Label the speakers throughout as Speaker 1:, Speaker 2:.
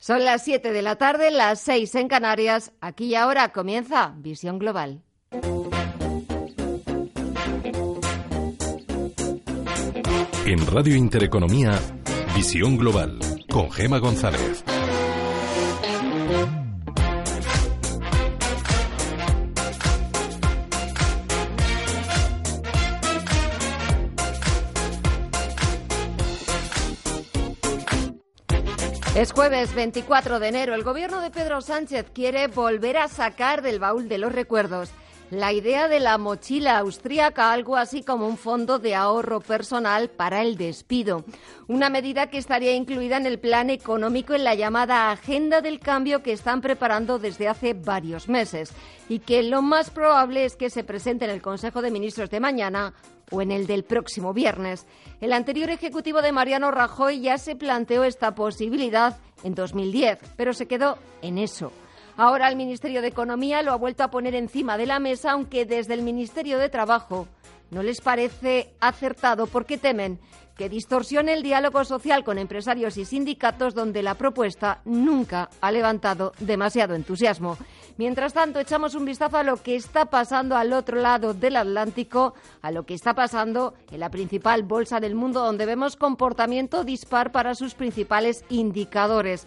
Speaker 1: Son las 7 de la tarde, las 6 en Canarias. Aquí y ahora comienza Visión Global.
Speaker 2: En Radio Intereconomía, Visión Global, con Gema González.
Speaker 1: Es jueves 24 de enero. El gobierno de Pedro Sánchez quiere volver a sacar del baúl de los recuerdos la idea de la mochila austríaca, algo así como un fondo de ahorro personal para el despido. Una medida que estaría incluida en el plan económico en la llamada Agenda del Cambio que están preparando desde hace varios meses y que lo más probable es que se presente en el Consejo de Ministros de mañana o en el del próximo viernes. El anterior ejecutivo de Mariano Rajoy ya se planteó esta posibilidad en 2010, pero se quedó en eso. Ahora el Ministerio de Economía lo ha vuelto a poner encima de la mesa, aunque desde el Ministerio de Trabajo no les parece acertado porque temen que distorsione el diálogo social con empresarios y sindicatos donde la propuesta nunca ha levantado demasiado entusiasmo. Mientras tanto, echamos un vistazo a lo que está pasando al otro lado del Atlántico, a lo que está pasando en la principal bolsa del mundo, donde vemos comportamiento dispar para sus principales indicadores.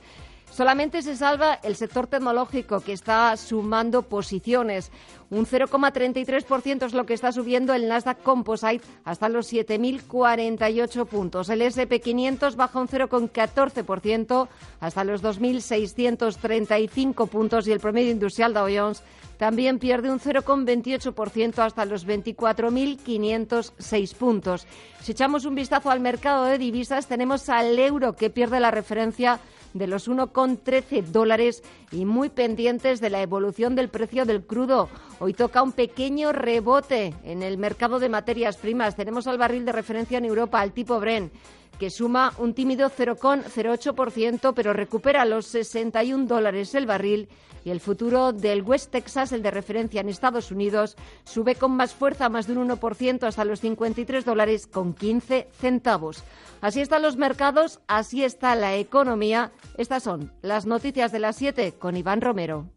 Speaker 1: Solamente se salva el sector tecnológico, que está sumando posiciones. Un 0,33% es lo que está subiendo el Nasdaq Composite hasta los 7.048 puntos. El SP500 baja un 0,14% hasta los 2.635 puntos y el promedio industrial Dow Jones también pierde un 0,28% hasta los 24.506 puntos. Si echamos un vistazo al mercado de divisas, tenemos al euro que pierde la referencia de los 1,13 dólares y muy pendientes de la evolución del precio del crudo. Hoy toca un pequeño rebote en el mercado de materias primas. Tenemos al barril de referencia en Europa, al tipo Bren que suma un tímido 0,08%, pero recupera los 61 dólares el barril y el futuro del West Texas, el de referencia en Estados Unidos, sube con más fuerza, más de un 1% hasta los 53 dólares con 15 centavos. Así están los mercados, así está la economía. Estas son las noticias de las 7 con Iván Romero.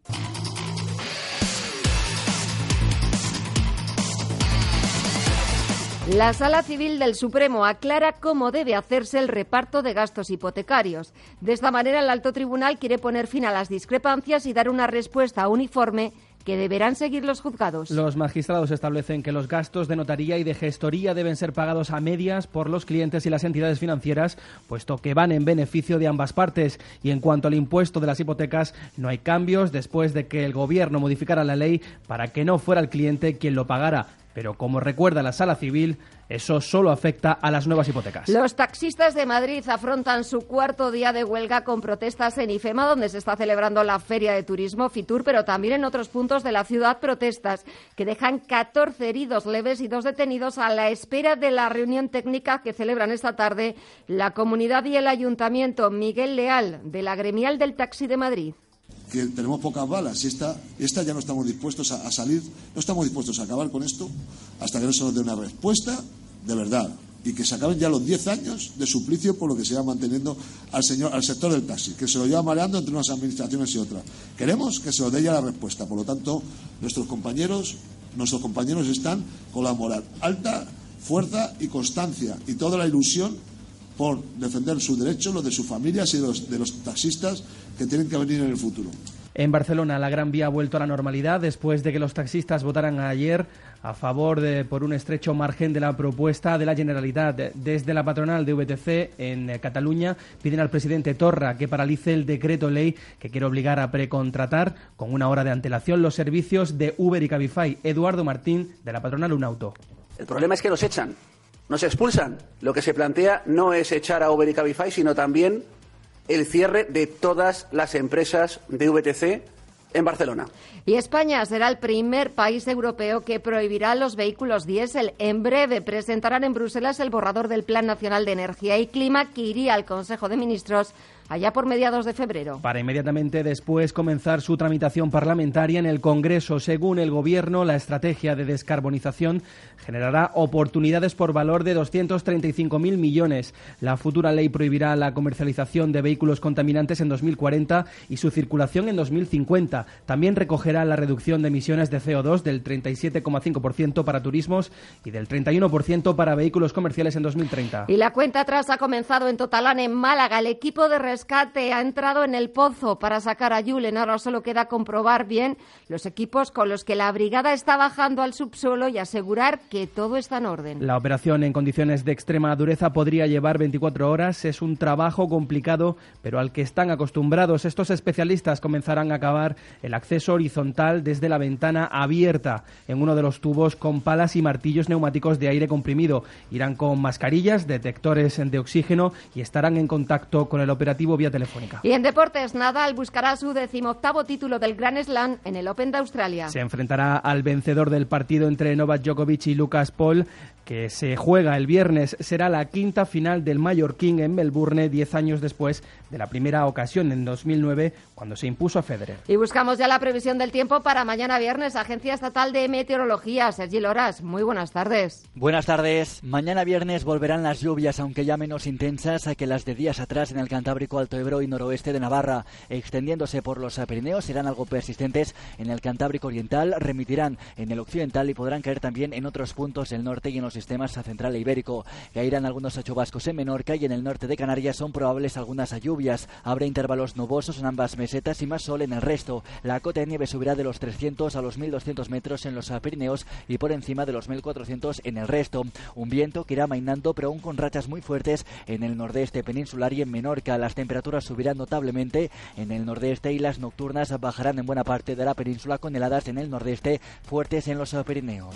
Speaker 1: La Sala Civil del Supremo aclara cómo debe hacerse el reparto de gastos hipotecarios. De esta manera, el alto tribunal quiere poner fin a las discrepancias y dar una respuesta uniforme que deberán seguir los juzgados.
Speaker 3: Los magistrados establecen que los gastos de notaría y de gestoría deben ser pagados a medias por los clientes y las entidades financieras, puesto que van en beneficio de ambas partes. Y en cuanto al impuesto de las hipotecas, no hay cambios después de que el Gobierno modificara la ley para que no fuera el cliente quien lo pagara. Pero como recuerda la Sala Civil, eso solo afecta a las nuevas hipotecas.
Speaker 1: Los taxistas de Madrid afrontan su cuarto día de huelga con protestas en IFEMA, donde se está celebrando la Feria de Turismo Fitur, pero también en otros puntos de la ciudad protestas que dejan 14 heridos leves y dos detenidos a la espera de la reunión técnica que celebran esta tarde la comunidad y el ayuntamiento. Miguel Leal, de la Gremial del Taxi de Madrid
Speaker 4: que tenemos pocas balas y esta, esta ya no estamos dispuestos a, salir, no estamos dispuestos a acabar con esto hasta que no se nos dé una respuesta de verdad y que se acaben ya los 10 años de suplicio por lo que se va manteniendo al, señor, al sector del taxi, que se lo lleva mareando entre unas administraciones y otras. Queremos que se nos dé ya la respuesta. Por lo tanto, nuestros compañeros, nuestros compañeros están con la moral alta, fuerza y constancia y toda la ilusión por defender sus derechos, los de sus familias y los de los taxistas que tienen que venir en el futuro.
Speaker 3: En Barcelona, la Gran Vía ha vuelto a la normalidad después de que los taxistas votaran ayer a favor de, por un estrecho margen de la propuesta de la Generalitat. Desde la patronal de VTC en Cataluña piden al presidente Torra que paralice el decreto ley que quiere obligar a precontratar con una hora de antelación los servicios de Uber y Cabify. Eduardo Martín, de la patronal Unauto.
Speaker 5: El problema es que los echan nos expulsan. Lo que se plantea no es echar a Uber y Cabify, sino también el cierre de todas las empresas de VTC en Barcelona.
Speaker 1: Y España será el primer país europeo que prohibirá los vehículos diésel. En breve presentarán en Bruselas el borrador del Plan Nacional de Energía y Clima que iría al Consejo de Ministros allá por mediados de febrero.
Speaker 3: Para inmediatamente después comenzar su tramitación parlamentaria en el Congreso. Según el Gobierno, la estrategia de descarbonización generará oportunidades por valor de 235.000 millones. La futura ley prohibirá la comercialización de vehículos contaminantes en 2040 y su circulación en 2050. También recogerá la reducción de emisiones de CO2 del 37,5% para turismos y del 31% para vehículos comerciales en 2030.
Speaker 1: Y la cuenta atrás ha comenzado en Totalán, en Málaga. El equipo de rescate ha entrado en el pozo para sacar a Julen. Ahora solo queda comprobar bien los equipos con los que la brigada está bajando al subsuelo y asegurar que todo está en orden.
Speaker 3: La operación en condiciones de extrema dureza podría llevar 24 horas. Es un trabajo complicado, pero al que están acostumbrados estos especialistas comenzarán a cavar el acceso horizontal desde la ventana abierta en uno de los tubos con palas y martillos neumáticos de aire comprimido. Irán con mascarillas, detectores de oxígeno y estarán en contacto con el operativo vía telefónica.
Speaker 1: Y en deportes, Nadal buscará su decimoctavo título del Grand Slam en el Open de Australia.
Speaker 3: Se enfrentará al vencedor del partido entre Novak Djokovic y Lucas Paul que se juega el viernes será la quinta final del Mallorquín en Melbourne, diez años después de la primera ocasión en 2009, cuando se impuso a Federer.
Speaker 1: Y buscamos ya la previsión del tiempo para mañana viernes. Agencia Estatal de Meteorología, Sergi Loras. Muy buenas tardes.
Speaker 6: Buenas tardes. Mañana viernes volverán las lluvias, aunque ya menos intensas que las de días atrás en el Cantábrico, Alto Ebro y noroeste de Navarra. Extendiéndose por los Pirineos, serán algo persistentes en el Cantábrico Oriental, remitirán en el occidental y podrán caer también en otros puntos del norte y en los sistemas central e ibérico. Caerán algunos chubascos en Menorca y en el norte de Canarias son probables algunas lluvias. Habrá intervalos nubosos en ambas mesetas y más sol en el resto. La cota de nieve subirá de los 300 a los 1200 metros en los Pirineos y por encima de los 1400 en el resto. Un viento que irá mainando pero aún con rachas muy fuertes en el nordeste peninsular y en Menorca. Las temperaturas subirán notablemente en el nordeste y las nocturnas bajarán en buena parte de la península con heladas en el nordeste fuertes en los Pirineos.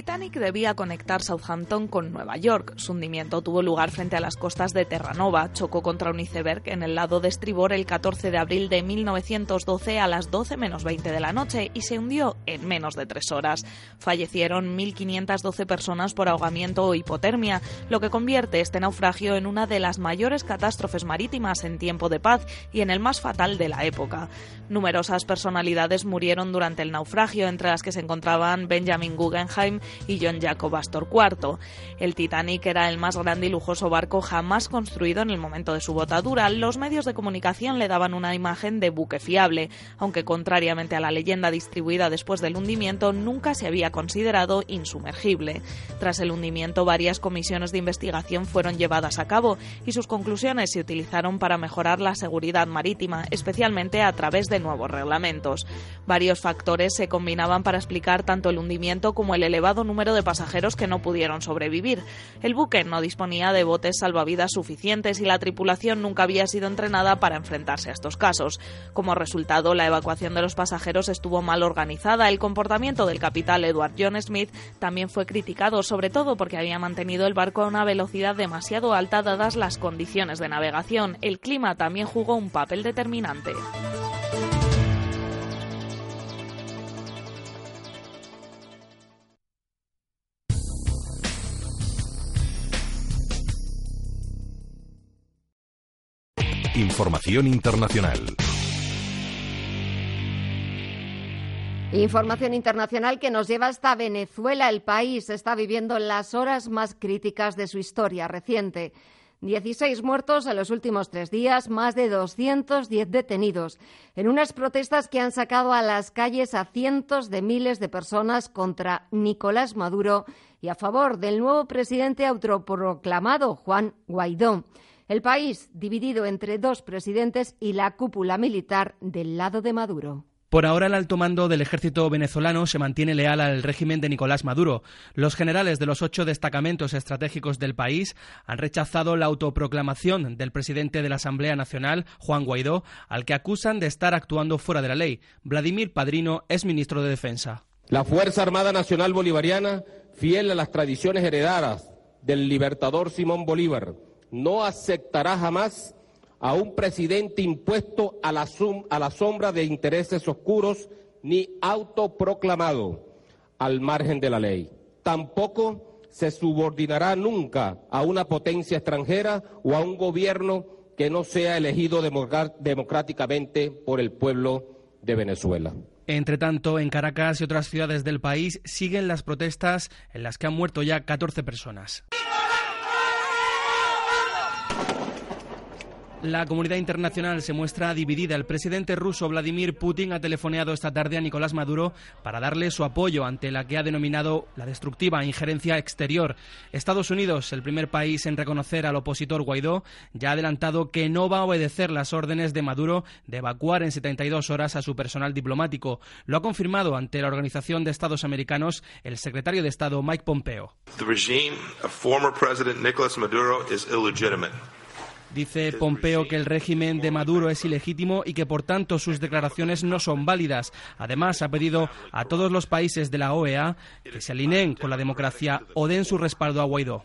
Speaker 7: Titanic debía conectar Southampton con Nueva York. Su hundimiento tuvo lugar frente a las costas de Terranova. Chocó contra un iceberg en el lado de estribor el 14 de abril de 1912 a las 12 menos 20 de la noche y se hundió en menos de tres horas. Fallecieron 1.512 personas por ahogamiento o hipotermia, lo que convierte este naufragio en una de las mayores catástrofes marítimas en tiempo de paz y en el más fatal de la época. Numerosas personalidades murieron durante el naufragio, entre las que se encontraban Benjamin Guggenheim, y John Jacob Astor IV. El Titanic era el más grande y lujoso barco jamás construido en el momento de su botadura. Los medios de comunicación le daban una imagen de buque fiable, aunque contrariamente a la leyenda distribuida después del hundimiento, nunca se había considerado insumergible. Tras el hundimiento, varias comisiones de investigación fueron llevadas a cabo y sus conclusiones se utilizaron para mejorar la seguridad marítima, especialmente a través de nuevos reglamentos. Varios factores se combinaban para explicar tanto el hundimiento como el elevado número de pasajeros que no pudieron sobrevivir. El buque no disponía de botes salvavidas suficientes y la tripulación nunca había sido entrenada para enfrentarse a estos casos. Como resultado, la evacuación de los pasajeros estuvo mal organizada. El comportamiento del capitán Edward John Smith también fue criticado, sobre todo porque había mantenido el barco a una velocidad demasiado alta dadas las condiciones de navegación. El clima también jugó un papel determinante.
Speaker 2: Información internacional.
Speaker 1: Información internacional que nos lleva hasta Venezuela. El país está viviendo las horas más críticas de su historia reciente. 16 muertos en los últimos tres días, más de 210 detenidos, en unas protestas que han sacado a las calles a cientos de miles de personas contra Nicolás Maduro y a favor del nuevo presidente autoproclamado, Juan Guaidó. El país dividido entre dos presidentes y la cúpula militar del lado de Maduro.
Speaker 3: Por ahora, el alto mando del ejército venezolano se mantiene leal al régimen de Nicolás Maduro. Los generales de los ocho destacamentos estratégicos del país han rechazado la autoproclamación del presidente de la Asamblea Nacional, Juan Guaidó, al que acusan de estar actuando fuera de la ley. Vladimir Padrino es ministro de Defensa.
Speaker 8: La Fuerza Armada Nacional Bolivariana, fiel a las tradiciones heredadas del libertador Simón Bolívar, no aceptará jamás a un presidente impuesto a la, a la sombra de intereses oscuros ni autoproclamado al margen de la ley. Tampoco se subordinará nunca a una potencia extranjera o a un gobierno que no sea elegido democráticamente por el pueblo de Venezuela.
Speaker 3: Entre tanto, en Caracas y otras ciudades del país siguen las protestas en las que han muerto ya 14 personas. La comunidad internacional se muestra dividida. El presidente ruso Vladimir Putin ha telefoneado esta tarde a Nicolás Maduro para darle su apoyo ante la que ha denominado la destructiva injerencia exterior. Estados Unidos, el primer país en reconocer al opositor Guaidó, ya ha adelantado que no va a obedecer las órdenes de Maduro de evacuar en 72 horas a su personal diplomático. Lo ha confirmado ante la Organización de Estados Americanos el secretario de Estado Mike Pompeo. Maduro Dice Pompeo que el régimen de Maduro es ilegítimo y que por tanto sus declaraciones no son válidas. Además, ha pedido a todos los países de la OEA que se alineen con la democracia o den su respaldo a Guaidó.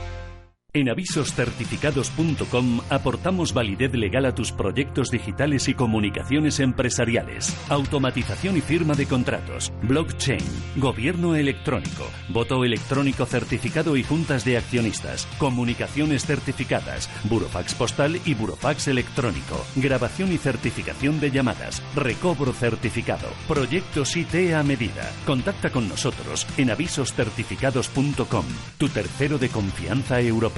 Speaker 9: En avisoscertificados.com aportamos validez legal a tus proyectos digitales y comunicaciones empresariales, automatización y firma de contratos, blockchain, gobierno electrónico, voto electrónico certificado y juntas de accionistas, comunicaciones certificadas, burofax postal y burofax electrónico, grabación y certificación de llamadas, recobro certificado, proyectos IT a medida. Contacta con nosotros en avisoscertificados.com, tu tercero de confianza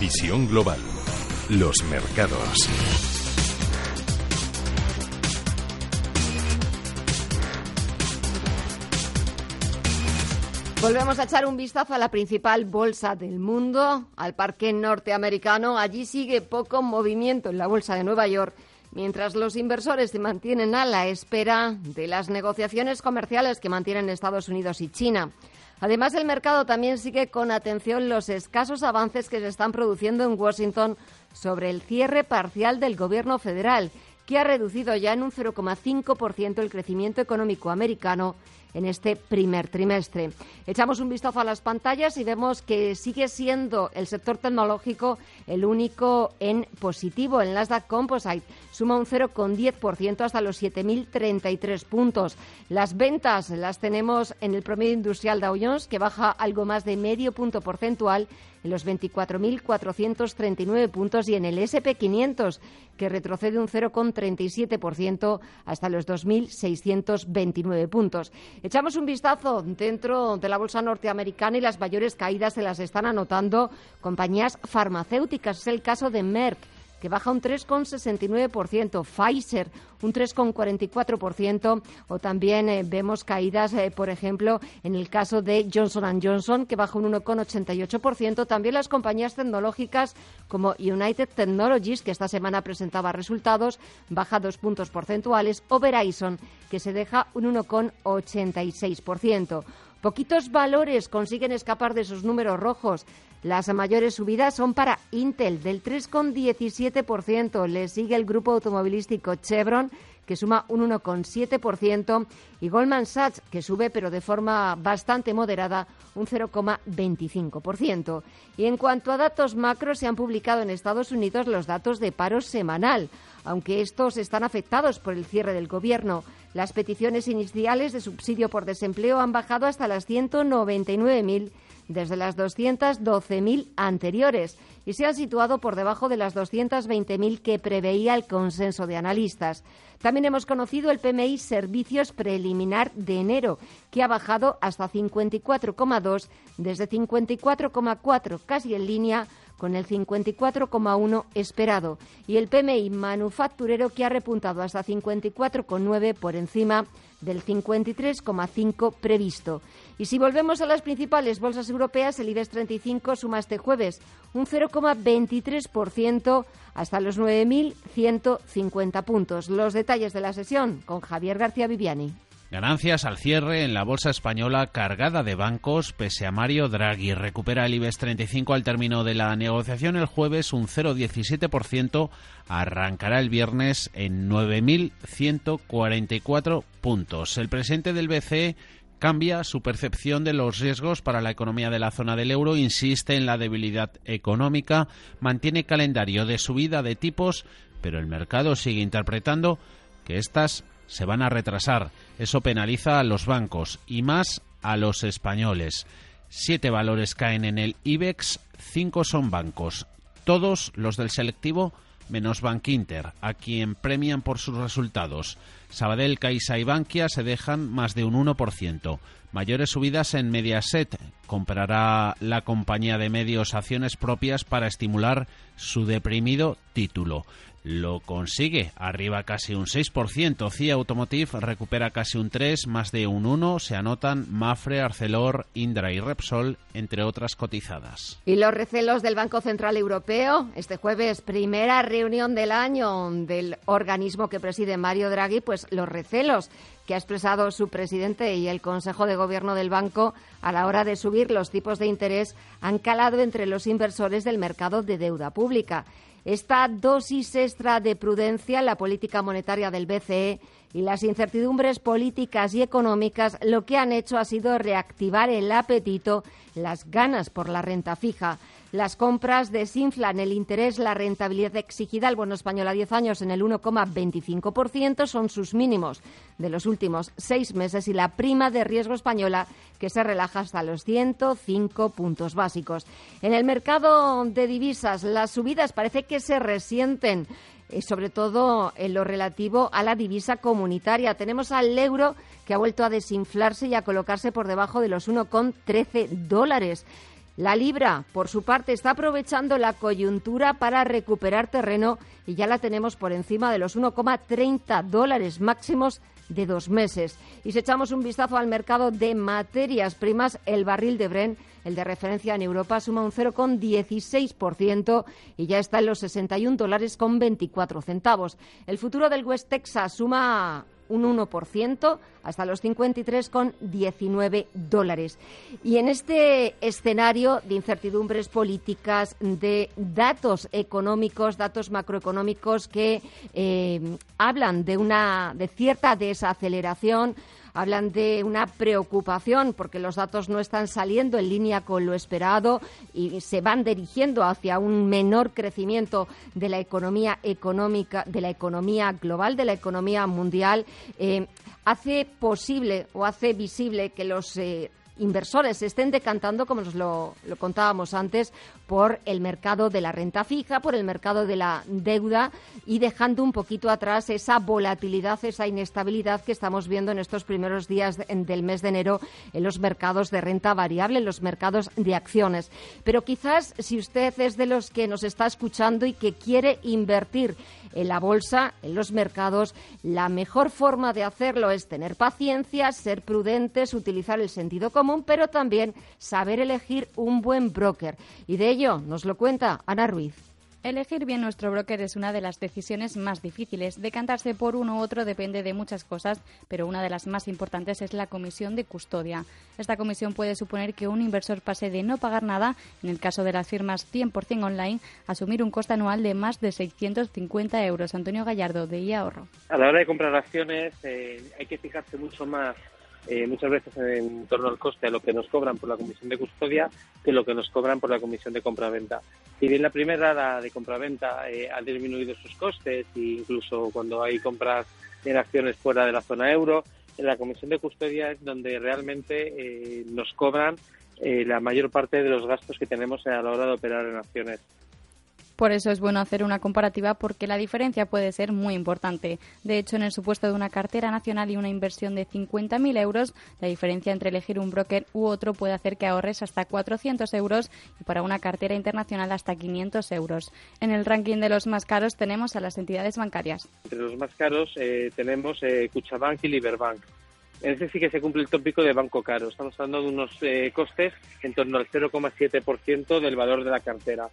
Speaker 2: Visión Global. Los mercados.
Speaker 1: Volvemos a echar un vistazo a la principal bolsa del mundo, al parque norteamericano. Allí sigue poco movimiento en la bolsa de Nueva York, mientras los inversores se mantienen a la espera de las negociaciones comerciales que mantienen Estados Unidos y China. Además, el mercado también sigue con atención los escasos avances que se están produciendo en Washington sobre el cierre parcial del gobierno federal, que ha reducido ya en un 0,5% el crecimiento económico americano en este primer trimestre. Echamos un vistazo a las pantallas y vemos que sigue siendo el sector tecnológico el único en positivo. El Nasdaq Composite suma un 0,10% hasta los 7.033 puntos. Las ventas las tenemos en el promedio industrial Dow Jones, que baja algo más de medio punto porcentual en los 24.439 puntos y en el SP500, que retrocede un 0,37% hasta los 2.629 puntos. Echamos un vistazo dentro de la bolsa norteamericana y las mayores caídas se las están anotando compañías farmacéuticas. Es el caso de Merck que baja un 3,69%, Pfizer un 3,44%, o también eh, vemos caídas, eh, por ejemplo, en el caso de Johnson Johnson, que baja un 1,88%, también las compañías tecnológicas como United Technologies, que esta semana presentaba resultados, baja dos puntos porcentuales, o Verizon, que se deja un 1,86%. Poquitos valores consiguen escapar de esos números rojos. Las mayores subidas son para Intel, del 3,17%. Le sigue el grupo automovilístico Chevron, que suma un 1,7%, y Goldman Sachs, que sube, pero de forma bastante moderada, un 0,25%. Y en cuanto a datos macro, se han publicado en Estados Unidos los datos de paro semanal, aunque estos están afectados por el cierre del Gobierno. Las peticiones iniciales de subsidio por desempleo han bajado hasta las 199.000 desde las 212.000 anteriores y se han situado por debajo de las 220.000 que preveía el consenso de analistas. También hemos conocido el PMI Servicios Preliminar de enero, que ha bajado hasta 54,2 desde 54,4, casi en línea con el 54,1 esperado, y el PMI manufacturero que ha repuntado hasta 54,9 por encima del 53,5 previsto. Y si volvemos a las principales bolsas europeas, el IBEX 35 suma este jueves un 0,23% hasta los 9.150 puntos. Los detalles de la sesión con Javier García Viviani.
Speaker 10: Ganancias al cierre en la bolsa española cargada de bancos, pese a Mario Draghi. Recupera el IBEX 35 al término de la negociación el jueves un 0,17%. Arrancará el viernes en 9.144 puntos. El presidente del BCE cambia su percepción de los riesgos para la economía de la zona del euro, insiste en la debilidad económica, mantiene calendario de subida de tipos, pero el mercado sigue interpretando que estas se van a retrasar. Eso penaliza a los bancos y más a los españoles. Siete valores caen en el IBEX, cinco son bancos. Todos los del selectivo menos Bankinter, a quien premian por sus resultados. Sabadell, Caixa y Bankia se dejan más de un 1%. Mayores subidas en Mediaset. Comprará la compañía de medios acciones propias para estimular su deprimido título lo consigue, arriba casi un 6%. CIA Automotive recupera casi un 3, más de un 1. Se anotan Mafre, Arcelor, Indra y Repsol, entre otras cotizadas.
Speaker 1: Y los recelos del Banco Central Europeo. Este jueves, primera reunión del año del organismo que preside Mario Draghi, pues los recelos que ha expresado su presidente y el Consejo de Gobierno del banco a la hora de subir los tipos de interés han calado entre los inversores del mercado de deuda pública. Esta dosis extra de prudencia en la política monetaria del BCE y las incertidumbres políticas y económicas lo que han hecho ha sido reactivar el apetito, las ganas por la renta fija. Las compras desinflan el interés, la rentabilidad exigida al bono español a 10 años en el 1,25% son sus mínimos de los últimos seis meses y la prima de riesgo española que se relaja hasta los 105 puntos básicos. En el mercado de divisas, las subidas parece que se resienten eh, sobre todo en lo relativo a la divisa comunitaria. Tenemos al euro que ha vuelto a desinflarse y a colocarse por debajo de los 1,13 dólares. La libra, por su parte, está aprovechando la coyuntura para recuperar terreno y ya la tenemos por encima de los 1,30 dólares máximos de dos meses. Y si echamos un vistazo al mercado de materias primas, el barril de Bren, el de referencia en Europa, suma un 0,16% y ya está en los 61 dólares con 24 centavos. El futuro del West Texas suma un 1% hasta los 53,19 dólares. Y en este escenario de incertidumbres políticas, de datos económicos, datos macroeconómicos que eh, hablan de una de cierta desaceleración, hablan de una preocupación porque los datos no están saliendo en línea con lo esperado y se van dirigiendo hacia un menor crecimiento de la economía económica, de la economía global, de la economía mundial. Eh, hace posible o hace visible que los eh, inversores se estén decantando, como nos lo, contábamos antes, por el mercado de la renta fija, por el mercado de la deuda y dejando un poquito atrás esa volatilidad, esa inestabilidad que estamos viendo en estos primeros días del mes de enero en los mercados de renta variable, en los mercados de acciones. Pero quizás si usted es de los que nos está escuchando y que quiere invertir en la bolsa, en los mercados, la mejor forma de hacerlo es tener paciencia, ser prudentes, utilizar el sentido común, pero también saber elegir un buen broker. Y de ello nos lo cuenta Ana Ruiz.
Speaker 11: Elegir bien nuestro broker es una de las decisiones más difíciles. Decantarse por uno u otro depende de muchas cosas, pero una de las más importantes es la comisión de custodia. Esta comisión puede suponer que un inversor pase de no pagar nada, en el caso de las firmas 100% online, a asumir un coste anual de más de 650 euros. Antonio Gallardo, de IAHorro.
Speaker 12: A la hora de comprar acciones eh, hay que fijarse mucho más eh, muchas veces en torno al coste a lo que nos cobran por la comisión de custodia que lo que nos cobran por la comisión de compra-venta. Si bien la primera, la de compra-venta, eh, ha disminuido sus costes, e incluso cuando hay compras en acciones fuera de la zona euro, en la comisión de custodia es donde realmente eh, nos cobran la mayor parte de los gastos que tenemos a la hora de operar en acciones.
Speaker 11: Por eso es bueno hacer una comparativa porque la diferencia puede ser muy importante. De hecho, en el supuesto de una cartera nacional y una inversión de 50.000 euros, la diferencia entre elegir un broker u otro puede hacer que ahorres hasta 400 euros y para una cartera internacional hasta 500 euros. En el ranking de los más caros tenemos a las entidades bancarias.
Speaker 12: Entre los más caros eh, tenemos eh, Cuchabank y Liberbank. En ese sí que se cumple el tópico de banco caro. Estamos hablando de unos eh, costes en torno al 0,7% del valor de la cartera.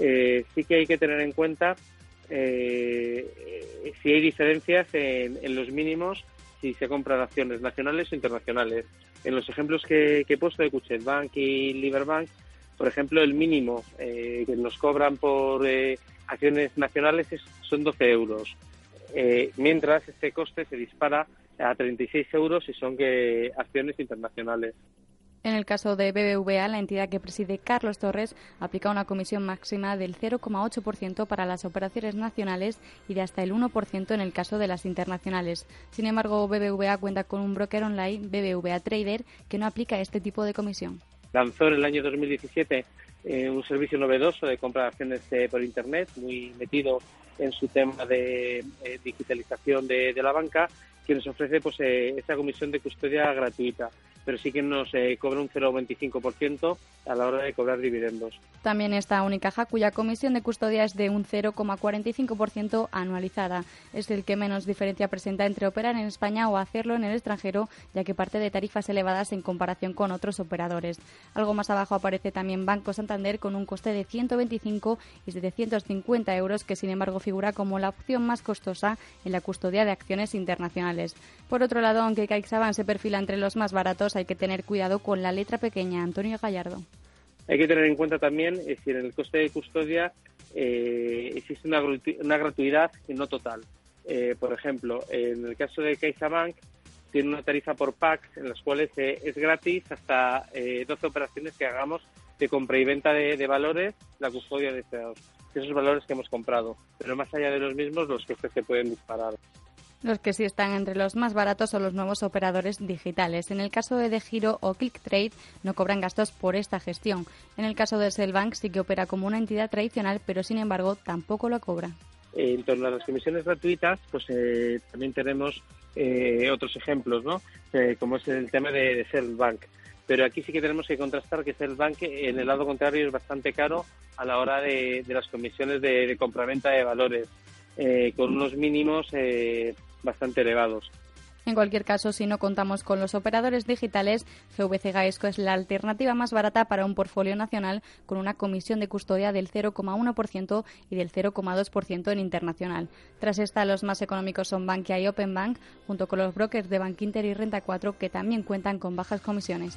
Speaker 12: Eh, sí que hay que tener en cuenta eh, si hay diferencias en, los mínimos si se compran acciones nacionales o internacionales. En los ejemplos que, he puesto de Cuchet Bank y Liberbank, por ejemplo, el mínimo eh, que nos cobran por acciones nacionales son 12 euros, mientras este coste se dispara a 36 euros si son que acciones internacionales.
Speaker 11: En el caso de BBVA, la entidad que preside Carlos Torres aplica una comisión máxima del 0,8% para las operaciones nacionales y de hasta el 1% en el caso de las internacionales. Sin embargo, BBVA cuenta con un broker online, BBVA Trader, que no aplica este tipo de comisión.
Speaker 12: Lanzó en el año 2017 eh, un servicio novedoso de compra de acciones eh, por Internet, muy metido en su tema de eh, digitalización de, la banca, que nos ofrece pues, esta comisión de custodia gratuita pero sí que nos eh, cobra un 0,25% a la hora de cobrar dividendos.
Speaker 11: También está Unicaja, cuya comisión de custodia es de un 0,45% anualizada. Es el que menos diferencia presenta entre operar en España o hacerlo en el extranjero, ya que parte de tarifas elevadas en comparación con otros operadores. Algo más abajo aparece también Banco Santander con un coste de 125 y 750 euros, que sin embargo figura como la opción más costosa en la custodia de acciones internacionales. Por otro lado, aunque CaixaBank se perfila entre los más baratos, hay que tener cuidado con la letra pequeña. Antonio Gallardo.
Speaker 12: Hay que tener en cuenta también eh, si en el coste de custodia eh, existe una, una, gratuidad no total. Eh, por ejemplo, en el caso de CaixaBank tiene una tarifa por packs en las cuales es gratis hasta 12 operaciones que hagamos de compra y venta de, valores, la custodia de esos valores que hemos comprado. Pero más allá de los mismos, los costes se pueden disparar.
Speaker 11: Los que sí están entre los más baratos son los nuevos operadores digitales. En el caso de Giro o ClickTrade no cobran gastos por esta gestión. En el caso de Cellbank sí que opera como una entidad tradicional, pero sin embargo tampoco lo cobra.
Speaker 12: En torno a las comisiones gratuitas, pues eh, también tenemos eh, otros ejemplos, ¿no? Eh, como es el tema de, Cellbank. Pero aquí sí que tenemos que contrastar que Cellbank, en el lado contrario, es bastante caro a la hora de, las comisiones de, de compraventa de valores, con unos mínimos bastante elevados.
Speaker 11: En cualquier caso, si no contamos con los operadores digitales, GVC Gaesco es la alternativa más barata para un portfolio nacional con una comisión de custodia del 0,1% y del 0,2% en internacional. Tras esta, los más económicos son Bankia y Open Bank, junto con los brokers de Bankinter y Renta 4, que también cuentan con bajas comisiones.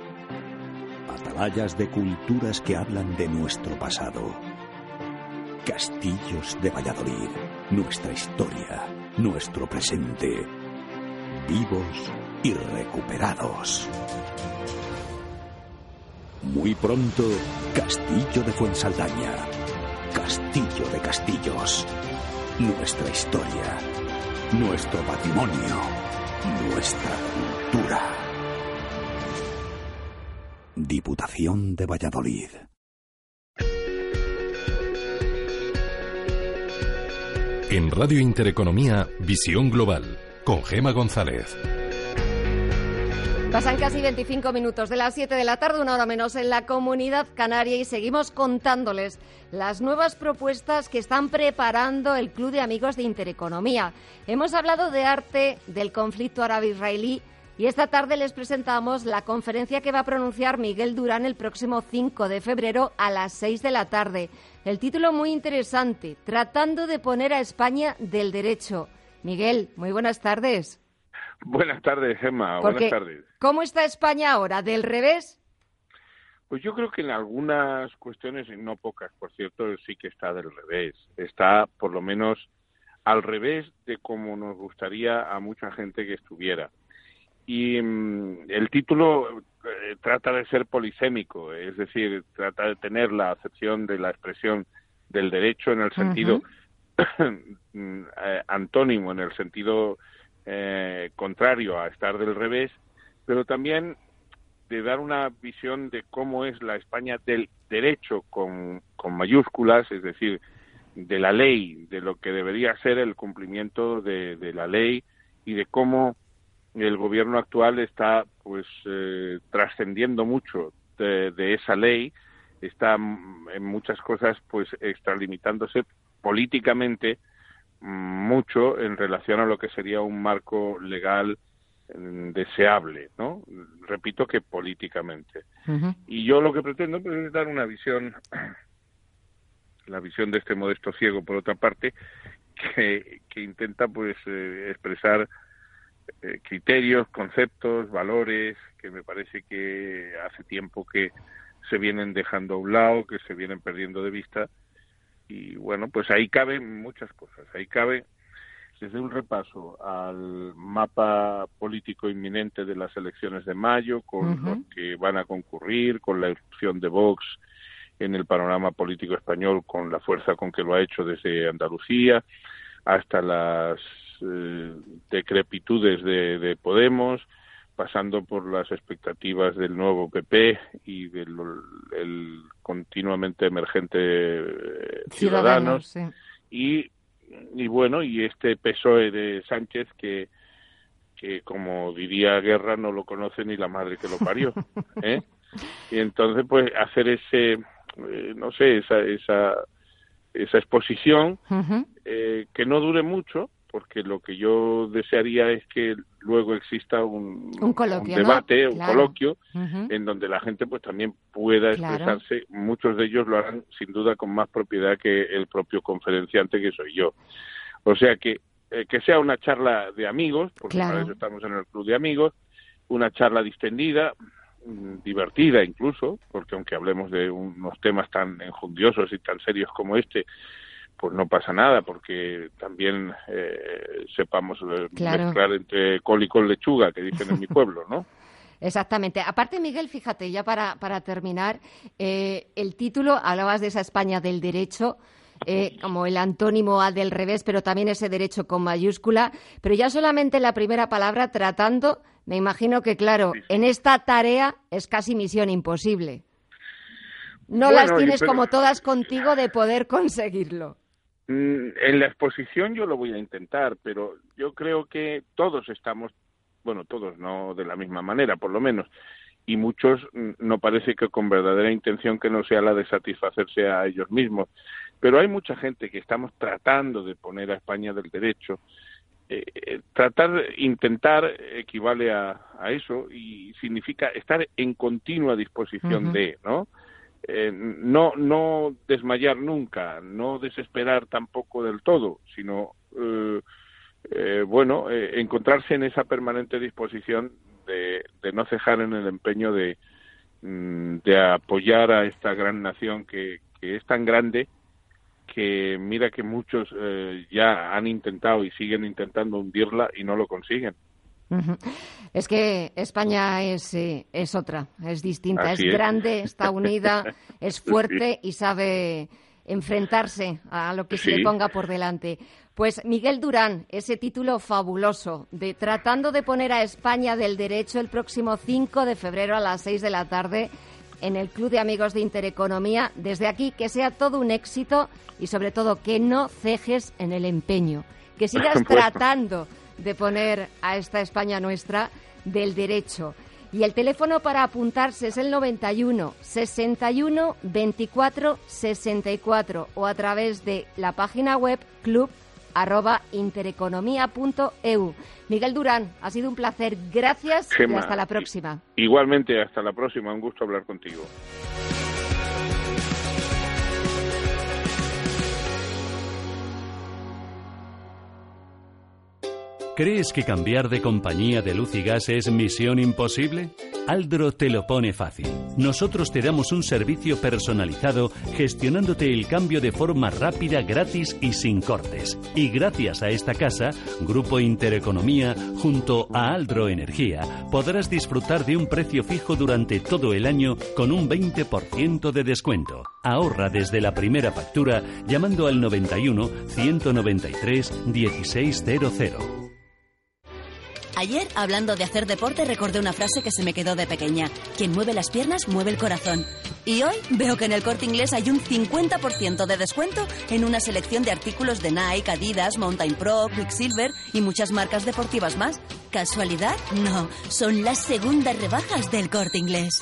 Speaker 13: atalayas de culturas que hablan de nuestro pasado. Castillos de Valladolid, nuestra historia, nuestro presente, vivos y recuperados. Muy pronto, Castillo de Fuensaldaña, Castillo de Castillos, nuestra historia, nuestro patrimonio nuestra cultura. Diputación de Valladolid.
Speaker 2: En Radio Intereconomía, Visión Global, con Gema González.
Speaker 1: Pasan casi 25 minutos de las 7 de la tarde, una hora menos en la comunidad canaria y seguimos contándoles las nuevas propuestas que están preparando el Club de Amigos de Intereconomía. Hemos hablado de arte, del conflicto árabe-israelí y esta tarde les presentamos la conferencia que va a pronunciar Miguel Durán el próximo 5 de febrero a las 6 de la tarde. El título muy interesante, Tratando de poner a España del derecho. Miguel, muy buenas tardes.
Speaker 14: Buenas tardes, Gemma. Buenas tardes.
Speaker 1: ¿Cómo está España ahora? ¿Del revés?
Speaker 14: Pues yo creo que en algunas cuestiones, y no pocas, por cierto, sí que está del revés. Está, por lo menos, al revés de como nos gustaría a mucha gente que estuviera. Y mm, el título eh, trata de ser polisémico, es decir, trata de tener la acepción de la expresión del derecho en el sentido mm, eh, antónimo, en el sentido eh, contrario a estar del revés, pero también de dar una visión de cómo es la España del derecho con, con mayúsculas, es decir, de la ley, de lo que debería ser el cumplimiento de, la ley y de cómo el gobierno actual está pues eh, trascendiendo mucho de, de, esa ley, está en muchas cosas pues extralimitándose políticamente mucho en relación a lo que sería un marco legal mm, deseable, ¿no? Repito que políticamente. Y yo lo que pretendo pues, es dar una visión, la visión de este modesto ciego, por otra parte, que, que intenta pues eh, expresar eh, criterios, conceptos, valores, que me parece que hace tiempo que se vienen dejando a un lado, que se vienen perdiendo de vista y bueno, pues ahí caben muchas cosas. Ahí cabe desde un repaso al mapa político inminente de las elecciones de mayo, con los que van a concurrir, con la erupción de Vox en el panorama político español, con la fuerza con que lo ha hecho desde Andalucía, hasta las eh, decrepitudes de Podemos, pasando por las expectativas del nuevo PP y del el continuamente emergente eh, Ciudadanos, y, y bueno, y este PSOE de Sánchez que que como diría Guerra no lo conoce ni la madre que lo parió, ¿eh? Y entonces pues hacer ese eh, no sé, esa esa esa exposición eh, que no dure mucho, porque lo que yo desearía es que luego exista un, debate, un coloquio, en donde la gente pues también pueda expresarse. Muchos de ellos lo harán sin duda con más propiedad que el propio conferenciante que soy yo. O sea que eh, que sea una charla de amigos, porque para eso estamos en el club de amigos, una charla distendida, divertida incluso, porque aunque hablemos de unos temas tan enjundiosos y tan serios como este, pues no pasa nada porque también eh, sepamos eh, mezclar entre col y con lechuga que dicen en mi pueblo, ¿no?
Speaker 1: Exactamente. Aparte, Miguel, fíjate, ya para, para terminar, eh, el título, hablabas de esa España del derecho, como el antónimo a del revés, pero también ese derecho con mayúscula, pero ya solamente la primera palabra tratando, me imagino que, claro, en esta tarea es casi misión imposible. No las tienes como todas contigo de poder conseguirlo.
Speaker 14: Mm, en la exposición yo lo voy a intentar, pero yo creo que todos estamos, bueno, todos no de la misma manera, por lo menos, y muchos mm, no parece que con verdadera intención que no sea la de satisfacerse a ellos mismos. Pero hay mucha gente que estamos tratando de poner a España del derecho. Eh, eh, tratar, intentar equivale a, eso y significa estar en continua disposición de, ¿no? Eh, no, no desmayar nunca, no desesperar tampoco del todo, sino, eh, eh, bueno, encontrarse en esa permanente disposición de, no cejar en el empeño de, mm, de apoyar a esta gran nación que, que es tan grande que mira que muchos ya han intentado y siguen intentando hundirla y no lo consiguen.
Speaker 1: Es que España es, eh, es otra, es distinta, es, grande, está unida, es fuerte y sabe enfrentarse a lo que se le ponga por delante. Pues Miguel Durán, ese título fabuloso de Tratando de poner a España del derecho el próximo 5 de febrero a las 6 de la tarde en el Club de Amigos de Intereconomía. Desde aquí, que sea todo un éxito y sobre todo que no cejes en el empeño, que sigas tratando de poner a esta España nuestra del derecho. Y el teléfono para apuntarse es el 91 61 24 64 o a través de la página web club arroba intereconomía.eu. Miguel Durán, ha sido un placer. Gracias y hasta la próxima.
Speaker 14: Igualmente, hasta la próxima. Un gusto hablar contigo.
Speaker 9: ¿Crees que cambiar de compañía de luz y gas es misión imposible? Aldro te lo pone fácil. Nosotros te damos un servicio personalizado gestionándote el cambio de forma rápida, gratis y sin cortes. Y gracias a esta casa, Grupo Intereconomía, junto a Aldro Energía, podrás disfrutar de un precio fijo durante todo el año con un 20% de descuento. Ahorra desde la primera factura llamando al 91 193 1600.
Speaker 15: Ayer, hablando de hacer deporte, recordé una frase que se me quedó de pequeña. Quien mueve las piernas, mueve el corazón. Y hoy veo que en el corte inglés hay un 50% de descuento en una selección de artículos de Nike, Adidas, Mountain Pro, Quicksilver y muchas marcas deportivas más. ¿Casualidad? No, son las segundas rebajas del corte inglés.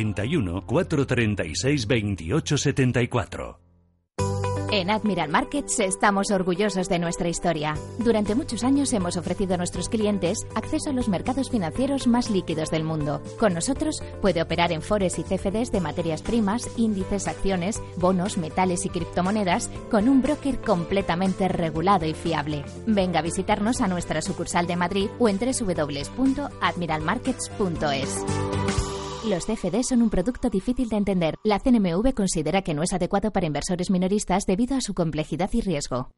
Speaker 9: 91 436 28 74.
Speaker 16: En Admiral Markets estamos orgullosos de nuestra historia. Durante muchos años hemos ofrecido a nuestros clientes acceso a los mercados financieros más líquidos del mundo. Con nosotros puede operar en fores y CFDs de materias primas, índices, acciones, bonos, metales y criptomonedas con un broker completamente regulado y fiable. Venga a visitarnos a nuestra sucursal de Madrid o en www.admiralmarkets.es. Los CFD son un producto difícil de entender. La CNMV considera que no es adecuado para inversores minoristas debido a su complejidad y riesgo.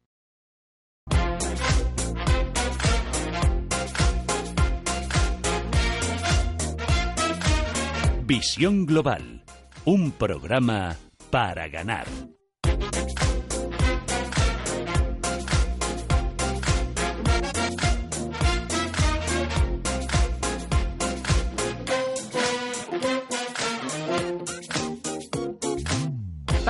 Speaker 9: Visión Global, un programa para ganar.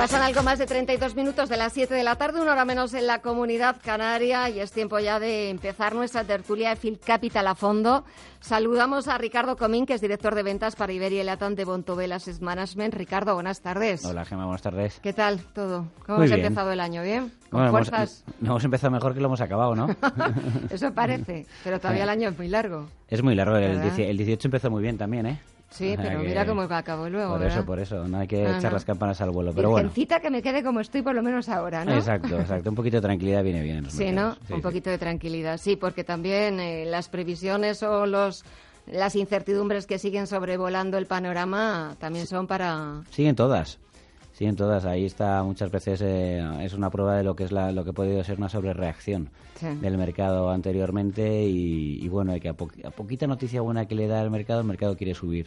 Speaker 1: Pasan algo más de 32 minutos de las 7 de la tarde, una hora menos en la comunidad canaria y es tiempo ya de empezar nuestra tertulia de Field Capital a fondo. Saludamos a Ricardo Comín, que es director de ventas para Iberia y Latam de Bontovelas Management. Ricardo, buenas tardes.
Speaker 17: Hola, Gemma, buenas tardes.
Speaker 1: ¿Qué tal todo? ¿Cómo
Speaker 17: Muy
Speaker 1: hemos
Speaker 17: bien.
Speaker 1: empezado el año? ¿Bien? ¿Con
Speaker 17: Bueno, hemos-
Speaker 1: fuerzas?
Speaker 17: hemos empezado mejor que lo hemos acabado, ¿no?
Speaker 1: Eso parece, pero todavía el año es muy largo.
Speaker 17: es muy largo. El, el 18 empezó muy bien también, ¿eh?
Speaker 1: Sí, pero
Speaker 17: que-
Speaker 1: mira cómo acabó luego,
Speaker 17: Por
Speaker 1: ¿verdad?
Speaker 17: eso, por eso. No hay que
Speaker 1: No,
Speaker 17: echar
Speaker 1: no.
Speaker 17: las campanas al vuelo. Pero bueno.
Speaker 1: Virgencita que me quede como estoy por lo menos ahora, ¿no?
Speaker 17: Exacto, exacto. Un poquito de tranquilidad viene bien. en los
Speaker 1: Sí, ¿no?
Speaker 17: mercados. Sí,
Speaker 1: Un
Speaker 17: sí.
Speaker 1: poquito de tranquilidad, sí, porque también eh, las previsiones o los las incertidumbres que siguen sobrevolando el panorama también son para...
Speaker 17: Siguen todas. Siguen todas. Ahí está muchas veces eh, es una prueba de lo que es la, lo que ha podido ser una sobrereacción
Speaker 1: Sí.
Speaker 17: del mercado anteriormente y, y bueno, que a, po- a poquita noticia buena que le da el mercado, el mercado quiere subir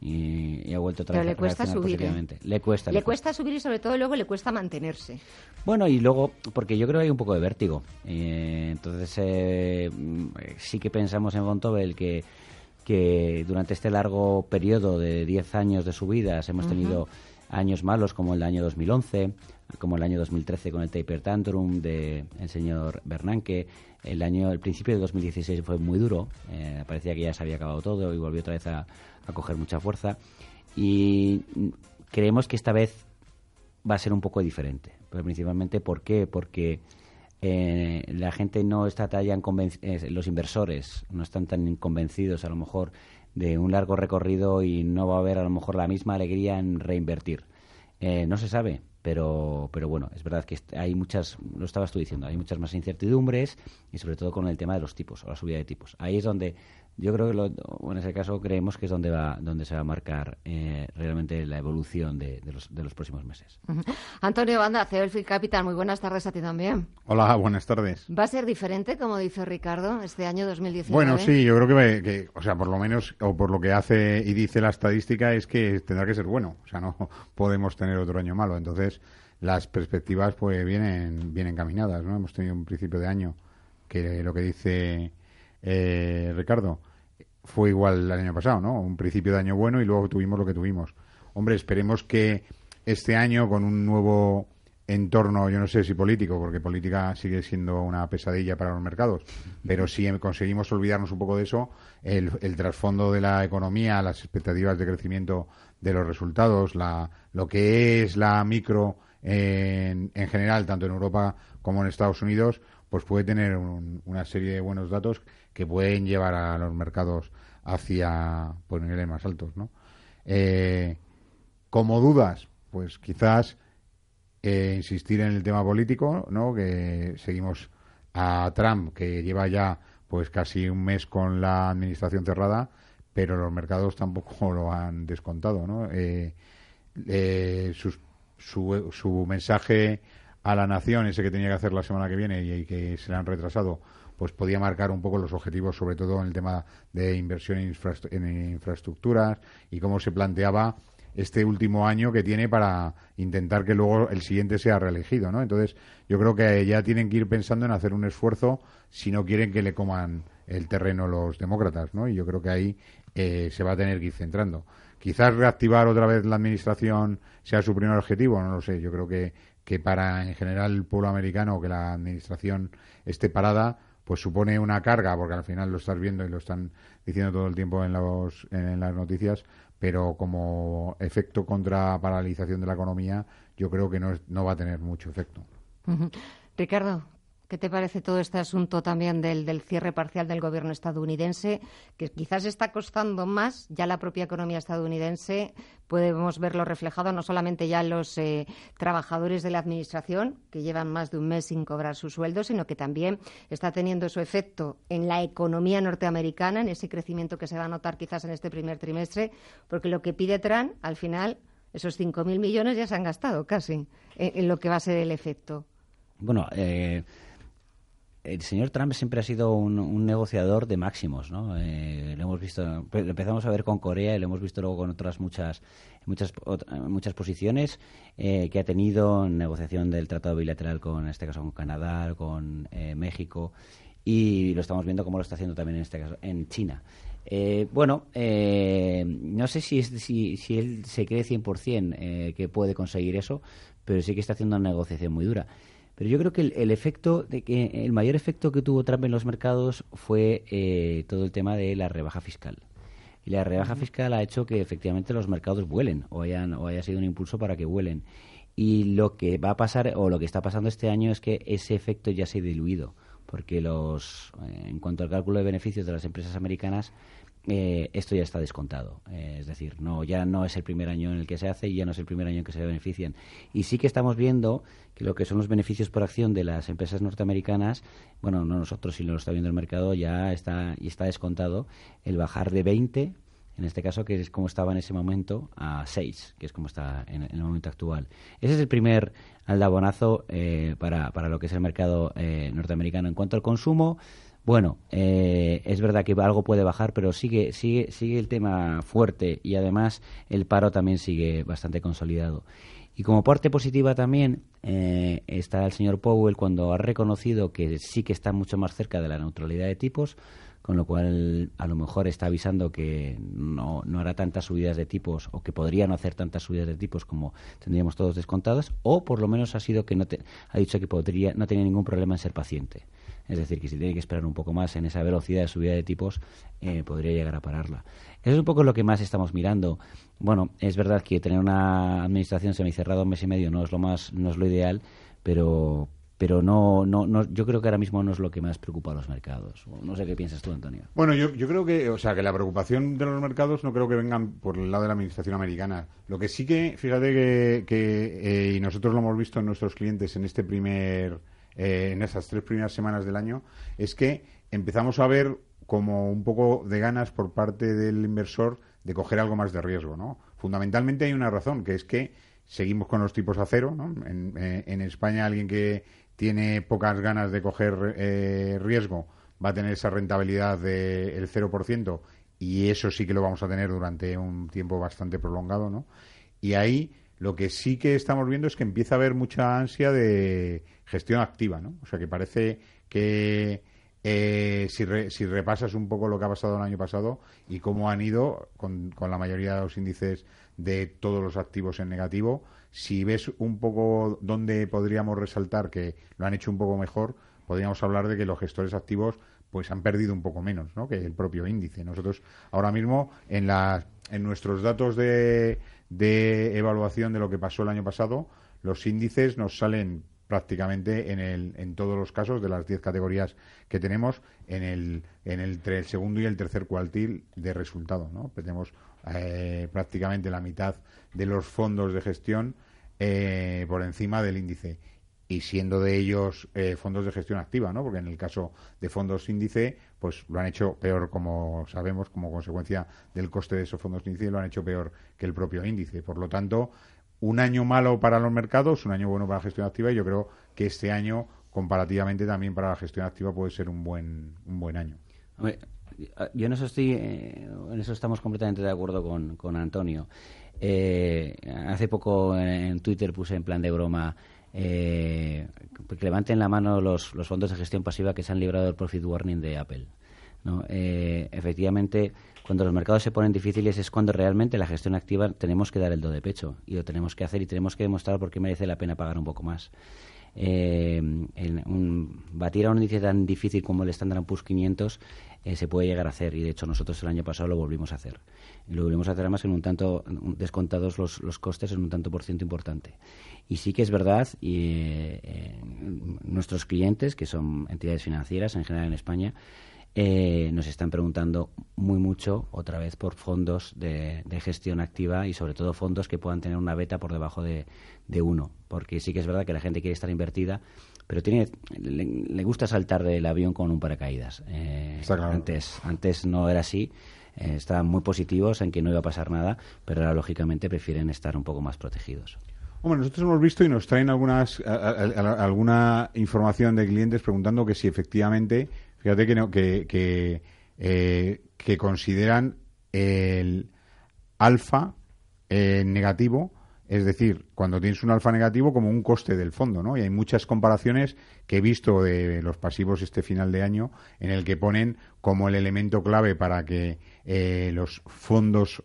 Speaker 17: y, y ha vuelto otra
Speaker 1: Pero
Speaker 17: vez
Speaker 1: le
Speaker 17: a
Speaker 1: cuesta subir, ¿eh?
Speaker 17: Le cuesta.
Speaker 1: Le cuesta subir y sobre todo luego le cuesta mantenerse.
Speaker 17: Bueno, y luego, porque yo creo que hay un poco de vértigo. Eh, entonces, eh, mm, sí que pensamos en Bontobel que, que durante este largo periodo de 10 años de subidas hemos tenido años malos como el año 2011, como el año 2013 con el Taper Tantrum del señor Bernanke. El año, el principio de 2016 fue muy duro, eh, parecía que ya se había acabado todo y volvió otra vez a, coger mucha fuerza. Y creemos que esta vez va a ser un poco diferente. Pero principalmente, ¿por qué? Porque eh, la gente no está tan eh, los inversores no están tan convencidos a lo mejor de un largo recorrido y no va a haber a lo mejor la misma alegría en reinvertir. Eh, no se sabe, pero, pero bueno, es verdad que hay muchas, lo estabas tú diciendo, hay muchas más incertidumbres y sobre todo con el tema de los tipos o la subida de tipos. Ahí es donde yo creo que lo, en ese caso creemos que es donde va donde se va a marcar eh, realmente la evolución de, los, de los próximos meses.
Speaker 1: Antonio Banda, CEO Capital, muy buenas tardes a ti también.
Speaker 18: Hola, buenas tardes.
Speaker 1: ¿Va a ser diferente, como dice Ricardo, este año 2019?
Speaker 18: Bueno, sí, yo creo que, que, o sea, por lo menos, o por lo que hace y dice la estadística, es que tendrá que ser bueno. O sea, no podemos tener otro año malo. Entonces, las perspectivas pues vienen bien encaminadas, ¿no? Hemos tenido un principio de año que lo que dice eh, Ricardo fue igual el año pasado, ¿no? Un principio de año bueno y luego tuvimos lo que tuvimos. Hombre, esperemos que este año con un nuevo entorno, yo no sé si político, porque política sigue siendo una pesadilla para los mercados, pero si conseguimos olvidarnos un poco de eso, el, trasfondo de la economía, las expectativas de crecimiento de los resultados, la, lo que es la micro en, en general, tanto en Europa como en Estados Unidos, pues puede tener una serie de buenos datos que pueden llevar a los mercados hacia pues, niveles más altos, ¿no? Eh, como dudas, pues quizás eh, insistir en el tema político, ¿no? Que seguimos a Trump, que lleva ya pues casi un mes con la administración cerrada, pero los mercados tampoco lo han descontado, ¿no? Eh, su, su, mensaje a la nación, ese que tenía que hacer la semana que viene y, que se le han retrasado, pues podía marcar un poco los objetivos, sobre todo en el tema de inversión en, infraestructuras y cómo se planteaba este último año que tiene para intentar que luego el siguiente sea reelegido, ¿no? Entonces, yo creo que ya tienen que ir pensando en hacer un esfuerzo si no quieren que le coman el terreno los demócratas, ¿no? Y yo creo que ahí eh, se va a tener que ir centrando. Quizás reactivar otra vez la administración sea su primer objetivo, no lo sé. Yo creo que, que para en general el pueblo americano que la administración esté parada, pues supone una carga, porque al final lo estás viendo y lo están diciendo todo el tiempo en, los, en las noticias, pero como efecto contra paralización de la economía, yo creo que no, no va a tener mucho efecto.
Speaker 1: Ricardo, ¿Qué te parece todo este asunto también del, del, cierre parcial del gobierno estadounidense, que quizás está costando más ya la propia economía estadounidense? Podemos verlo reflejado no solamente ya los eh, trabajadores de la Administración, que llevan más de un mes sin cobrar su sueldo, sino que también está teniendo su efecto en la economía norteamericana, en ese crecimiento que se va a notar quizás en este primer trimestre, porque lo que pide Trump, al final, esos 5.000 millones ya se han gastado casi en, lo que va a ser el efecto.
Speaker 17: Bueno, eh, el señor Trump siempre ha sido un, negociador de máximos, ¿no? Eh, lo hemos visto, lo empezamos a ver con Corea y lo hemos visto luego con otras muchas muchas muchas posiciones eh, que ha tenido en negociación del tratado bilateral con, en este caso, con Canadá, con eh, México y lo estamos viendo como lo está haciendo también en este caso en China. bueno, no sé si, si, si él se cree 100% que puede conseguir eso, pero sí que está haciendo una negociación muy dura. Pero yo creo que el, efecto, de que el mayor efecto que tuvo Trump en los mercados fue eh, todo el tema de la rebaja fiscal. Y la rebaja fiscal ha hecho que efectivamente los mercados vuelen o, hayan, o haya sido un impulso para que vuelen. Y lo que va a pasar, o lo que está pasando este año, es que ese efecto ya se ha diluido. Porque los, eh, en cuanto al cálculo de beneficios de las empresas americanas, eh, esto ya está descontado. Eh, es decir, no ya no es el primer año en el que se hace y ya no es el primer año en que se benefician. Y sí que estamos viendo que lo que son los beneficios por acción de las empresas norteamericanas, bueno, no nosotros, sino lo está viendo el mercado, ya está, y está descontado el bajar de 20 en este caso, que es como estaba en ese momento, a 6, que es como está en, el momento actual. Ese es el primer aldabonazo eh, para, para lo que es el mercado norteamericano. En cuanto al consumo, bueno, eh, es verdad que algo puede bajar, pero sigue, sigue, sigue el tema fuerte y además el paro también sigue bastante consolidado. Y como parte positiva también eh, está el señor Powell cuando ha reconocido que sí que está mucho más cerca de la neutralidad de tipos, con lo cual a lo mejor está avisando que no, no hará tantas subidas de tipos o que podría no hacer tantas subidas de tipos como tendríamos todos descontadas, o por lo menos ha sido que no ha dicho que podría no tenía ningún problema en ser paciente. Es decir, que si tiene que esperar un poco más en esa velocidad de subida de tipos, eh, podría llegar a pararla. Eso es un poco lo que más estamos mirando. Bueno, es verdad que tener una administración semicerrada un mes y medio no es lo más, no es lo ideal, pero pero no, no, no, yo creo que ahora mismo no es lo que más preocupa a los mercados. No sé qué piensas tú, Antonio.
Speaker 18: Bueno, yo, yo creo que, o sea, que la preocupación de los mercados no creo que vengan por el lado de la administración americana. Lo que sí que, fíjate que, que eh, y nosotros lo hemos visto en nuestros clientes en este primer, eh, en estas tres primeras semanas del año, es que empezamos a ver como un poco de ganas por parte del inversor de coger algo más de riesgo, ¿no? Fundamentalmente hay una razón, que es que seguimos con los tipos a cero, ¿no? En, eh, España alguien que tiene pocas ganas de coger eh, riesgo, va a tener esa rentabilidad del 0% y eso sí que lo vamos a tener durante un tiempo bastante prolongado, ¿no? Y ahí lo que sí que estamos viendo es que empieza a haber mucha ansia de gestión activa, ¿no? O sea, que parece que eh, si, si repasas un poco lo que ha pasado el año pasado y cómo han ido con, con la mayoría de los índices de todos los activos en negativo, si ves un poco dónde podríamos resaltar que lo han hecho un poco mejor, podríamos hablar de que los gestores activos pues han perdido un poco menos ¿no? que el propio índice. Nosotros ahora mismo en, la, en nuestros datos de, de evaluación de lo que pasó el año pasado, los índices nos salen prácticamente en, el, en todos los casos de las 10 categorías que tenemos en el, en entre el segundo y el tercer cuartil de resultado. ¿no? Tenemos eh, prácticamente la mitad de los fondos de gestión eh, por encima del índice y siendo de ellos eh, fondos de gestión activa, ¿no? Porque en el caso de fondos índice, pues lo han hecho peor, como sabemos, como consecuencia del coste de esos fondos índice, lo han hecho peor que el propio índice. Por lo tanto, un año malo para los mercados, un año bueno para la gestión activa, y yo creo que este año, comparativamente también para la gestión activa, puede ser un buen, un buen año.
Speaker 17: Yo en eso estoy, eh, en eso estamos completamente de acuerdo con, con Antonio. Eh, hace poco en, Twitter puse en plan de broma eh, que levanten la mano los, fondos de gestión pasiva que se han librado del profit warning de Apple. ¿no? Eh, efectivamente, cuando los mercados se ponen difíciles es cuando realmente la gestión activa tenemos que dar el do de pecho y lo tenemos que hacer y tenemos que demostrar por qué merece la pena pagar un poco más. Eh, batir a un índice tan difícil como el Standard Poor's 500 eh, se puede llegar a hacer. Y de hecho nosotros el año pasado lo volvimos a hacer. Y lo volvimos a hacer además en un tanto descontados los, los costes en un tanto por ciento importante. Y sí que es verdad y eh, nuestros clientes que son entidades financieras en general en España eh, nos están preguntando muy mucho otra vez por fondos de, gestión activa y sobre todo fondos que puedan tener una beta por debajo de, uno, porque sí que es verdad que la gente quiere estar invertida, pero tiene le, gusta saltar del avión con un paracaídas. Eh, antes, antes no era así. Eh, estaban muy positivos en que no iba a pasar nada, pero ahora lógicamente prefieren estar un poco más protegidos.
Speaker 18: Hombre, nosotros hemos visto y nos traen algunas, alguna información de clientes preguntando que si efectivamente Fíjate que, que, eh, que, consideran el alfa eh, negativo, es decir, cuando tienes un alfa negativo como un coste del fondo, ¿no? Y hay muchas comparaciones que he visto de los pasivos este final de año en el que ponen como el elemento clave para que eh, los fondos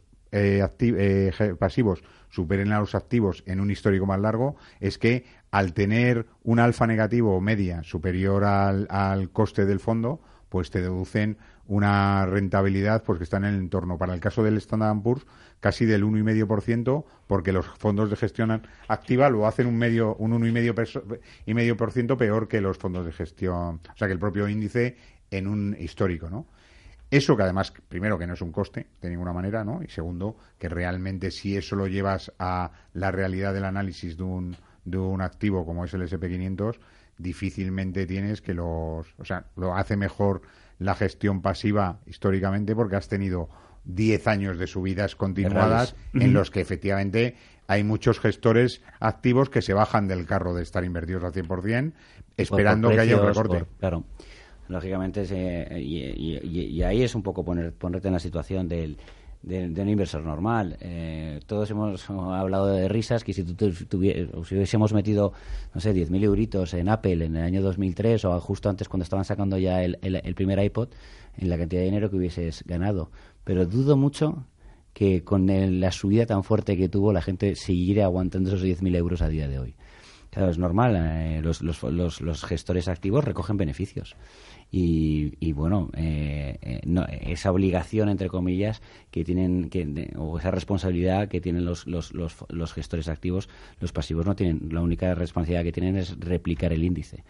Speaker 18: pasivos superen a los activos en un histórico más largo es que al tener un alfa negativo o media superior al, al coste del fondo, pues te deducen una rentabilidad pues que está en el entorno, para el caso del Standard Poor's, casi del 1,5%, porque los fondos de gestión activa lo hacen un medio un 1,5% y medio por ciento peor que los fondos de gestión, o sea, que el propio índice en un histórico, ¿no? Eso que además, primero, que no es un coste de ninguna manera, ¿no? Y segundo, que realmente si eso lo llevas a la realidad del análisis de un, de un activo como es el SP500, difícilmente tienes que los... O sea, lo hace mejor la gestión pasiva históricamente porque has tenido 10 años de subidas continuadas en los que efectivamente hay muchos gestores activos que se bajan del carro de estar invertidos al 100% esperando que haya un recorte.
Speaker 17: claro. Lógicamente, y, ahí es un poco poner, ponerte en la situación del, de, un inversor normal. Eh, todos hemos hablado de risas, que si, si hubiésemos metido, no sé, 10.000 euritos en Apple en el año 2003 o justo antes cuando estaban sacando ya el, el, primer iPod, en la cantidad de dinero que hubieses ganado. Pero dudo mucho que con la subida tan fuerte que tuvo la gente siguiera aguantando esos 10.000 euros a día de hoy. Claro, es normal. eh, los, los, los, los gestores activos recogen beneficios. Y, y bueno, eh, eh, no, esa obligación, entre comillas, que tienen, que, o esa responsabilidad que tienen los, los, los, los gestores activos, los pasivos no tienen. La única responsabilidad que tienen es replicar el índice.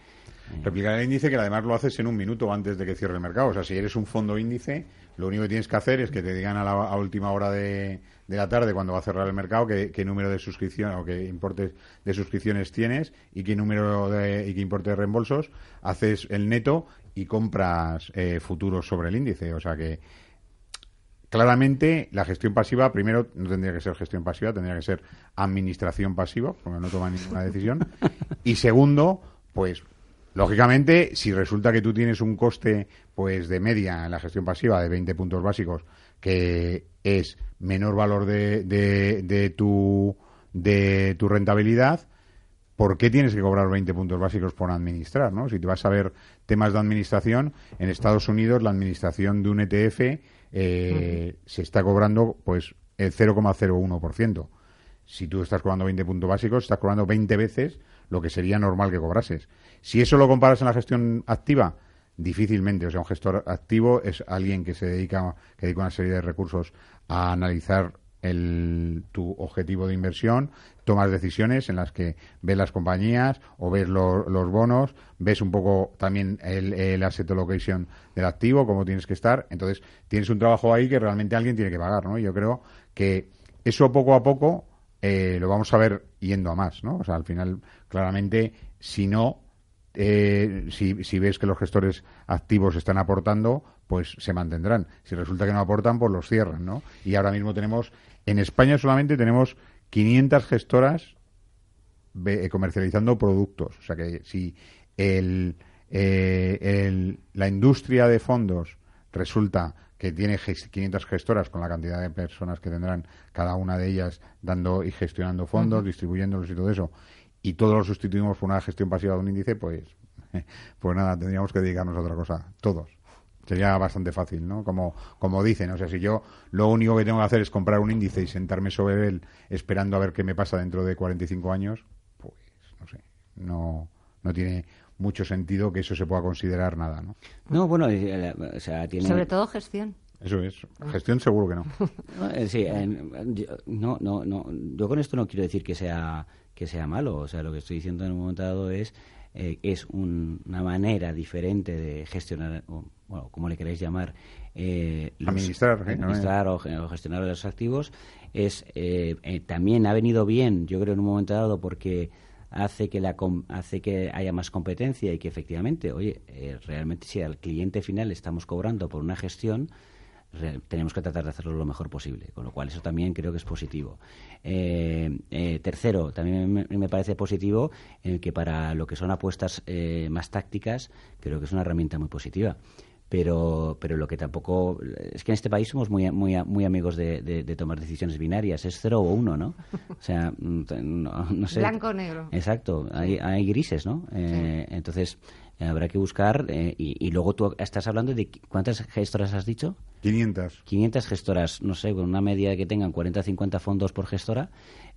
Speaker 18: Replicar el índice que además lo haces en un minuto antes de que cierre el mercado. O sea, si eres un fondo índice, lo único que tienes que hacer es que te digan a la a última hora de, de la tarde, cuando va a cerrar el mercado, qué, qué número de suscripción o qué importe de suscripciones tienes y qué número de, y qué importe de reembolsos. Haces el neto y compras eh, futuros sobre el índice. O sea que claramente la gestión pasiva, primero, no tendría que ser gestión pasiva, tendría que ser administración pasiva, porque no toma ninguna decisión. y segundo, pues lógicamente, si resulta que tú tienes un coste pues de media en la gestión pasiva de 20 puntos básicos, que es menor valor de, de, de tu de tu rentabilidad, ¿por qué tienes que cobrar 20 puntos básicos por administrar? ¿no? Si te vas a ver temas de administración, en Estados Unidos la administración de un ETF eh, se está cobrando pues el 0,01%. Si tú estás cobrando 20 puntos básicos, estás cobrando 20 veces lo que sería normal que cobrases. Si eso lo comparas en la gestión activa, difícilmente. O sea, un gestor activo es alguien que se dedica, que dedica una serie de recursos a analizar el, tu objetivo de inversión, tomas decisiones en las que ves las compañías o ves lo- los bonos, ves un poco también el, el asset allocation del activo, cómo tienes que estar. Entonces, tienes un trabajo ahí que realmente alguien tiene que pagar, ¿no? Yo creo que eso poco a poco eh, lo vamos a ver yendo a más, ¿no? O sea, al final, claramente, si no, eh, si, si ves que los gestores activos están aportando, pues se mantendrán. Si resulta que no aportan, pues los cierran, ¿no? Y ahora mismo tenemos, en España solamente tenemos 500 gestoras eh, comercializando productos. O sea que si el, eh, el- la industria de fondos resulta que tiene ges- 500 gestoras con la cantidad de personas que tendrán cada una de ellas dando y gestionando fondos, distribuyéndolos y todo eso, y todos los sustituimos por una gestión pasiva de un índice, pues, pues nada, tendríamos que dedicarnos a otra cosa, todos. Sería bastante fácil, ¿no? Como, como dicen, o sea, si yo lo único que tengo que hacer es comprar un índice y sentarme sobre él esperando a ver qué me pasa dentro de 45 años, pues no sé, no, no tiene mucho sentido que eso se pueda considerar nada, ¿no?
Speaker 17: No, bueno, eh, o sea, tiene...
Speaker 1: Sobre todo gestión.
Speaker 18: Eso es. Gestión seguro que no.
Speaker 17: No, eh, sí, en- yo- no, no, no. Yo con esto no quiero decir que sea que sea malo. O sea, lo que estoy diciendo en un momento dado es eh, es un- una manera diferente de gestionar, o, bueno, como le queréis llamar, eh, los-
Speaker 18: Administrar, ¿eh?
Speaker 17: administrar o, o gestionar los activos. Es eh, eh, también ha venido bien, yo creo, en un momento dado porque hace que la hace que haya más competencia y que efectivamente, oye, eh, realmente si al cliente final estamos cobrando por una gestión re- tenemos que tratar de hacerlo lo mejor posible, con lo cual eso también creo que es positivo. Eh, eh, tercero, también me, me parece positivo el que para lo que son apuestas eh, más tácticas, creo que es una herramienta muy positiva. Pero, pero lo que tampoco es que en este país somos muy muy muy amigos de, de- de tomar decisiones binarias es cero o uno no o sea mm, no, no sé
Speaker 1: Blanco o negro.
Speaker 17: exacto hay, hay grises no Eh, entonces habrá que buscar eh, y, y luego tú estás hablando de cuántas gestoras has dicho
Speaker 18: 500
Speaker 17: 500 gestoras, no sé, con una media que tengan 40 50 fondos por gestora.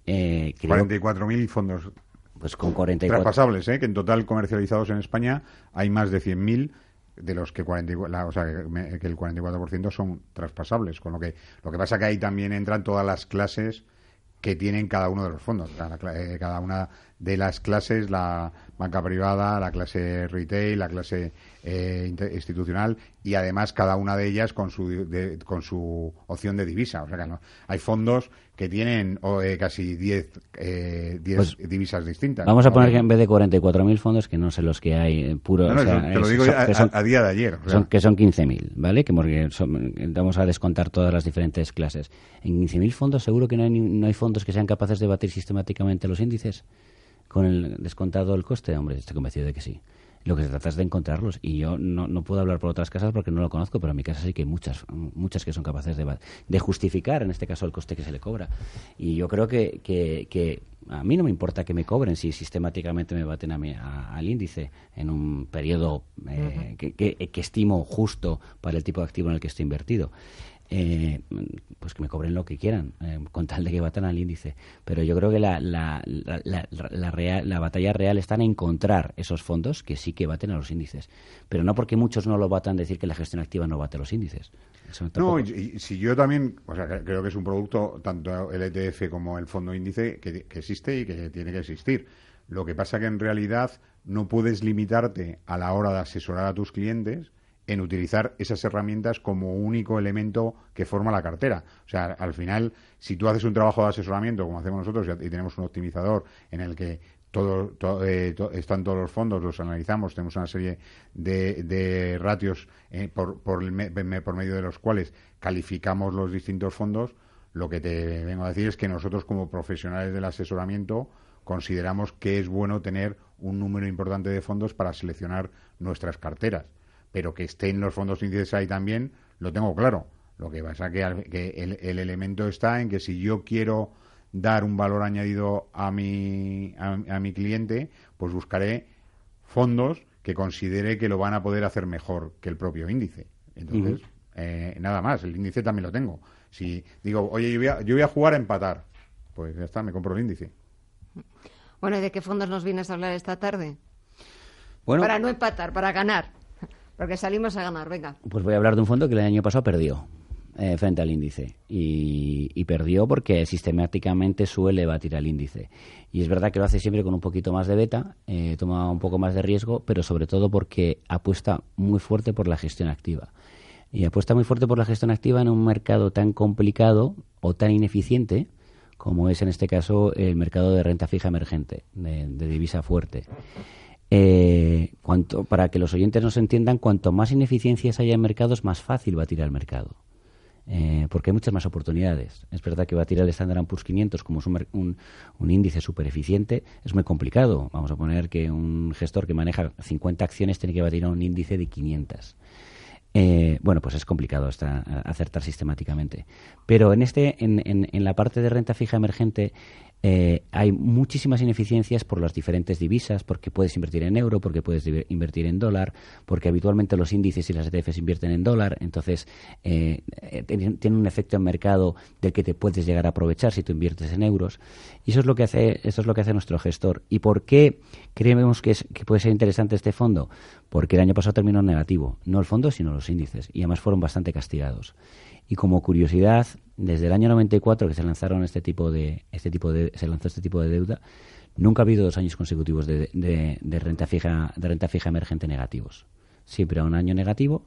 Speaker 17: Eh, creo-
Speaker 18: 44.000 fondos
Speaker 17: Pues con 44.
Speaker 18: traspasables, ¿eh? que en total comercializados en España hay más de 100.000 de los que 44, la- o sea, que, el 44% son traspasables, con lo que lo que pasa que ahí también entran todas las clases que tienen cada uno de los fondos, cada, eh, cada una de las clases, la banca privada, la clase retail, la clase eh, institucional y además cada una de ellas con su de- con su opción de divisa, o sea que no- hay fondos que tienen o, eh, casi 10 eh, 10
Speaker 17: Pues,
Speaker 18: divisas distintas.
Speaker 17: Vamos a poner que en vez de 44.000 fondos, que no sé los que hay, eh, puro.
Speaker 18: No, no,
Speaker 17: o sea,
Speaker 18: eso te lo digo
Speaker 17: son-
Speaker 18: a-
Speaker 17: son-
Speaker 18: día de ayer, o sea.
Speaker 17: Son, que son 15.000, ¿vale? Que porque son- vamos a descontar todas las diferentes clases. En 15.000 fondos, seguro que no hay, no hay fondos que sean capaces de batir sistemáticamente los índices con el descontado el coste. Hombre, estoy convencido de que sí. Lo que se trata es de encontrarlos. Y yo no, no puedo hablar por otras casas porque no lo conozco, pero en mi casa sí que hay muchas, muchas que son capaces de, de justificar, en este caso, el coste que se le cobra. Y yo creo que, que, que a mí no me importa que me cobren si sistemáticamente me baten a mí, a- al índice en un periodo eh, que, que- que estimo justo para el tipo de activo en el que estoy invertido. Eh, pues que me cobren lo que quieran, eh, con tal de que batan al índice. Pero yo creo que la, la, la, la, real, la batalla real está en encontrar esos fondos que sí que baten a los índices. Pero no porque muchos no lo batan decir que la gestión activa no bate a los índices.
Speaker 18: no, y, si yo también, o sea, creo que es un producto, tanto el ETF como el fondo índice, que, que existe y que tiene que existir. Lo que pasa que en realidad no puedes limitarte a la hora de asesorar a tus clientes en utilizar esas herramientas como único elemento que forma la cartera. O sea, al final, si tú haces un trabajo de asesoramiento, como hacemos nosotros, y tenemos un optimizador en el que eh, están todos los fondos, los analizamos, tenemos una serie de, ratios eh, por, por, por medio de los cuales calificamos los distintos fondos, lo que te vengo a decir es que nosotros como profesionales del asesoramiento consideramos que es bueno tener un número importante de fondos para seleccionar nuestras carteras pero que estén los fondos índices ahí también, lo tengo claro. Lo que pasa que, que el, el, elemento está en que si yo quiero dar un valor añadido a mi, a, mi cliente, pues buscaré fondos que considere que lo van a poder hacer mejor que el propio índice. Entonces, eh, nada más, el índice también lo tengo. Si digo, oye, yo voy, a, yo voy a jugar a empatar, pues ya está, me compro el índice.
Speaker 1: Bueno, ¿y de qué fondos nos vienes a hablar esta tarde? Bueno, para no empatar, para ganar. Porque salimos a ganar, venga.
Speaker 17: Pues voy a hablar de un fondo que el año pasado perdió eh, frente al índice. Y, perdió porque sistemáticamente suele batir al índice. Y es verdad que lo hace siempre con un poquito más de beta, eh, toma un poco más de riesgo, pero sobre todo porque apuesta muy fuerte por la gestión activa. Y apuesta muy fuerte por la gestión activa en un mercado tan complicado o tan ineficiente como es en este caso el mercado de renta fija emergente, de divisa fuerte. Eh, cuanto, para que los oyentes nos entiendan, cuanto más ineficiencias haya en mercados, más fácil va a tirar el mercado. Eh, porque hay muchas más oportunidades. Es verdad que va a tirar el Standard Poor's 500 como es un, un, índice súper eficiente, es muy complicado. Vamos a poner que un gestor que maneja 50 acciones tiene que batir a un índice de 500. Eh, bueno, pues es complicado acertar sistemáticamente. Pero en, este, en, en la parte de renta fija emergente, eh, hay muchísimas ineficiencias por las diferentes divisas, porque puedes invertir en euro, porque puedes invertir en dólar, porque habitualmente los índices y las ETFs invierten en dólar, entonces eh, eh tiene un efecto en mercado del que te puedes llegar a aprovechar si tú inviertes en euros. Y eso es lo que hace, eso es lo que hace nuestro gestor. ¿Y por qué creemos que, que puede ser interesante este fondo? Porque el año pasado terminó negativo, no el fondo, sino los índices, y además fueron bastante castigados. Y como curiosidad, desde el año 94 que se lanzaron este tipo de este tipo de se lanzó este tipo de deuda, nunca ha habido dos años consecutivos de, renta fija de renta fija emergente negativos. Siempre a un año negativo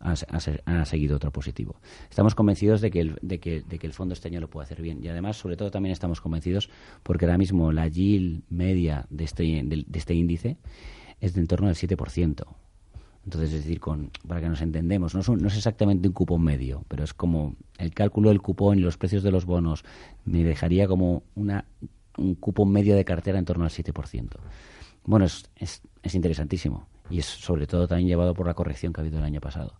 Speaker 17: ha, seguido otro positivo. Estamos convencidos de que, el, de, que, de que el fondo este año lo puede hacer bien y además, sobre todo, también estamos convencidos porque ahora mismo la yield media de este, de, de este índice es de en torno al 7%. Entonces, es decir, con, para que nos entendemos, no es, no es exactamente un cupón medio, pero es como el cálculo del cupón y los precios de los bonos me dejaría como una, un cupón medio de cartera en torno al 7%. Bueno, es, es, es interesantísimo y es sobre todo también llevado por la corrección que ha habido el año pasado.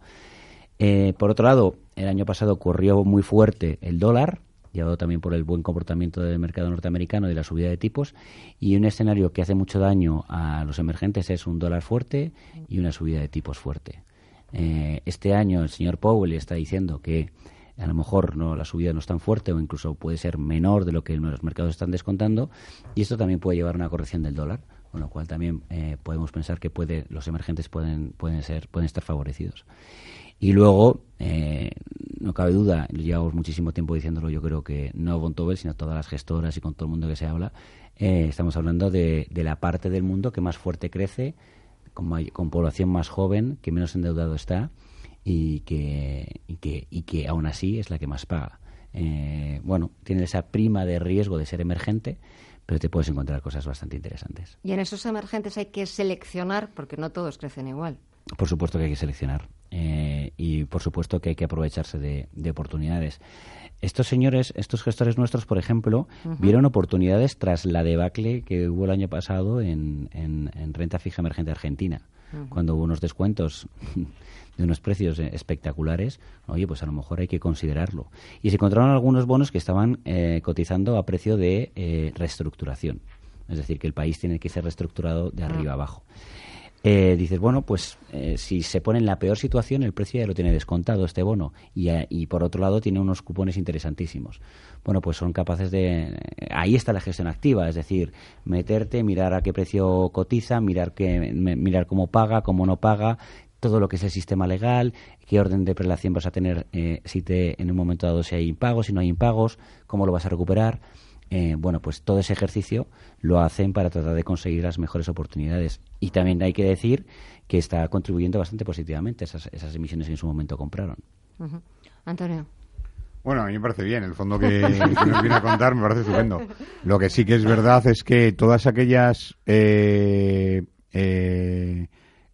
Speaker 17: Eh, por otro lado, el año pasado corrió muy fuerte el dólar, llevado también por el buen comportamiento del mercado norteamericano y la subida de tipos. Y un escenario que hace mucho daño a los emergentes es un dólar fuerte y una subida de tipos fuerte. Eh, este año el señor Powell está diciendo que a lo mejor no la subida no es tan fuerte o incluso puede ser menor de lo que los mercados están descontando y esto también puede llevar a una corrección del dólar con lo cual también eh, podemos pensar que puede los emergentes pueden pueden ser pueden estar favorecidos luego, eh, no cabe duda, llevamos muchísimo tiempo diciéndolo, yo creo que no Bontobel, sino todas las gestoras y con todo el mundo que se habla, eh, estamos hablando de, de, la parte del mundo que más fuerte crece, con, con población más joven, que menos endeudado está y que, y que, y que aún así es la que más paga. Eh, bueno, tiene esa prima de riesgo de ser emergente, pero te puedes encontrar cosas bastante interesantes.
Speaker 1: Y en esos emergentes hay que seleccionar, porque no todos crecen igual.
Speaker 17: Por supuesto que hay que seleccionar. Eh, y por supuesto que hay que aprovecharse de, oportunidades. Estos señores, estos gestores nuestros, por ejemplo, vieron oportunidades tras la debacle que hubo el año pasado en, renta fija emergente argentina, cuando hubo unos descuentos de unos precios espectaculares, oye, pues a lo mejor hay que considerarlo. Y se encontraron algunos bonos que estaban eh, cotizando a precio de eh, reestructuración. Es decir, que el país tiene que ser reestructurado de arriba abajo. Eh, dices, bueno, pues eh, si se pone en la peor situación, el precio ya lo tiene descontado este bono y, eh, y por otro lado tiene unos cupones interesantísimos. Bueno, pues son capaces de... Ahí está la gestión activa, es decir, meterte, mirar a qué precio cotiza, mirar, que, mirar cómo paga, cómo no paga, todo lo que es el sistema legal, qué orden de prelación vas a tener eh, si te, en un momento dado si hay impagos, si no hay impagos, cómo lo vas a recuperar. Eh, bueno, pues todo ese ejercicio lo hacen para tratar de conseguir las mejores oportunidades. Y también hay que decir que está contribuyendo bastante positivamente esas, esas emisiones que en su momento compraron.
Speaker 1: Antonio.
Speaker 18: Bueno, a mí me parece bien. El fondo que, que nos viene a contar me parece estupendo. Lo que sí que es verdad es que todas aquellas eh, eh,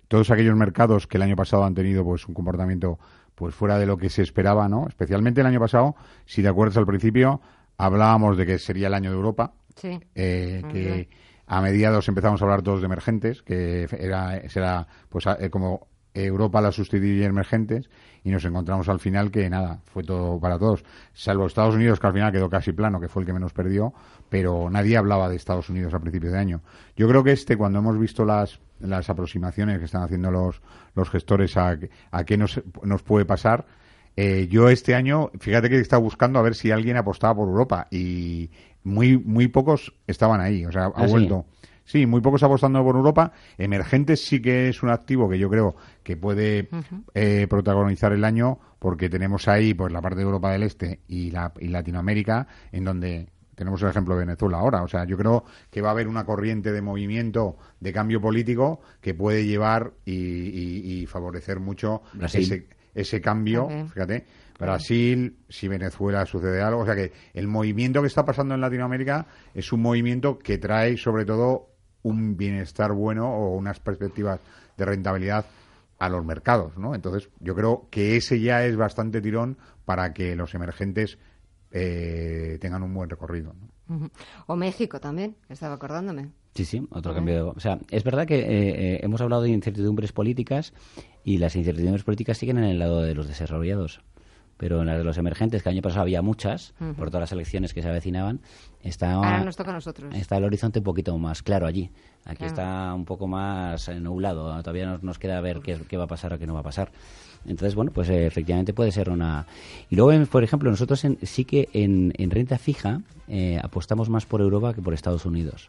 Speaker 18: todos aquellos mercados que el año pasado han tenido pues un comportamiento pues fuera de lo que se esperaba, ¿no? Especialmente el año pasado, si te acuerdas al principio, hablábamos de que sería el año de Europa,
Speaker 1: Sí.
Speaker 18: eh, que a mediados empezamos a hablar todos de emergentes, que era será pues eh, como Europa la sustituye emergentes y nos encontramos al final que nada, fue todo para todos, salvo Estados Unidos que al final quedó casi plano, que fue el que menos perdió, pero nadie hablaba de Estados Unidos a principios de año. Yo creo que este, cuando hemos visto las, las aproximaciones que están haciendo los, los gestores a, a qué nos, nos puede pasar, eh, yo este año, fíjate que he estado buscando a ver si alguien apostaba por Europa y muy muy pocos estaban ahí, o sea, ha
Speaker 17: ¿Ah,
Speaker 18: vuelto. Sí, muy pocos apostando por Europa. Emergentes sí que es un activo que yo creo que puede eh, protagonizar el año porque tenemos ahí pues la parte de Europa del Este y, la, y Latinoamérica en donde tenemos el ejemplo de Venezuela ahora. O sea, yo creo que va a haber una corriente de movimiento de cambio político que puede llevar y, y- y favorecer mucho
Speaker 17: Brasil.
Speaker 18: ese, ese cambio. Fíjate, Brasil, si Venezuela sucede algo. O sea que el movimiento que está pasando en Latinoamérica es un movimiento que trae sobre todo un bienestar bueno o unas perspectivas de rentabilidad a los mercados, ¿no? Entonces, yo creo que ese ya es bastante tirón para que los emergentes eh, tengan un buen recorrido.
Speaker 1: O México también, estaba acordándome.
Speaker 17: Sí, sí, otro cambio. de- O sea, es verdad que eh, eh, hemos hablado de incertidumbres políticas y las incertidumbres políticas siguen en el lado de los desarrollados. Pero en las de los emergentes, que el año pasado había muchas, por todas las elecciones que se avecinaban, está,
Speaker 1: Ahora nos toca a nosotros.
Speaker 17: está el horizonte un poquito más claro allí. Aquí
Speaker 1: Claro.
Speaker 17: está un poco más eh, nublado. Todavía nos, nos queda ver qué, qué va a pasar o qué no va a pasar. Entonces, bueno, pues eh, efectivamente puede ser una... Y luego, en- por ejemplo, nosotros en- sí que en, en renta fija eh, apostamos más por Europa que por Estados Unidos.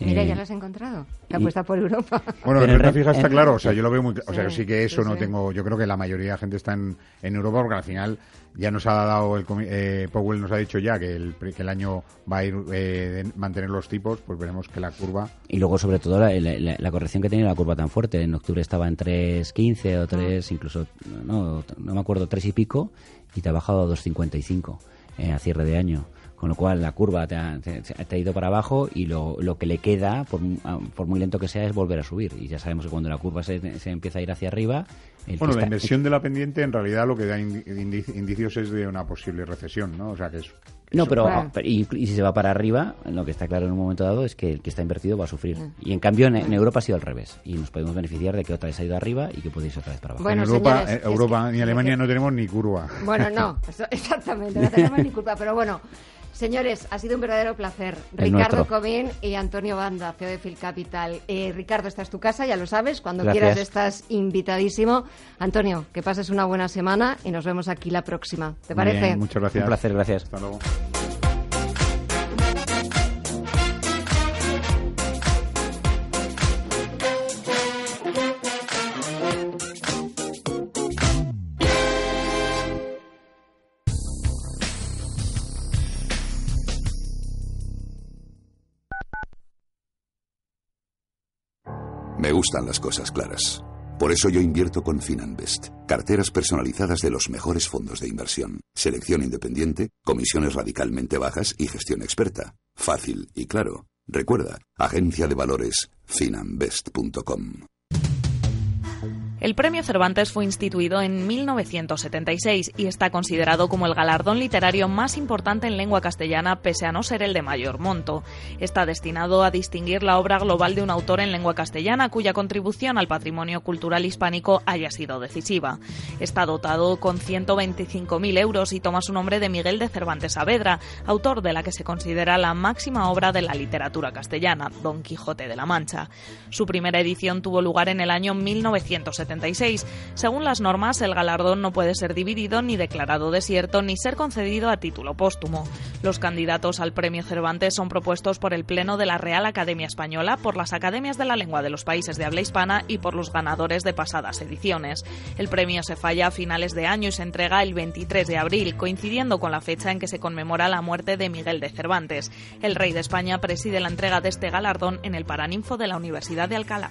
Speaker 1: Mira,
Speaker 17: Eh,
Speaker 1: ya lo has encontrado.
Speaker 17: Y-
Speaker 1: apuesta por Europa.
Speaker 18: Bueno,
Speaker 17: Pero
Speaker 18: en
Speaker 17: en
Speaker 18: renta
Speaker 17: re-
Speaker 18: fija está
Speaker 17: en-
Speaker 18: claro, o sea, yo lo veo muy, o sea,
Speaker 1: Sí,
Speaker 18: sí que eso
Speaker 1: sí,
Speaker 18: no
Speaker 1: sí.
Speaker 18: tengo, yo creo que la mayoría de la gente está en, en Europa porque al final ya nos ha dado el eh, Powell nos ha dicho ya que el, que el año va a ir eh, de mantener los tipos, pues veremos que la curva
Speaker 17: Y luego, sobre todo, la, la- la corrección que tenía la curva tan fuerte. En octubre estaba en 3.15 o 3, incluso, no, no me acuerdo, 3 y pico, y te ha bajado a 2.55 eh, a cierre de año. Con lo cual, la curva te ha, te- te ha ido para abajo y lo, lo que le queda, por, mu- ah, por muy lento que sea, es volver a subir. Y ya sabemos que cuando la curva se, se empieza a ir hacia arriba... el
Speaker 18: Bueno, la inversión de la pendiente en realidad lo que da indi- indi- indicios es de una posible recesión, ¿no? O sea, que es...
Speaker 17: No, pero y, y si se va para arriba, lo que está claro en un momento dado es que el que está invertido va a sufrir. Y en cambio en, en Europa ha sido al revés. Y nos podemos beneficiar de que otra vez ha ido arriba y que puede irse otra vez para abajo.
Speaker 1: Bueno,
Speaker 18: en Europa,
Speaker 1: señores,
Speaker 18: eh, Europa
Speaker 1: que-
Speaker 18: ni Alemania
Speaker 1: que-
Speaker 18: no tenemos ni curva.
Speaker 1: Bueno, no, eso- exactamente, no tenemos ni culpa, pero bueno. Señores, ha sido un verdadero placer.
Speaker 17: El
Speaker 1: Ricardo
Speaker 17: nuestro.
Speaker 1: Comín y Antonio Banda, CEO de Phil Capital. Eh, Ricardo, esta es tu casa, ya lo sabes. Cuando
Speaker 17: Gracias.
Speaker 1: quieras estás invitadísimo. Antonio, que pases una buena semana y nos vemos aquí la próxima. ¿Te
Speaker 18: Muy
Speaker 1: parece?
Speaker 18: bien, muchas gracias.
Speaker 17: Un placer, gracias.
Speaker 18: Hasta luego.
Speaker 19: Me gustan las cosas claras. Por eso yo invierto con Finanbest, carteras personalizadas de los mejores fondos de inversión, selección independiente, comisiones radicalmente bajas y gestión experta. Fácil y claro. Recuerda, agencia de valores finanbest.com.
Speaker 7: El Premio Cervantes fue instituido en 1976 y está considerado como el galardón literario más importante en lengua castellana, pese a no ser el de mayor monto. Está destinado a distinguir la obra global de un autor en lengua castellana cuya contribución al patrimonio cultural hispánico haya sido decisiva. Está dotado con 125.000 euros y toma su nombre de Miguel de Cervantes Saavedra, autor de la que se considera la máxima obra de la literatura castellana, Don Quijote de la Mancha. Su primera edición tuvo lugar en el año 1976 según las normas, el galardón no puede ser dividido ni declarado desierto ni ser concedido a título póstumo. Los candidatos al Premio Cervantes son propuestos por el Pleno de la Real Academia Española, por las Academias de la Lengua de los países de habla hispana y por los ganadores de pasadas ediciones. El premio se falla a finales de año y se entrega el 23 de abril, coincidiendo con la fecha en que se conmemora la muerte de Miguel de Cervantes. El rey de España preside la entrega de este galardón en el Paraninfo de la Universidad de Alcalá.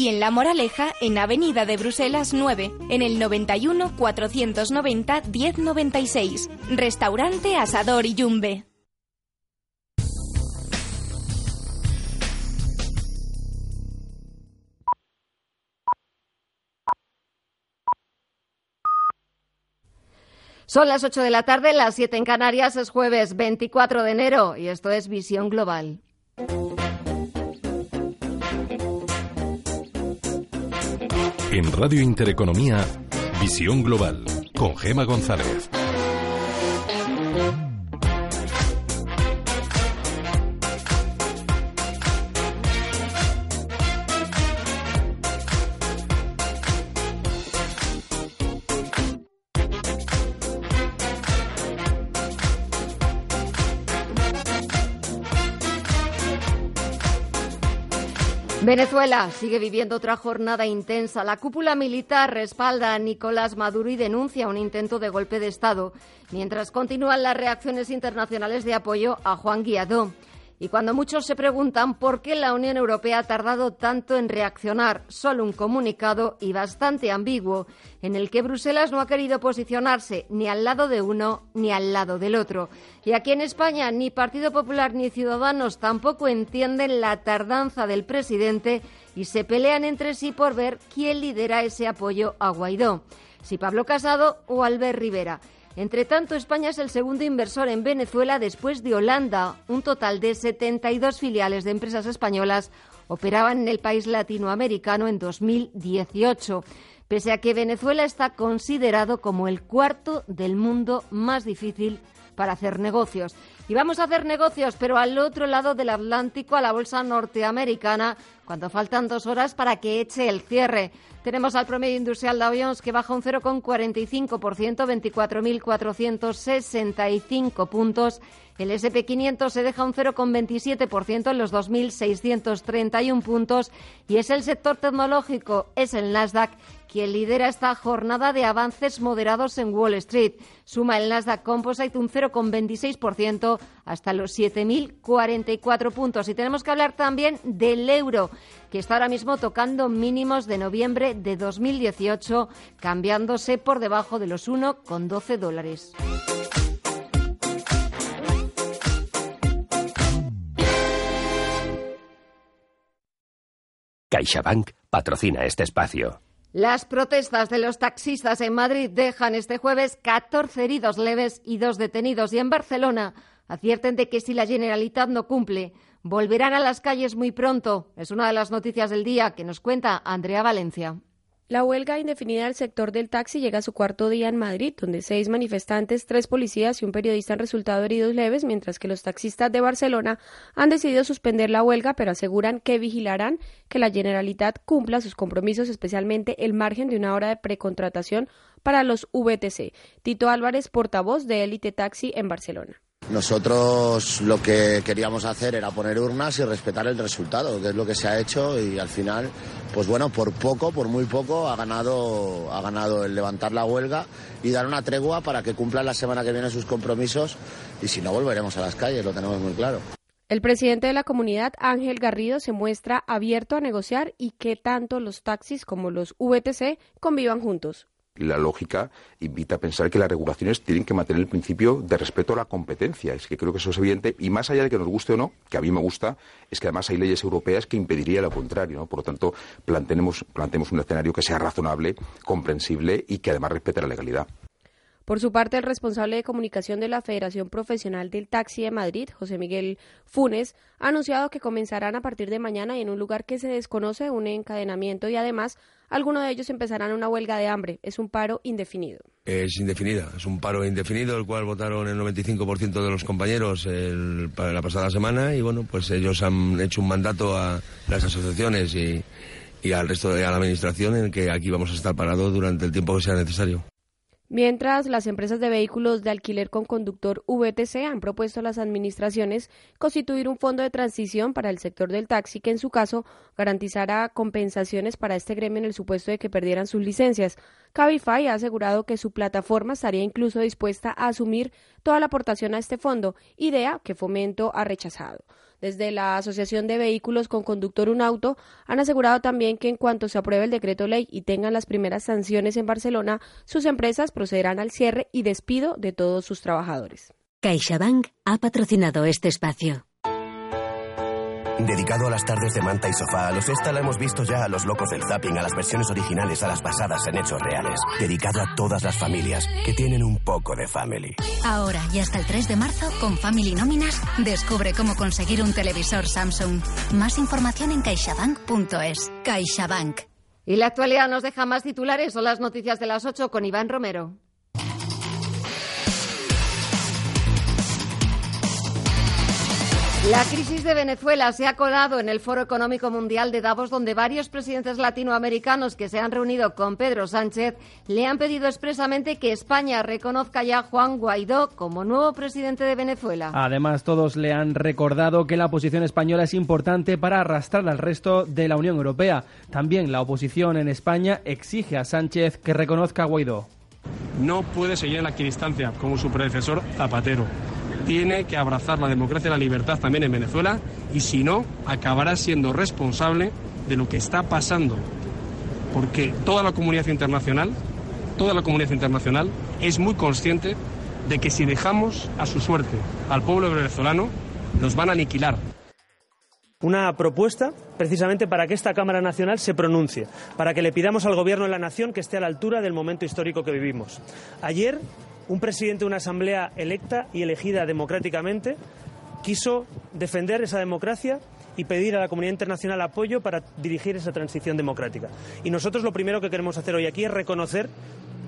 Speaker 20: y en La Moraleja, en Avenida de Bruselas 9, en el 91 490 1096. Restaurante Asador y Yumbe.
Speaker 1: Son las 8 de la tarde, las 7 en Canarias, es jueves 24 de enero y esto es Visión Global.
Speaker 2: En Radio Intereconomía, Visión Global, con Gema González.
Speaker 1: Venezuela sigue viviendo otra jornada intensa. La cúpula militar respalda a Nicolás Maduro y denuncia un intento de golpe de Estado, mientras continúan las reacciones internacionales de apoyo a Juan Guaidó. Y cuando muchos se preguntan por qué la Unión Europea ha tardado tanto en reaccionar, solo un comunicado y bastante ambiguo, en el que Bruselas no ha querido posicionarse ni al lado de uno ni al lado del otro. Y aquí en España ni Partido Popular ni Ciudadanos tampoco entienden la tardanza del presidente y se pelean entre sí por ver quién lidera ese apoyo a Guaidó, si Pablo Casado o Albert Rivera. Entre tanto, España es el segundo inversor en Venezuela después de Holanda. Un total de 72 filiales de empresas españolas operaban en el país latinoamericano en 2018, pese a que Venezuela está considerado como el cuarto del mundo más difícil para hacer negocios. Y vamos a hacer negocios, pero al otro lado del Atlántico, a la bolsa norteamericana, cuando faltan dos horas para que eche el cierre. Tenemos al promedio industrial Dow Jones que baja un 0,45%, 24.465 puntos. El SP500 se deja un 0,27% en los 2.631 puntos. Y es el sector tecnológico, es el Nasdaq, quien lidera esta jornada de avances moderados en Wall Street. Suma el Nasdaq Composite un 0,26% hasta los 7.044 puntos. Y tenemos que hablar también del euro, que está ahora mismo tocando mínimos de noviembre de 2018, cambiándose por debajo de los 1,12 dólares.
Speaker 21: CaixaBank patrocina este espacio.
Speaker 1: Las protestas de los taxistas en Madrid dejan este jueves 14 heridos leves y dos detenidos. Y en Barcelona advierten de que si la Generalitat no cumple, volverán a las calles muy pronto. Es una de las noticias del día que nos cuenta Andrea Valencia.
Speaker 22: La huelga indefinida del sector del taxi llega a su cuarto día en Madrid, donde seis manifestantes, tres policías y un periodista han resultado heridos leves, mientras que los taxistas de Barcelona han decidido suspender la huelga, pero aseguran que vigilarán que la Generalitat cumpla sus compromisos, especialmente el margen de una hora de precontratación para los VTC. Tito Álvarez, portavoz de Elite Taxi en Barcelona.
Speaker 23: Nosotros lo que queríamos hacer era poner urnas y respetar el resultado, que es lo que se ha hecho y al final, pues bueno, por poco, por muy poco, ha ganado, ha ganado el levantar la huelga y dar una tregua para que cumplan la semana que viene sus compromisos y si no volveremos a las calles, lo tenemos muy claro.
Speaker 22: El presidente de la comunidad, Ángel Garrido, se muestra abierto a negociar y que tanto los taxis como los VTC convivan juntos.
Speaker 24: La lógica invita a pensar que las regulaciones tienen que mantener el principio de respeto a la competencia. Es que creo que eso es evidente. Y más allá de que nos guste o no, que a mí me gusta, es que además hay leyes europeas que impedirían lo contrario. Por lo tanto, planteemos, planteemos un escenario que sea razonable, comprensible y que además respete la legalidad.
Speaker 22: Por su parte, el responsable de comunicación de la Federación Profesional del Taxi de Madrid, José Miguel Funes, ha anunciado que comenzarán a partir de mañana y en un lugar que se desconoce un encadenamiento y además algunos de ellos empezarán una huelga de hambre. Es un paro indefinido.
Speaker 25: Es indefinida, es un paro indefinido, el cual votaron el 95% de los compañeros para la pasada semana y bueno, pues ellos han hecho un mandato a las asociaciones y, y al resto de la administración en que aquí vamos a estar parados durante el tiempo que sea necesario.
Speaker 22: Mientras, las empresas de vehículos de alquiler con conductor VTC han propuesto a las administraciones constituir un fondo de transición para el sector del taxi que en su caso garantizará compensaciones para este gremio en el supuesto de que perdieran sus licencias. Cabify ha asegurado que su plataforma estaría incluso dispuesta a asumir toda la aportación a este fondo, idea que Fomento ha rechazado. Desde la Asociación de Vehículos con Conductor Un Auto han asegurado también que en cuanto se apruebe el decreto ley y tengan las primeras sanciones en Barcelona, sus empresas procederán al cierre y despido de todos sus trabajadores.
Speaker 26: CaixaBank ha patrocinado este espacio.
Speaker 27: Dedicado a las tardes de manta y sofá, a los esta la hemos visto ya a los locos del zapping, a las versiones originales, a las basadas en hechos reales. Dedicado a todas las familias que tienen un poco de family.
Speaker 26: Ahora y hasta el 3 de marzo, con Family Nóminas, descubre cómo conseguir un televisor Samsung. Más información en caixabank.es. CaixaBank.
Speaker 1: Y la actualidad nos deja más titulares. Son las noticias de las 8 con Iván Romero. La crisis de Venezuela se ha colado en el Foro Económico Mundial de Davos, donde varios presidentes latinoamericanos que se han reunido con Pedro Sánchez le han pedido expresamente que España reconozca ya a Juan Guaidó como nuevo presidente de Venezuela.
Speaker 3: Además, todos le han recordado que la posición española es importante para arrastrar al resto de la Unión Europea. También la oposición en España exige a Sánchez que reconozca a Guaidó.
Speaker 28: No puede seguir en la equidistancia como su predecesor Zapatero tiene que abrazar la democracia y la libertad también en Venezuela y si no, acabará siendo responsable de lo que está pasando. Porque toda la comunidad internacional, toda la comunidad internacional es muy consciente de que si dejamos a su suerte al pueblo venezolano, nos van a aniquilar.
Speaker 29: Una propuesta precisamente para que esta Cámara Nacional se pronuncie, para que le pidamos al Gobierno de la Nación que esté a la altura del momento histórico que vivimos. Ayer un presidente de una asamblea electa y elegida democráticamente quiso defender esa democracia y pedir a la comunidad internacional apoyo para dirigir esa transición democrática. Y nosotros lo primero que queremos hacer hoy aquí es reconocer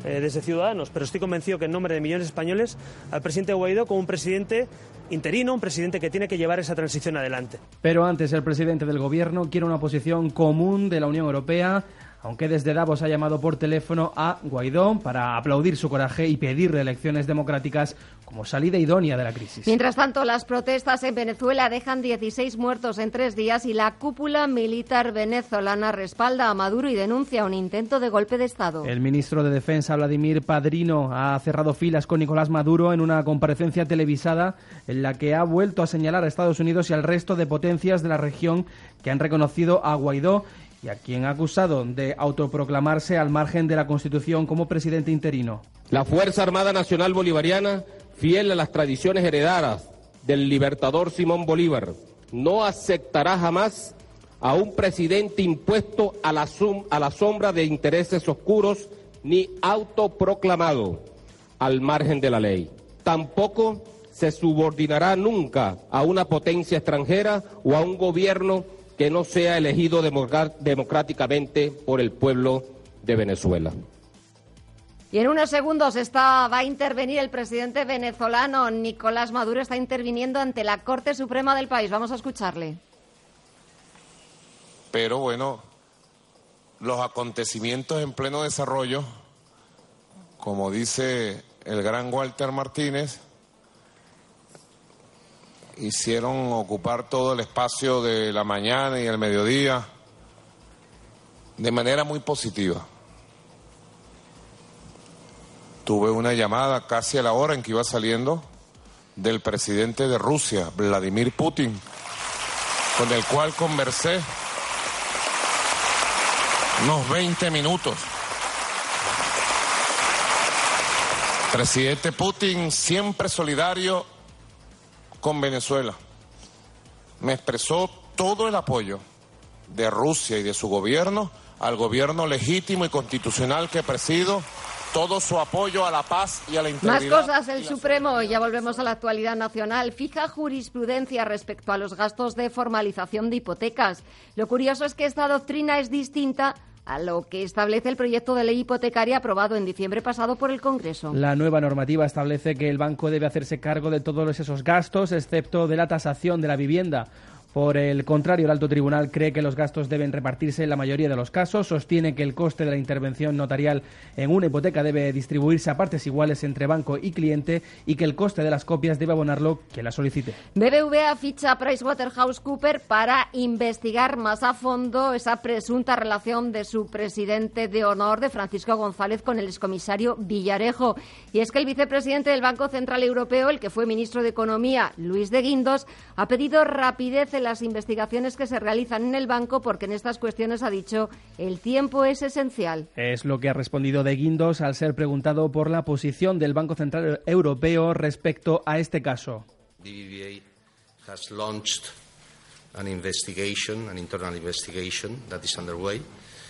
Speaker 29: eh, desde Ciudadanos, pero estoy convencido que en nombre de millones de españoles, al presidente Guaidó como un presidente interino, un presidente que tiene que llevar esa transición adelante.
Speaker 3: Pero antes el presidente del Gobierno quiere una posición común de la Unión Europea aunque desde Davos ha llamado por teléfono a Guaidó para aplaudir su coraje y pedir elecciones democráticas como salida idónea de la crisis.
Speaker 1: Mientras tanto, las protestas en Venezuela dejan 16 muertos en tres días y la cúpula militar venezolana respalda a Maduro y denuncia un intento de golpe de Estado.
Speaker 3: El ministro de Defensa, Vladimir Padrino, ha cerrado filas con Nicolás Maduro en una comparecencia televisada en la que ha vuelto a señalar a Estados Unidos y al resto de potencias de la región que han reconocido a Guaidó y a quien ha acusado de autoproclamarse al margen de la Constitución como presidente interino.
Speaker 8: La Fuerza Armada Nacional Bolivariana, fiel a las tradiciones heredadas del libertador Simón Bolívar, no aceptará jamás a un presidente impuesto a la, a la sombra de intereses oscuros ni autoproclamado al margen de la ley. Tampoco se subordinará nunca a una potencia extranjera o a un gobierno que no sea elegido democráticamente por el pueblo de Venezuela.
Speaker 1: Y en unos segundos está, va a intervenir el presidente venezolano Nicolás Maduro, está interviniendo ante la Corte Suprema del país. Vamos a escucharle.
Speaker 30: Pero bueno, los acontecimientos en pleno desarrollo, como dice el gran Walter Martínez, hicieron ocupar todo el espacio de la mañana y el mediodía de manera muy positiva. Tuve una llamada casi a la hora en que iba saliendo del presidente de Rusia, Vladimir Putin, con el cual conversé unos 20 minutos. Presidente Putin siempre solidario con Venezuela. Me expresó todo el apoyo de Rusia y de su gobierno al gobierno legítimo y constitucional que presido todo su apoyo a la paz y a la integridad.
Speaker 1: Más cosas, el Supremo, ya volvemos a la actualidad nacional, fija jurisprudencia respecto a los gastos de formalización de hipotecas. Lo curioso es que esta doctrina es distinta a lo que establece el proyecto de ley hipotecaria aprobado en diciembre pasado por el Congreso.
Speaker 3: La nueva normativa establece que el banco debe hacerse cargo de todos esos gastos, excepto de la tasación de la vivienda. Por el contrario, el alto tribunal cree que los gastos deben repartirse en la mayoría de los casos, sostiene que el coste de la intervención notarial en una hipoteca debe distribuirse a partes iguales entre banco y cliente y que el coste de las copias debe abonarlo quien la solicite.
Speaker 1: BBVA ficha a PricewaterhouseCoopers para investigar más a fondo esa presunta relación de su presidente de honor, de Francisco González, con el excomisario Villarejo. Y es que el vicepresidente del Banco Central Europeo, el que fue ministro de Economía, Luis de Guindos, ha pedido rapidez en las investigaciones que se realizan en el banco porque en estas cuestiones ha dicho el tiempo es esencial.
Speaker 3: Es lo que ha respondido De Guindos al ser preguntado por la posición del Banco Central Europeo respecto a este caso.
Speaker 31: has launched an investigation, an internal investigation that is underway.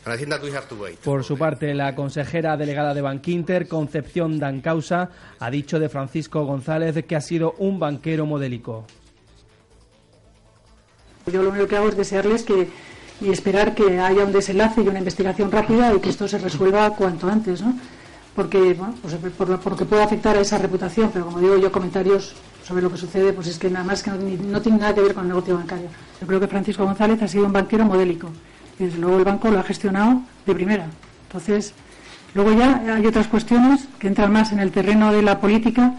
Speaker 31: And I think that we have to wait.
Speaker 3: Por su parte, la consejera delegada de Bankinter, Concepción Dancausa, ha dicho de Francisco González que ha sido un banquero modélico.
Speaker 32: Yo lo único que hago es desearles que y esperar que haya un desenlace y una investigación rápida y que esto se resuelva cuanto antes, ¿no? Porque, bueno, pues por, porque puede afectar a esa reputación, pero como digo yo, comentarios sobre lo que sucede, pues es que nada más que no, no tiene nada que ver con el negocio bancario. Yo creo que Francisco González ha sido un banquero modélico y desde luego el banco lo ha gestionado de primera. Entonces, luego ya hay otras cuestiones que entran más en el terreno de la política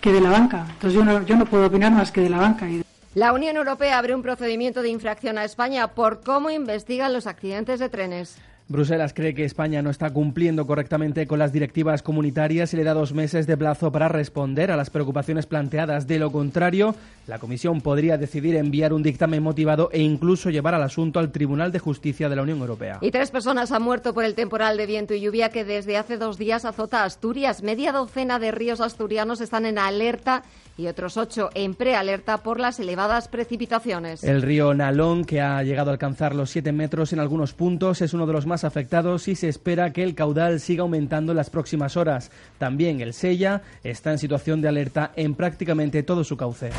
Speaker 32: que de la banca. Entonces yo no, yo no puedo opinar más que de la banca. Y
Speaker 1: la Unión Europea abre un procedimiento de infracción a España por cómo investigan los accidentes de trenes.
Speaker 3: Bruselas cree que España no está cumpliendo correctamente con las directivas comunitarias y le da dos meses de plazo para responder a las preocupaciones planteadas. De lo contrario, la Comisión podría decidir enviar un dictamen motivado e incluso llevar al asunto al Tribunal de Justicia de la Unión Europea.
Speaker 1: Y tres personas han muerto por el temporal de viento y lluvia que desde hace dos días azota Asturias. Media docena de ríos asturianos están en alerta y otros ocho en prealerta por las elevadas precipitaciones.
Speaker 3: El río Nalón, que ha llegado a alcanzar los siete metros en algunos puntos, es uno de los más afectados y se espera que el caudal siga aumentando en las próximas horas. También el Sella está en situación de alerta en prácticamente todo su cauce.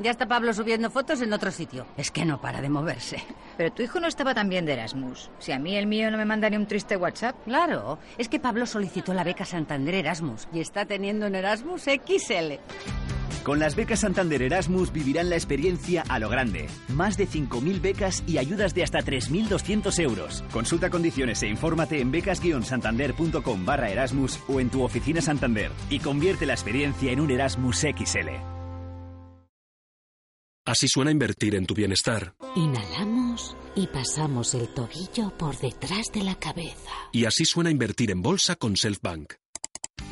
Speaker 33: Ya está Pablo subiendo fotos en otro sitio. Es que no para de moverse.
Speaker 34: Pero tu hijo no estaba tan bien de Erasmus. Si a mí el mío no me manda ni un triste WhatsApp.
Speaker 33: Claro, es que Pablo solicitó la beca Santander Erasmus y está teniendo en Erasmus XL.
Speaker 35: Con las becas Santander Erasmus vivirán la experiencia a lo grande. Más de 5.000 becas y ayudas de hasta 3.200 euros. Consulta condiciones e infórmate en becas-santander.com barra Erasmus o en tu oficina Santander y convierte la experiencia en un Erasmus XL.
Speaker 36: Así suena invertir en tu bienestar.
Speaker 37: Inhalamos y pasamos el tobillo por detrás de la cabeza.
Speaker 36: Y así suena invertir en bolsa con Selfbank.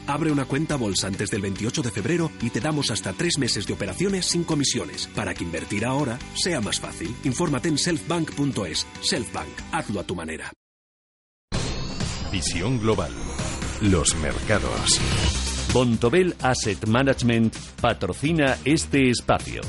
Speaker 36: Abre una cuenta bolsa antes del 28 de febrero y te damos hasta tres meses de operaciones sin comisiones para que invertir ahora sea más fácil. Infórmate en selfbank.es. Selfbank, hazlo a tu manera.
Speaker 2: Visión global. Los mercados.
Speaker 9: Bontobel Asset Management patrocina este espacio.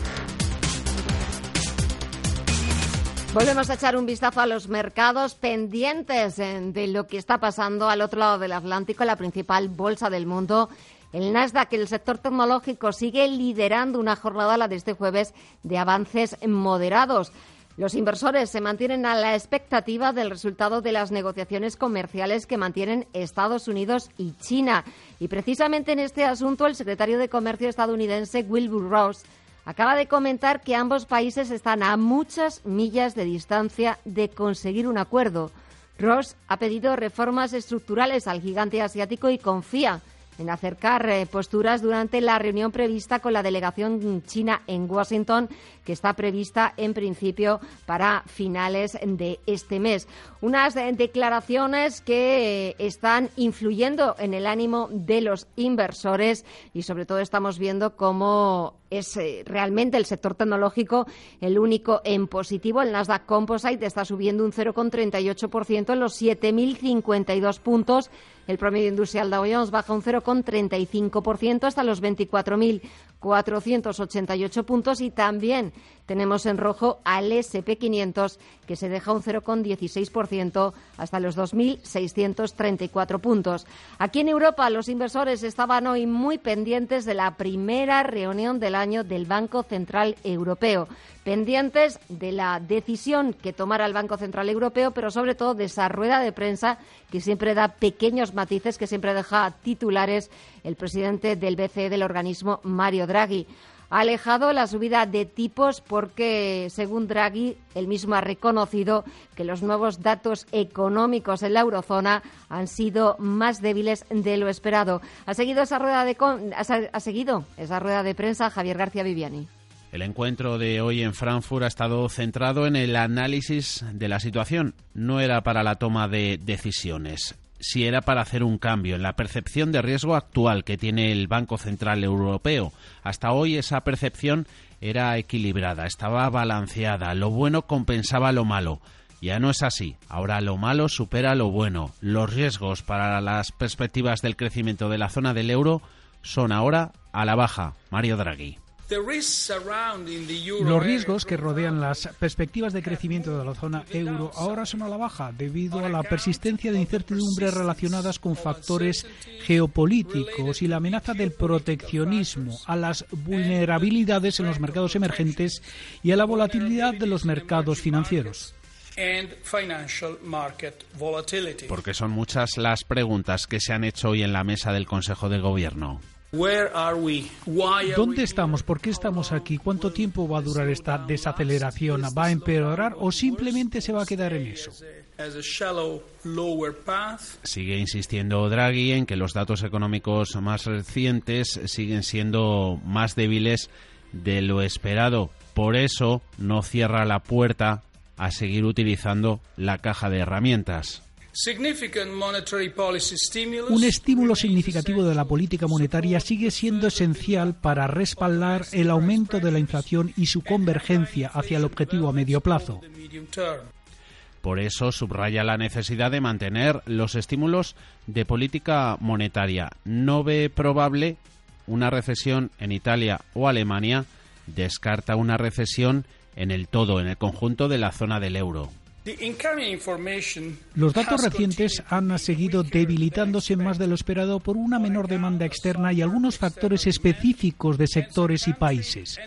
Speaker 1: Volvemos a echar un vistazo a los mercados pendientes de lo que está pasando al otro lado del Atlántico, la principal bolsa del mundo. El Nasdaq, el sector tecnológico, sigue liderando una jornada, la de este jueves, de avances moderados. Los inversores se mantienen a la expectativa del resultado de las negociaciones comerciales que mantienen Estados Unidos y China. Y precisamente en este asunto, el secretario de Comercio estadounidense, Wilbur Ross, acaba de comentar que ambos países están a muchas millas de distancia de conseguir un acuerdo. Ross ha pedido reformas estructurales al gigante asiático y confía en acercar eh, posturas durante la reunión prevista con la delegación china en Washington, que está prevista en principio para finales de este mes. Unas eh, declaraciones que eh, están influyendo en el ánimo de los inversores y sobre todo estamos viendo cómo es realmente el sector tecnológico el único en positivo. El Nasdaq Composite está subiendo un 0,38% en los 7.052 puntos el promedio industrial Dow Jones baja un 0,35% hasta los 24.488 puntos y también tenemos en rojo al SP500 que se deja un 0,16% hasta los 2.634 puntos. Aquí en Europa los inversores estaban hoy muy pendientes de la primera reunión del año del Banco Central Europeo pendientes de la decisión que tomara el Banco Central Europeo, pero sobre todo de esa rueda de prensa que siempre da pequeños matices, que siempre deja titulares el presidente del BCE del organismo, Mario Draghi. Ha alejado la subida de tipos porque, según Draghi, él mismo ha reconocido que los nuevos datos económicos en la eurozona han sido más débiles de lo esperado. Ha seguido esa rueda de, ha seguido esa rueda de prensa Javier García Viviani.
Speaker 10: El encuentro de hoy en Frankfurt ha estado centrado en el análisis de la situación. No era para la toma de decisiones, si era para hacer un cambio en la percepción de riesgo actual que tiene el Banco Central Europeo. Hasta hoy esa percepción era equilibrada, estaba balanceada, lo bueno compensaba lo malo. Ya no es así. Ahora lo malo supera lo bueno. Los riesgos para las perspectivas del crecimiento de la zona del euro son ahora a la baja. Mario Draghi.
Speaker 38: Los riesgos que rodean las perspectivas de crecimiento de la zona euro ahora son a la baja debido a la persistencia de incertidumbres relacionadas con factores geopolíticos y la amenaza del proteccionismo, a las vulnerabilidades en los mercados emergentes y a la volatilidad de los mercados financieros.
Speaker 10: Porque son muchas las preguntas que se han hecho hoy en la mesa del Consejo de Gobierno.
Speaker 38: ¿Dónde estamos? ¿Por qué estamos aquí? ¿Cuánto tiempo va a durar esta desaceleración? ¿Va a empeorar o simplemente se va a quedar en eso?
Speaker 10: Sigue insistiendo Draghi en que los datos económicos más recientes siguen siendo más débiles de lo esperado. Por eso no cierra la puerta a seguir utilizando la caja de herramientas.
Speaker 38: Un estímulo significativo de la política monetaria sigue siendo esencial para respaldar el aumento de la inflación y su convergencia hacia el objetivo a medio plazo.
Speaker 10: Por eso subraya la necesidad de mantener los estímulos de política monetaria. No ve probable una recesión en Italia o Alemania, descarta una recesión en el todo, en el conjunto de la zona del euro.
Speaker 38: Los datos recientes han seguido debilitándose más de lo esperado por una menor demanda externa y algunos factores específicos de sectores y países.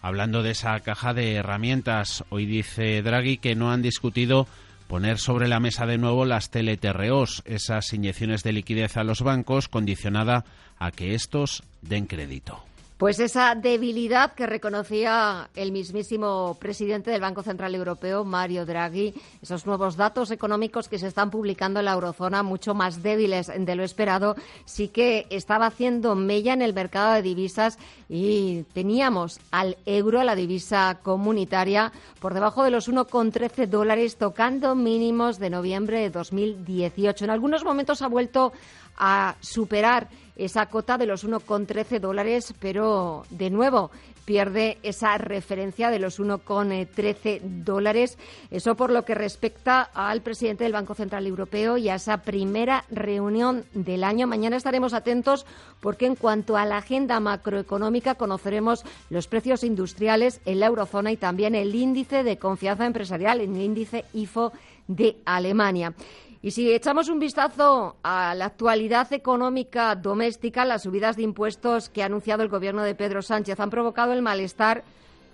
Speaker 10: Hablando de esa caja de herramientas, hoy dice Draghi que no han discutido poner sobre la mesa de nuevo las TLTROs, esas inyecciones de liquidez a los bancos condicionada a que estos den crédito.
Speaker 1: Pues esa debilidad que reconocía el mismísimo presidente del Banco Central Europeo, Mario Draghi, esos nuevos datos económicos que se están publicando en la eurozona, mucho más débiles de lo esperado, sí que estaba haciendo mella en el mercado de divisas y teníamos al euro, la divisa comunitaria, por debajo de los 1,13 dólares, tocando mínimos de noviembre de 2018. En algunos momentos ha vuelto a superar esa cota de los 1,13 dólares, pero de nuevo pierde esa referencia de los 1,13 dólares. Eso por lo que respecta al presidente del Banco Central Europeo y a esa primera reunión del año. Mañana estaremos atentos porque en cuanto a la agenda macroeconómica conoceremos los precios industriales en la eurozona y también el índice de confianza empresarial, el índice IFO de Alemania. Y si echamos un vistazo a la actualidad económica doméstica, las subidas de impuestos que ha anunciado el gobierno de Pedro Sánchez han provocado el malestar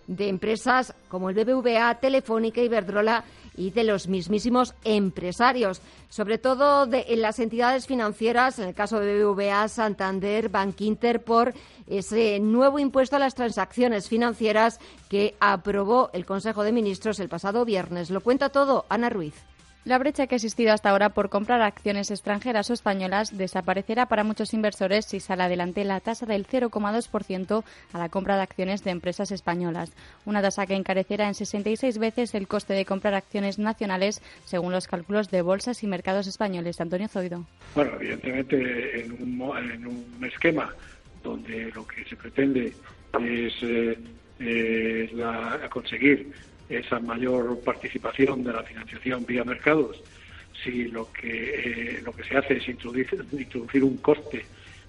Speaker 1: de empresas como el BBVA, Telefónica, Iberdrola y de los mismísimos empresarios, sobre todo de, en las entidades financieras, en el caso de BBVA, Santander, Bankinter, por ese nuevo impuesto a las transacciones financieras que aprobó el Consejo de Ministros el pasado viernes. Lo cuenta todo Ana Ruiz.
Speaker 11: La brecha que ha existido hasta ahora por comprar acciones extranjeras o españolas desaparecerá para muchos inversores si sale adelante la tasa del 0,2% a la compra de acciones de empresas españolas, una tasa que encarecerá en 66 veces el coste de comprar acciones nacionales según los cálculos de bolsas y mercados españoles. Antonio Zoido.
Speaker 39: Bueno, evidentemente en un, esquema donde lo que se pretende es eh, eh, conseguir esa mayor participación de la financiación vía mercados, si lo que, eh, lo que se hace es introducir, un coste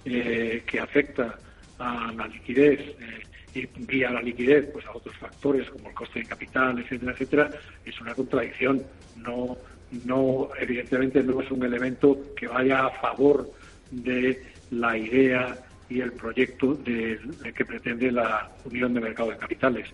Speaker 39: eh, que afecta a la liquidez eh, y vía la liquidez pues a otros factores como el coste de capital, etcétera, etcétera, es una contradicción. No, no, evidentemente no es un elemento que vaya a favor de la idea y el proyecto de que pretende la Unión de Mercado de Capitales.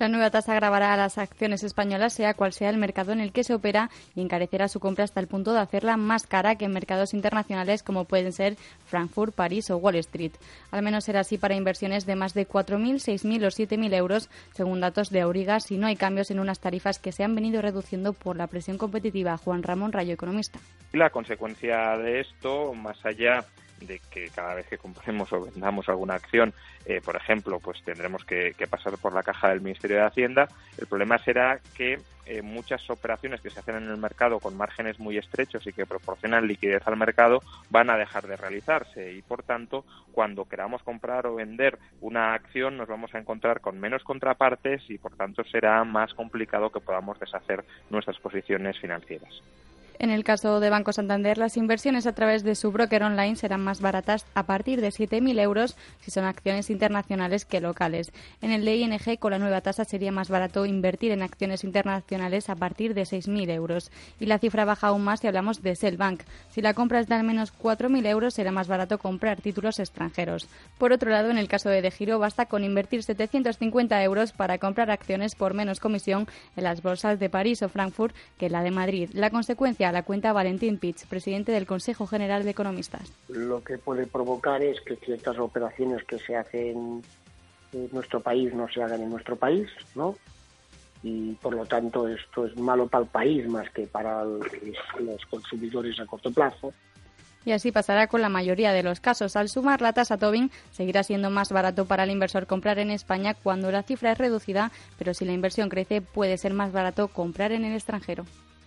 Speaker 11: La nueva tasa grabará a las acciones españolas, sea cual sea el mercado en el que se opera, y encarecerá su compra hasta el punto de hacerla más cara que en mercados internacionales como pueden ser Frankfurt, París o Wall Street. Al menos será así para inversiones de más de 4.000, 6.000 o 7.000 euros, según datos de Auriga, si no hay cambios en unas tarifas que se han venido reduciendo por la presión competitiva. Juan Ramón Rayo, economista.
Speaker 40: La consecuencia de esto, más allá de que cada vez que compremos o vendamos alguna acción, eh, por ejemplo, pues tendremos que, pasar por la caja del Ministerio de Hacienda. El problema será que eh, muchas operaciones que se hacen en el mercado con márgenes muy estrechos y que proporcionan liquidez al mercado van a dejar de realizarse y, por tanto, cuando queramos comprar o vender una acción nos vamos a encontrar con menos contrapartes y, por tanto, será más complicado que podamos deshacer nuestras posiciones financieras.
Speaker 11: En el caso de Banco Santander, las inversiones a través de su broker online serán más baratas a partir de 7.000 euros si son acciones internacionales que locales. En el de ING, con la nueva tasa, sería más barato invertir en acciones internacionales a partir de 6.000 euros. Y la cifra baja aún más si hablamos de Selbank. Si la compra es de al menos 4.000 euros, será más barato comprar títulos extranjeros. Por otro lado, en el caso de De Giro, basta con invertir 750 euros para comprar acciones por menos comisión en las bolsas de París o Frankfurt que la de Madrid. La consecuencia la cuenta Valentín Pitch, presidente del Consejo General de Economistas.
Speaker 41: Lo que puede provocar es que ciertas operaciones que se hacen en nuestro país no se hagan en nuestro país, ¿no? Y por lo tanto esto es malo para el país más que para los consumidores a corto plazo.
Speaker 11: Y así pasará con la mayoría de los casos. Al sumar la tasa Tobin, seguirá siendo más barato para el inversor comprar en España cuando la cifra es reducida, pero si la inversión crece puede ser más barato comprar en el extranjero.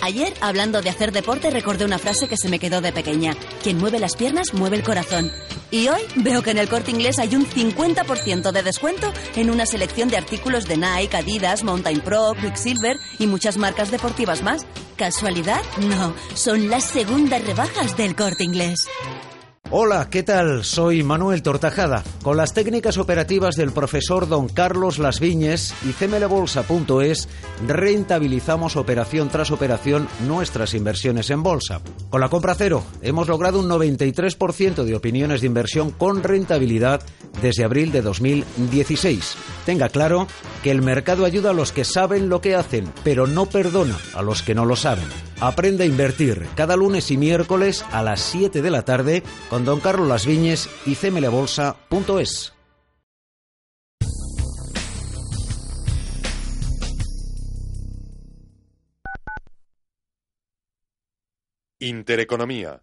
Speaker 15: Ayer, hablando de hacer deporte, recordé una frase que se me quedó de pequeña. Quien mueve las piernas, mueve el corazón. Y hoy veo que en el corte inglés hay un 50% de descuento en una selección de artículos de Nike, Adidas, Mountain Pro, Quicksilver y muchas marcas deportivas más. ¿Casualidad? No, son las segundas rebajas del corte inglés.
Speaker 42: Hola, ¿qué tal? Soy Manuel Tortajada. Con las técnicas operativas del profesor don Carlos Las Viñes y cmlbolsa.es rentabilizamos operación tras operación nuestras inversiones en bolsa. Con la compra cero hemos logrado un 93% de opiniones de inversión con rentabilidad desde abril de 2016. Tenga claro que el mercado ayuda a los que saben lo que hacen, pero no perdona a los que no lo saben. Aprende a invertir cada lunes y miércoles a las 7 de la tarde con Don Carlos Las Viñes y cmlebolsa.es.
Speaker 43: Intereconomía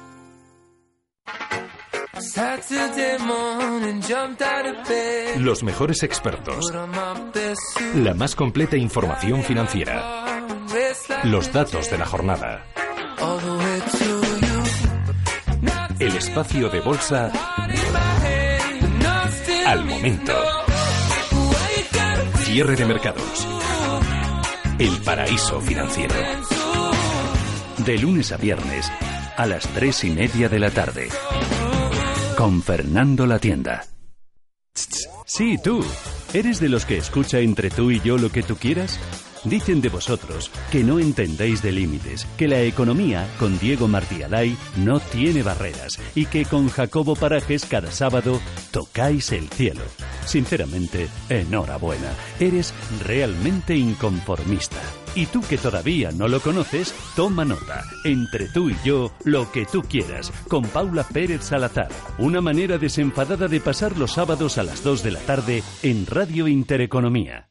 Speaker 2: Los mejores expertos. La más completa información financiera. Los datos de la jornada. El espacio de bolsa al momento. Cierre de mercados. El paraíso financiero.
Speaker 9: De lunes a viernes a las tres y media de la tarde con Fernando La Tienda. Sí, tú. ¿Eres de los que escucha entre tú y yo lo que tú quieras? Dicen de vosotros que no entendéis de límites, que la economía con Diego Martí Alay no tiene barreras y que con Jacobo Parajes cada sábado tocáis el cielo. Sinceramente, enhorabuena, eres realmente inconformista. Y tú que todavía no lo conoces, toma nota. Entre tú y yo, lo que tú quieras, con Paula Pérez Salazar. Una manera desenfadada de pasar los sábados a las 2 de la tarde en Radio Intereconomía.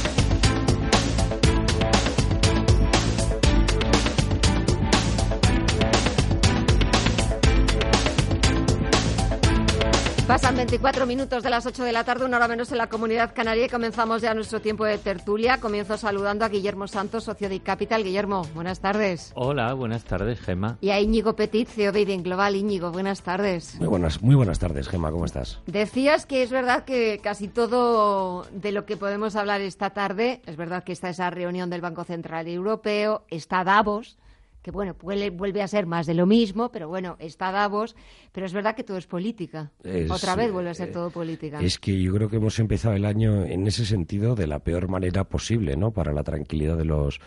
Speaker 1: Pasan 24 minutos de las 8 de la tarde, una hora menos en la comunidad canaria y comenzamos ya nuestro tiempo de tertulia. Comienzo saludando a Guillermo Santos, socio de Capital. Guillermo, buenas tardes.
Speaker 44: Hola, buenas tardes, Gema.
Speaker 1: Y a Íñigo Petit, CEO de Idin Global. Íñigo, buenas tardes.
Speaker 45: Muy buenas, muy buenas tardes, Gema, ¿cómo estás?
Speaker 1: Decías que es verdad que casi todo de lo que podemos hablar esta tarde, es verdad que está esa reunión del Banco Central Europeo, está Davos, que bueno, vuelve a ser más de lo mismo, pero bueno, está Davos, pero es verdad que todo es política. Otra vez vuelve a ser
Speaker 45: eh,
Speaker 1: todo política.
Speaker 45: Es que yo creo que hemos empezado el año en ese sentido de la peor manera posible, ¿no? Para la tranquilidad de los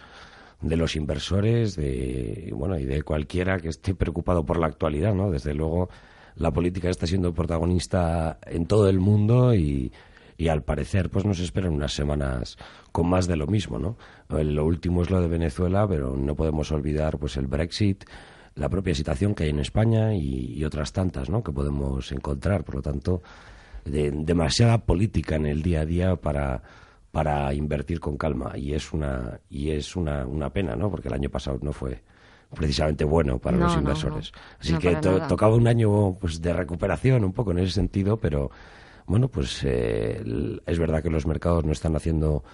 Speaker 45: de los inversores, de bueno y de cualquiera que esté preocupado por la actualidad, ¿no? Desde luego la política está siendo protagonista en todo el mundo y y al parecer pues nos esperan unas semanas con más de lo mismo, ¿no? Lo último es lo de Venezuela, pero no podemos olvidar pues el Brexit, la propia situación que hay en España y, otras tantas, ¿no? Que podemos encontrar, por lo tanto, demasiada política en el día a día para para invertir con calma y es una y es una, una pena, ¿no? Porque el año pasado no fue precisamente bueno para los inversores. Así que tocaba un año pues de recuperación un poco en ese sentido, pero bueno, pues eh, es verdad que los mercados no están haciendo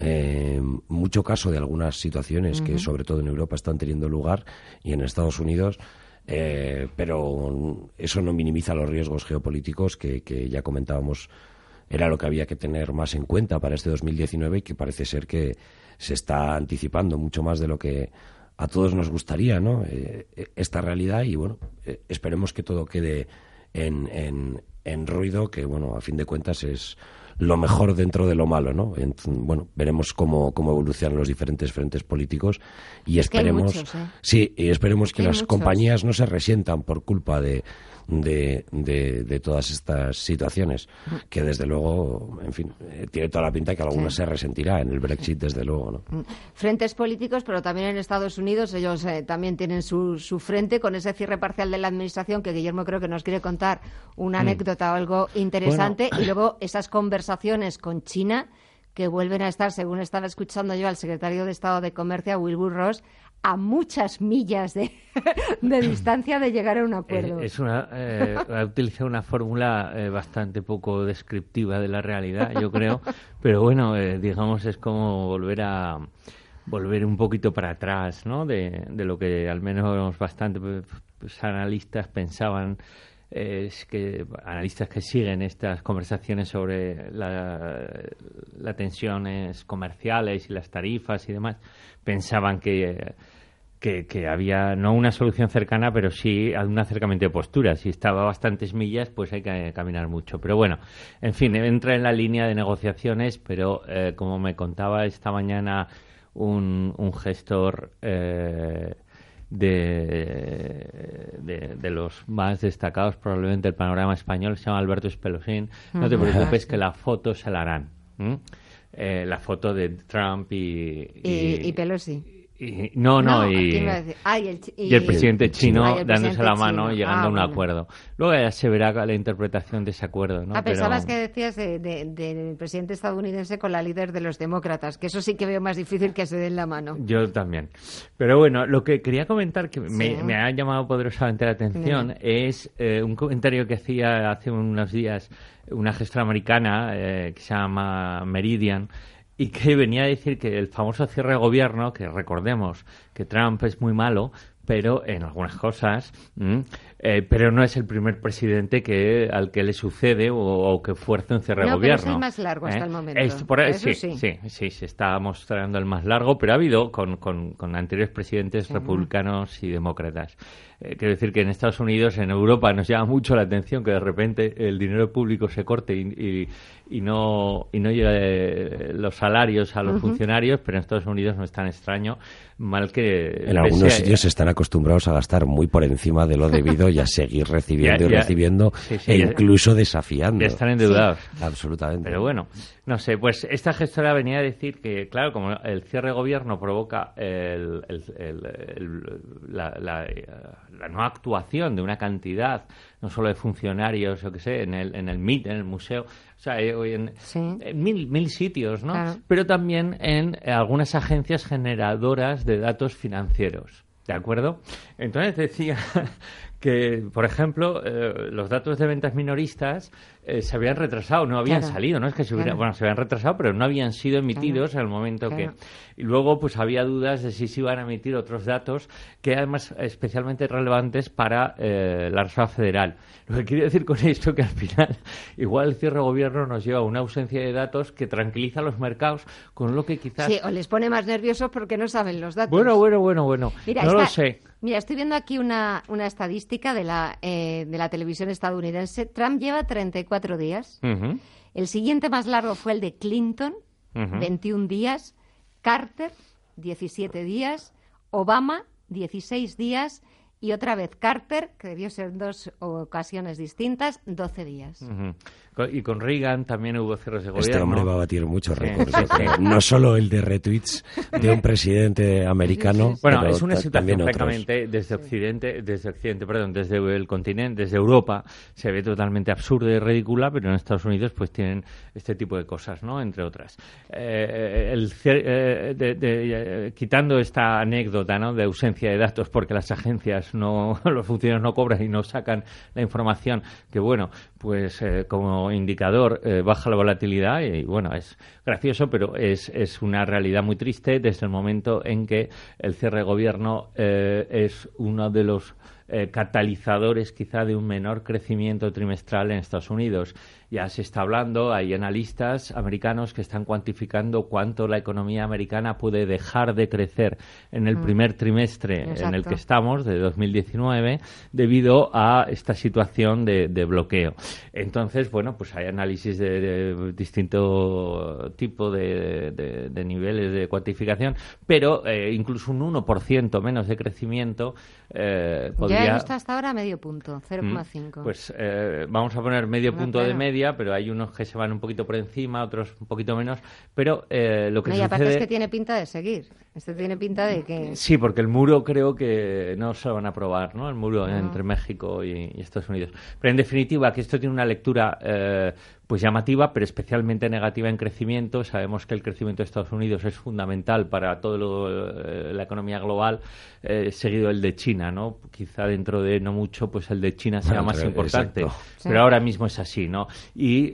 Speaker 45: eh, mucho caso de algunas situaciones que sobre todo en Europa están teniendo lugar y en Estados Unidos. Eh, pero eso no minimiza los riesgos geopolíticos que, que, ya comentábamos era lo que había que tener más en cuenta para este 2019 y que parece ser que se está anticipando mucho más de lo que a todos nos gustaría, ¿no? esta realidad y bueno, esperemos que todo quede en, en, en ruido, que bueno, a fin de cuentas es lo mejor dentro de lo malo, ¿no? bueno, veremos cómo, cómo evolucionan los diferentes frentes políticos y esperemos,
Speaker 1: ¿eh?
Speaker 45: sí, y esperemos que las compañías no se resientan por culpa de, de, de, todas estas situaciones, que desde luego, en fin, eh, tiene toda la pinta que alguna se resentirá en el Brexit, desde luego, ¿no?
Speaker 1: Mm. Frentes políticos, pero también en Estados Unidos ellos eh, también tienen su, su frente con ese cierre parcial de la administración que Guillermo creo que nos quiere contar una
Speaker 45: Mm.
Speaker 1: anécdota o algo interesante y luego esas conversaciones con China que vuelven a estar, según estaba escuchando yo al secretario de Estado de Comercio, Wilbur Ross, a muchas millas de, de distancia de llegar a un acuerdo.
Speaker 44: Es, una, eh, ha utilizado una fórmula eh, bastante poco descriptiva de la realidad, yo creo, pero bueno, eh, digamos es como volver a volver un poquito para atrás, ¿no? De, de lo que al menos bastante pues, analistas pensaban es que analistas que siguen estas conversaciones sobre las tensiones comerciales y las tarifas y demás pensaban que que, había no una solución cercana, pero sí un acercamiento de posturas. Si estaba a bastantes millas, pues hay que caminar mucho. Pero bueno, en fin, entra en la línea de negociaciones, pero eh, como me contaba esta mañana un, un gestor eh, de, de, los más destacados probablemente del panorama español, se llama Alberto Espelosín, no te preocupes que la foto se la harán. Eh, la foto de Trump y,
Speaker 1: y, y Pelosi
Speaker 44: no, no, y, el, presidente chino dándose la mano y llegando a un ah, acuerdo. Luego ya se verá la interpretación de ese acuerdo. ¿no?
Speaker 1: A pesar de que decías del presidente estadounidense con la líder de los demócratas, que eso sí que veo más difícil que se den la mano.
Speaker 44: Yo también. Pero bueno, lo que quería comentar, que me, ha llamado poderosamente la atención, es eh, un comentario que hacía hace unos días una gestora americana eh, que se llama Meridian y que venía a decir que el famoso cierre de gobierno, que recordemos que Trump es muy malo, pero en algunas cosas, eh, pero no es el primer presidente que al que le sucede o, que fuerza un cierre de gobierno.
Speaker 1: Pero es el más largo hasta el ¿Eh? momento.
Speaker 44: sí, sí. sí, se está mostrando el más largo, pero ha habido con, con, anteriores presidentes republicanos y demócratas. Eh, quiero decir que en Estados Unidos, en Europa, nos llama mucho la atención que de repente el dinero público se corte y, y, no, y no llegue los salarios a los funcionarios, pero en Estados Unidos no es tan extraño, mal que...
Speaker 45: En algunos sitios están acostumbrados a gastar muy por encima de lo debido y a seguir recibiendo y recibiendo e incluso desafiando.
Speaker 44: Están endeudados.
Speaker 45: absolutamente.
Speaker 44: Pero bueno, no sé, pues esta gestora venía a decir que, claro, como el cierre de gobierno provoca el, la, no actuación de una cantidad, no solo de funcionarios, o que sé, en el, en el MIT, en el museo, o sea, eh, en, en mil, mil sitios, ¿no? Pero también en algunas agencias generadoras de datos financieros. ¿De acuerdo? Entonces decía que, por ejemplo, eh, los datos de ventas minoristas eh, se habían retrasado, no habían salido, no es que se hubieran, bueno, se habían retrasado, pero no habían sido emitidos en el momento que y luego pues había dudas de si se iban a emitir otros datos que además especialmente relevantes para eh, la Reserva Federal. Lo que quiero decir con esto que al final igual el cierre de gobierno nos lleva a una ausencia de datos que tranquiliza a los mercados, con lo que quizás
Speaker 1: sí, o les pone más nerviosos porque no saben los datos.
Speaker 44: Bueno, bueno, bueno, bueno. no lo sé.
Speaker 1: Mira, estoy viendo aquí una, una estadística de la, eh, de la televisión estadounidense. Trump lleva 34 días. El siguiente más largo fue el de Clinton, 21 días. Carter, 17 días. Obama, 16 días y otra vez Carter, que debió ser dos ocasiones distintas, 12 días.
Speaker 44: Y con Reagan también hubo cierres de gobierno.
Speaker 45: Este hombre va a batir muchos récords. no solo el de retweets de un presidente americano.
Speaker 44: Bueno, es una situación, francamente, desde Occidente, desde Occidente, perdón, desde el continente, desde Europa, se ve totalmente absurda y ridícula, pero en Estados Unidos pues tienen este tipo de cosas, ¿no? Entre otras. Eh, el, eh, eh, quitando esta anécdota, ¿no? De ausencia de datos porque las agencias no, los funcionarios no cobran y no sacan la información, que bueno, pues como indicador eh, baja la volatilidad y bueno, es gracioso, pero es, es una realidad muy triste desde el momento en que el cierre de gobierno eh, es uno de los eh, catalizadores quizá de un menor crecimiento trimestral en Estados Unidos ya se está hablando, hay analistas americanos que están cuantificando cuánto la economía americana puede dejar de crecer en el mm. primer trimestre en el que estamos, de 2019, debido a esta situación de, bloqueo. Entonces, bueno, pues hay análisis de, distinto tipo de, niveles de cuantificación, pero eh, incluso un 1% menos de crecimiento eh, podría...
Speaker 1: Ya está hasta ahora medio punto, 0,5.
Speaker 44: Mm, pues eh, vamos a poner medio punto de media pero hay unos que se van un poquito por encima, otros un poquito menos. Pero eh, lo que no, y aparte
Speaker 1: es que tiene pinta de seguir. Este tiene pinta de que...
Speaker 44: Sí, porque el muro creo que no se lo van a aprobar, ¿no? El muro entre México y, Estados Unidos. Pero en definitiva, que esto tiene una lectura eh, pues llamativa, pero especialmente negativa en crecimiento. Sabemos que el crecimiento de Estados Unidos es fundamental para toda eh, la economía global, eh, seguido el de China, ¿no? Quizá dentro de no mucho, pues el de China sea más importante, pero ahora mismo es así, ¿no? Y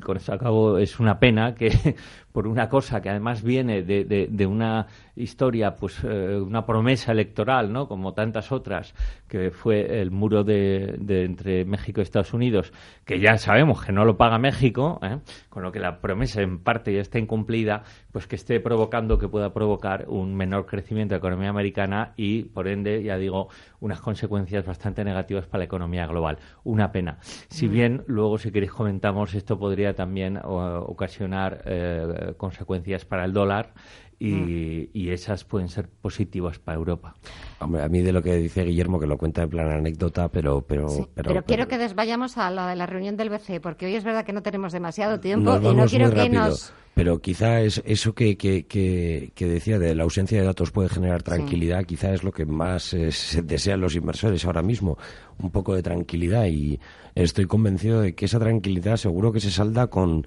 Speaker 44: con esto acabo, es una pena que por una cosa que además viene de, de, una historia, pues eh, una promesa electoral, ¿no? Como tantas otras, que fue el muro de, entre México y Estados Unidos, que ya sabemos que no lo paga México, ¿eh? con lo que la promesa en parte ya está incumplida, pues que esté provocando que pueda provocar un menor crecimiento de la economía americana y, por ende, ya digo, unas consecuencias bastante negativas para la economía global. Una pena. Si mm. bien, luego, si queréis comentamos, esto podría también ocasionar eh, consecuencias para el dólar Mm. y, esas pueden ser positivas para Europa.
Speaker 45: Hombre, a mí de lo que dice Guillermo, que lo cuenta en plan anécdota, pero... Pero,
Speaker 1: pero, quiero que desvayamos a la de la reunión del BCE, porque hoy es verdad que no tenemos demasiado tiempo y no quiero que nos...
Speaker 45: Pero quizá es eso que, que, que, decía de la ausencia de datos puede generar tranquilidad, quizá es lo que más desean los inversores ahora mismo, un poco de tranquilidad y estoy convencido de que esa tranquilidad seguro que se salda con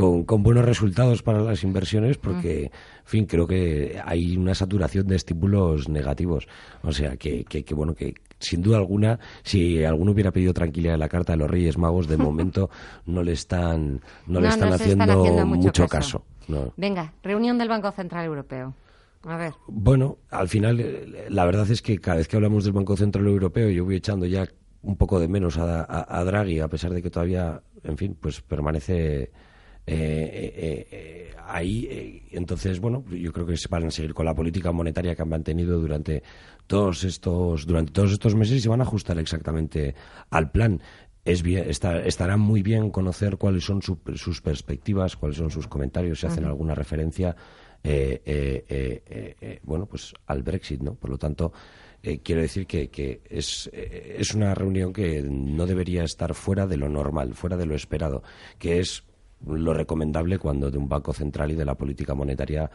Speaker 45: con, buenos resultados para las inversiones porque, en fin, creo que hay una saturación de estímulos negativos. O sea, que, que, bueno, que sin duda alguna, si alguno hubiera pedido tranquilidad en la carta de los Reyes Magos, de momento no le están, no, le están, haciendo mucho, caso.
Speaker 1: Venga, reunión del Banco Central Europeo. A ver.
Speaker 45: Bueno, al final, eh, la verdad es que cada vez que hablamos del Banco Central Europeo, yo voy echando ya un poco de menos a, a Draghi, a pesar de que todavía, en fin, pues permanece eh, eh, eh, ahí, entonces, bueno, yo creo que se van a seguir con la política monetaria que han mantenido durante todos estos, durante todos estos meses y se van a ajustar exactamente al plan. Es bien, estará muy bien conocer cuáles son sus perspectivas, cuáles son sus comentarios, si hacen alguna referencia, bueno, pues al Brexit, ¿no? Por lo tanto, quiero decir que, que es, es una reunión que no debería estar fuera de lo normal, fuera de lo esperado, que es lo recomendable cuando de un banco central y de la política monetaria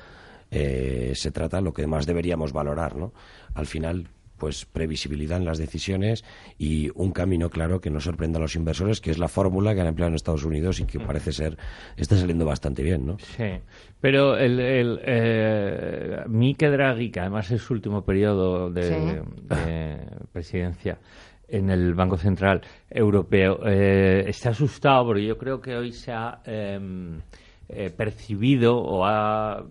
Speaker 45: eh, se trata, lo que más deberíamos valorar, ¿no? Al final, pues previsibilidad en las decisiones y un camino claro que no sorprenda a los inversores, que es la fórmula que han empleado en Estados Unidos y que parece ser está saliendo bastante bien, ¿no?
Speaker 44: Sí, pero el, el eh, Mike Draghi, que además es su último periodo de presidencia, en el Banco Central Europeo. Eh, está asustado porque yo creo que hoy se ha em, eh, percibido o ha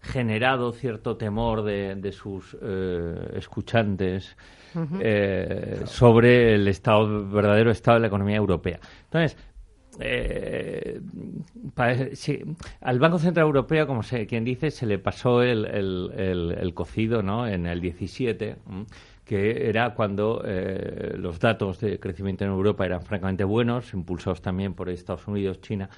Speaker 44: generado cierto temor de, sus eh, escuchantes sobre el estado verdadero estado de la economía europea. Entonces, al Banco Central Europeo, como se, quien dice, se le pasó el, el, cocido ¿no? en el 17 que era cuando eh, los datos de crecimiento en Europa eran francamente buenos, impulsados también por Estados Unidos, China,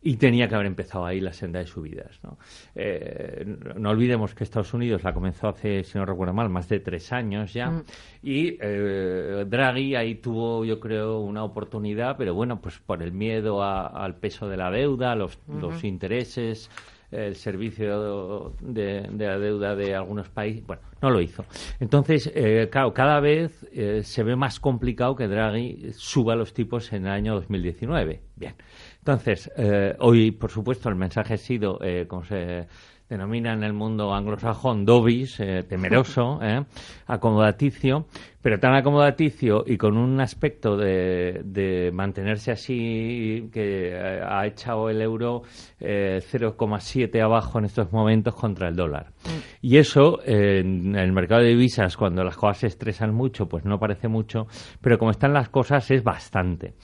Speaker 44: y tenía que haber empezado ahí la senda de subidas. ¿no? Eh, no olvidemos que Estados Unidos la comenzó hace, si no recuerdo mal, más de tres años ya, mm. y eh, Draghi ahí tuvo, yo creo, una oportunidad, pero bueno, pues por el miedo al peso de la deuda, los, los intereses, el servicio de, la deuda de algunos países. Bueno, no lo hizo. Entonces, eh, claro, cada vez eh, se ve más complicado que Draghi suba los tipos en el año 2019. Bien. Entonces, eh, hoy, por supuesto, el mensaje ha sido, como se denomina en el mundo anglosajón dovish, eh, temeroso, eh, acomodaticio, pero tan acomodaticio y con un aspecto de, mantenerse así que eh, ha echado el euro 0,7 abajo en estos momentos contra el dólar. Mm. Y eso en el mercado de divisas, cuando las cosas se estresan mucho, pues no parece mucho, pero como están las cosas es bastante.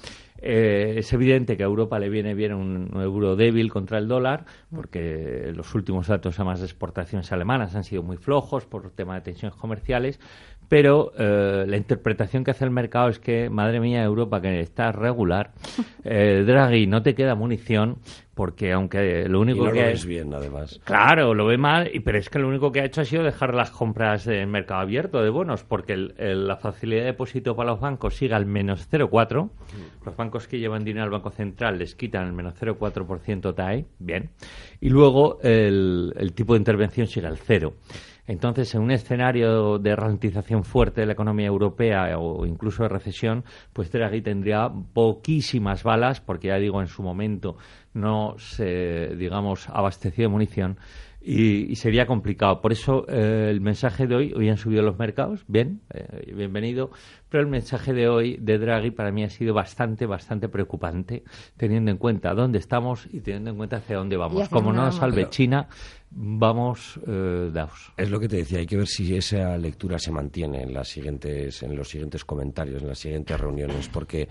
Speaker 44: Eh, es evidente que a Europa le viene bien un, euro débil contra el dólar, porque los últimos datos además de exportaciones alemanas han sido muy flojos por tema de tensiones comerciales, pero eh, la interpretación que hace el mercado es que, madre mía, Europa, que está regular, eh, Draghi, no te queda munición, porque aunque lo único
Speaker 45: y no
Speaker 44: que
Speaker 45: lo ves bien además.
Speaker 44: Claro lo ve mal pero es que lo único que ha hecho ha sido dejar las compras en mercado abierto de bonos porque la facilidad de depósito para los bancos sigue al menos 0,4 los bancos que llevan dinero al banco central les quitan el menos 0,4% TAE bien. Y luego el, el tipo de intervención sigue al cero. Entonces, en un escenario de ralentización fuerte de la economía europea o incluso de recesión, pues Draghi tendría poquísimas balas, porque ya digo, en su momento no se, digamos, abasteció de munición y, sería complicado. Por eso eh, el mensaje de hoy, hoy han subido los mercados, bien, eh, bienvenido, pero el mensaje de hoy de Draghi para mí ha sido bastante, bastante preocupante, teniendo en cuenta dónde estamos y teniendo en cuenta hacia dónde vamos. Como no nos salve China, vamos eh, daos.
Speaker 45: Es lo que te decía, hay que ver si esa lectura se mantiene en, las siguientes, en los siguientes comentarios, en las siguientes reuniones, porque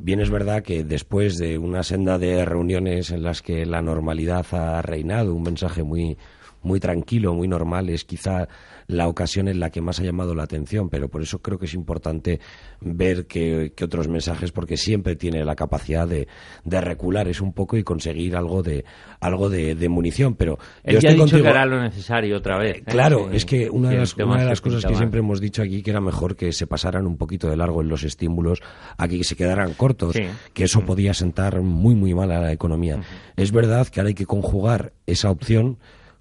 Speaker 45: Bien es verdad que después de una senda de reuniones en las que la normalidad ha reinado, un mensaje muy muy tranquilo, muy normal, es quizá la ocasión en la que más ha llamado la atención, pero por eso creo que es importante ver que, otros mensajes, porque siempre tiene la capacidad de, de, recular es un poco y conseguir algo de algo de, munición. Pero
Speaker 44: Él ya ha dicho que lo necesario otra vez. ¿eh?
Speaker 45: Claro, es que una de las, una de las cosas que siempre hemos dicho aquí que era mejor que se pasaran un poquito de largo en los estímulos a que se quedaran cortos, que eso podía sentar muy muy mal a la economía. Es verdad que ahora hay que conjugar esa opción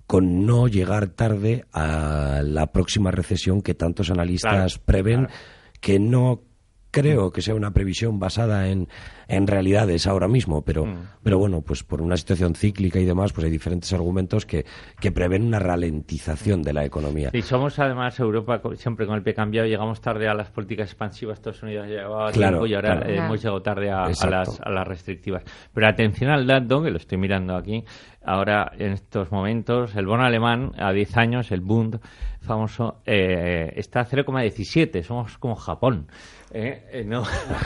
Speaker 45: con no llegar tarde a la próxima recesión que tantos analistas prevén, que no creo que sea una previsión basada en, en realidades ahora mismo, pero, mm. pero bueno, pues por una situación cíclica y demás, pues hay diferentes argumentos que, que prevén una ralentización de la economía.
Speaker 44: Y somos además Europa siempre con el pie cambiado, llegamos tarde a las políticas expansivas, Estados Unidos llevaba tiempo y ahora hemos llegado tarde a, las, a las restrictivas. Pero atención al dato, que lo estoy mirando aquí, ahora en estos momentos, el bono alemán a 10 años, el Bund famoso, eh, está a 0,17, somos como Japón. ¿Eh? Eh, no.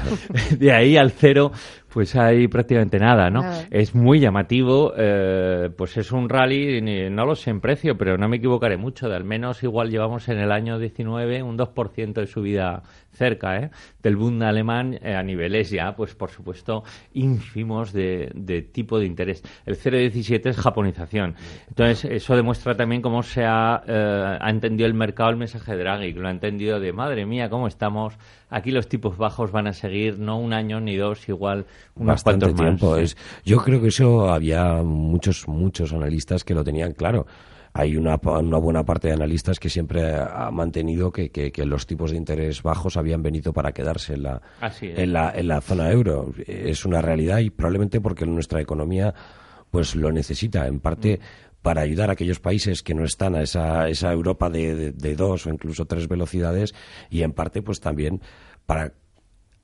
Speaker 44: de ahí al cero, pues hay prácticamente nada, ¿no? Es muy llamativo, eh, pues es un rally, no lo sé en precio, pero no me equivocaré mucho, de al menos igual llevamos en el año 19 un 2% de subida cerca ¿eh? del Bund alemán a niveles ya, pues por supuesto, ínfimos de, tipo de interés. El 0,17 es japonización. Entonces, eso demuestra también cómo se ha, ha entendido el mercado el mensaje de Draghi, que lo ha entendido de, madre mía, cómo estamos aquí los tipos bajos van a seguir no un año ni dos, igual unos
Speaker 45: Bastante
Speaker 44: cuantos
Speaker 45: tiempo. Es, yo creo que eso había muchos, muchos analistas que lo tenían claro hay una, una, buena parte de analistas que siempre ha mantenido que, que, los tipos de interés bajos habían venido para quedarse en la, en la, en la zona euro. Es una realidad y probablemente porque nuestra economía pues lo necesita, en parte mm. para ayudar a aquellos países que no están a esa, esa Europa de, de dos o incluso tres velocidades y en parte pues también para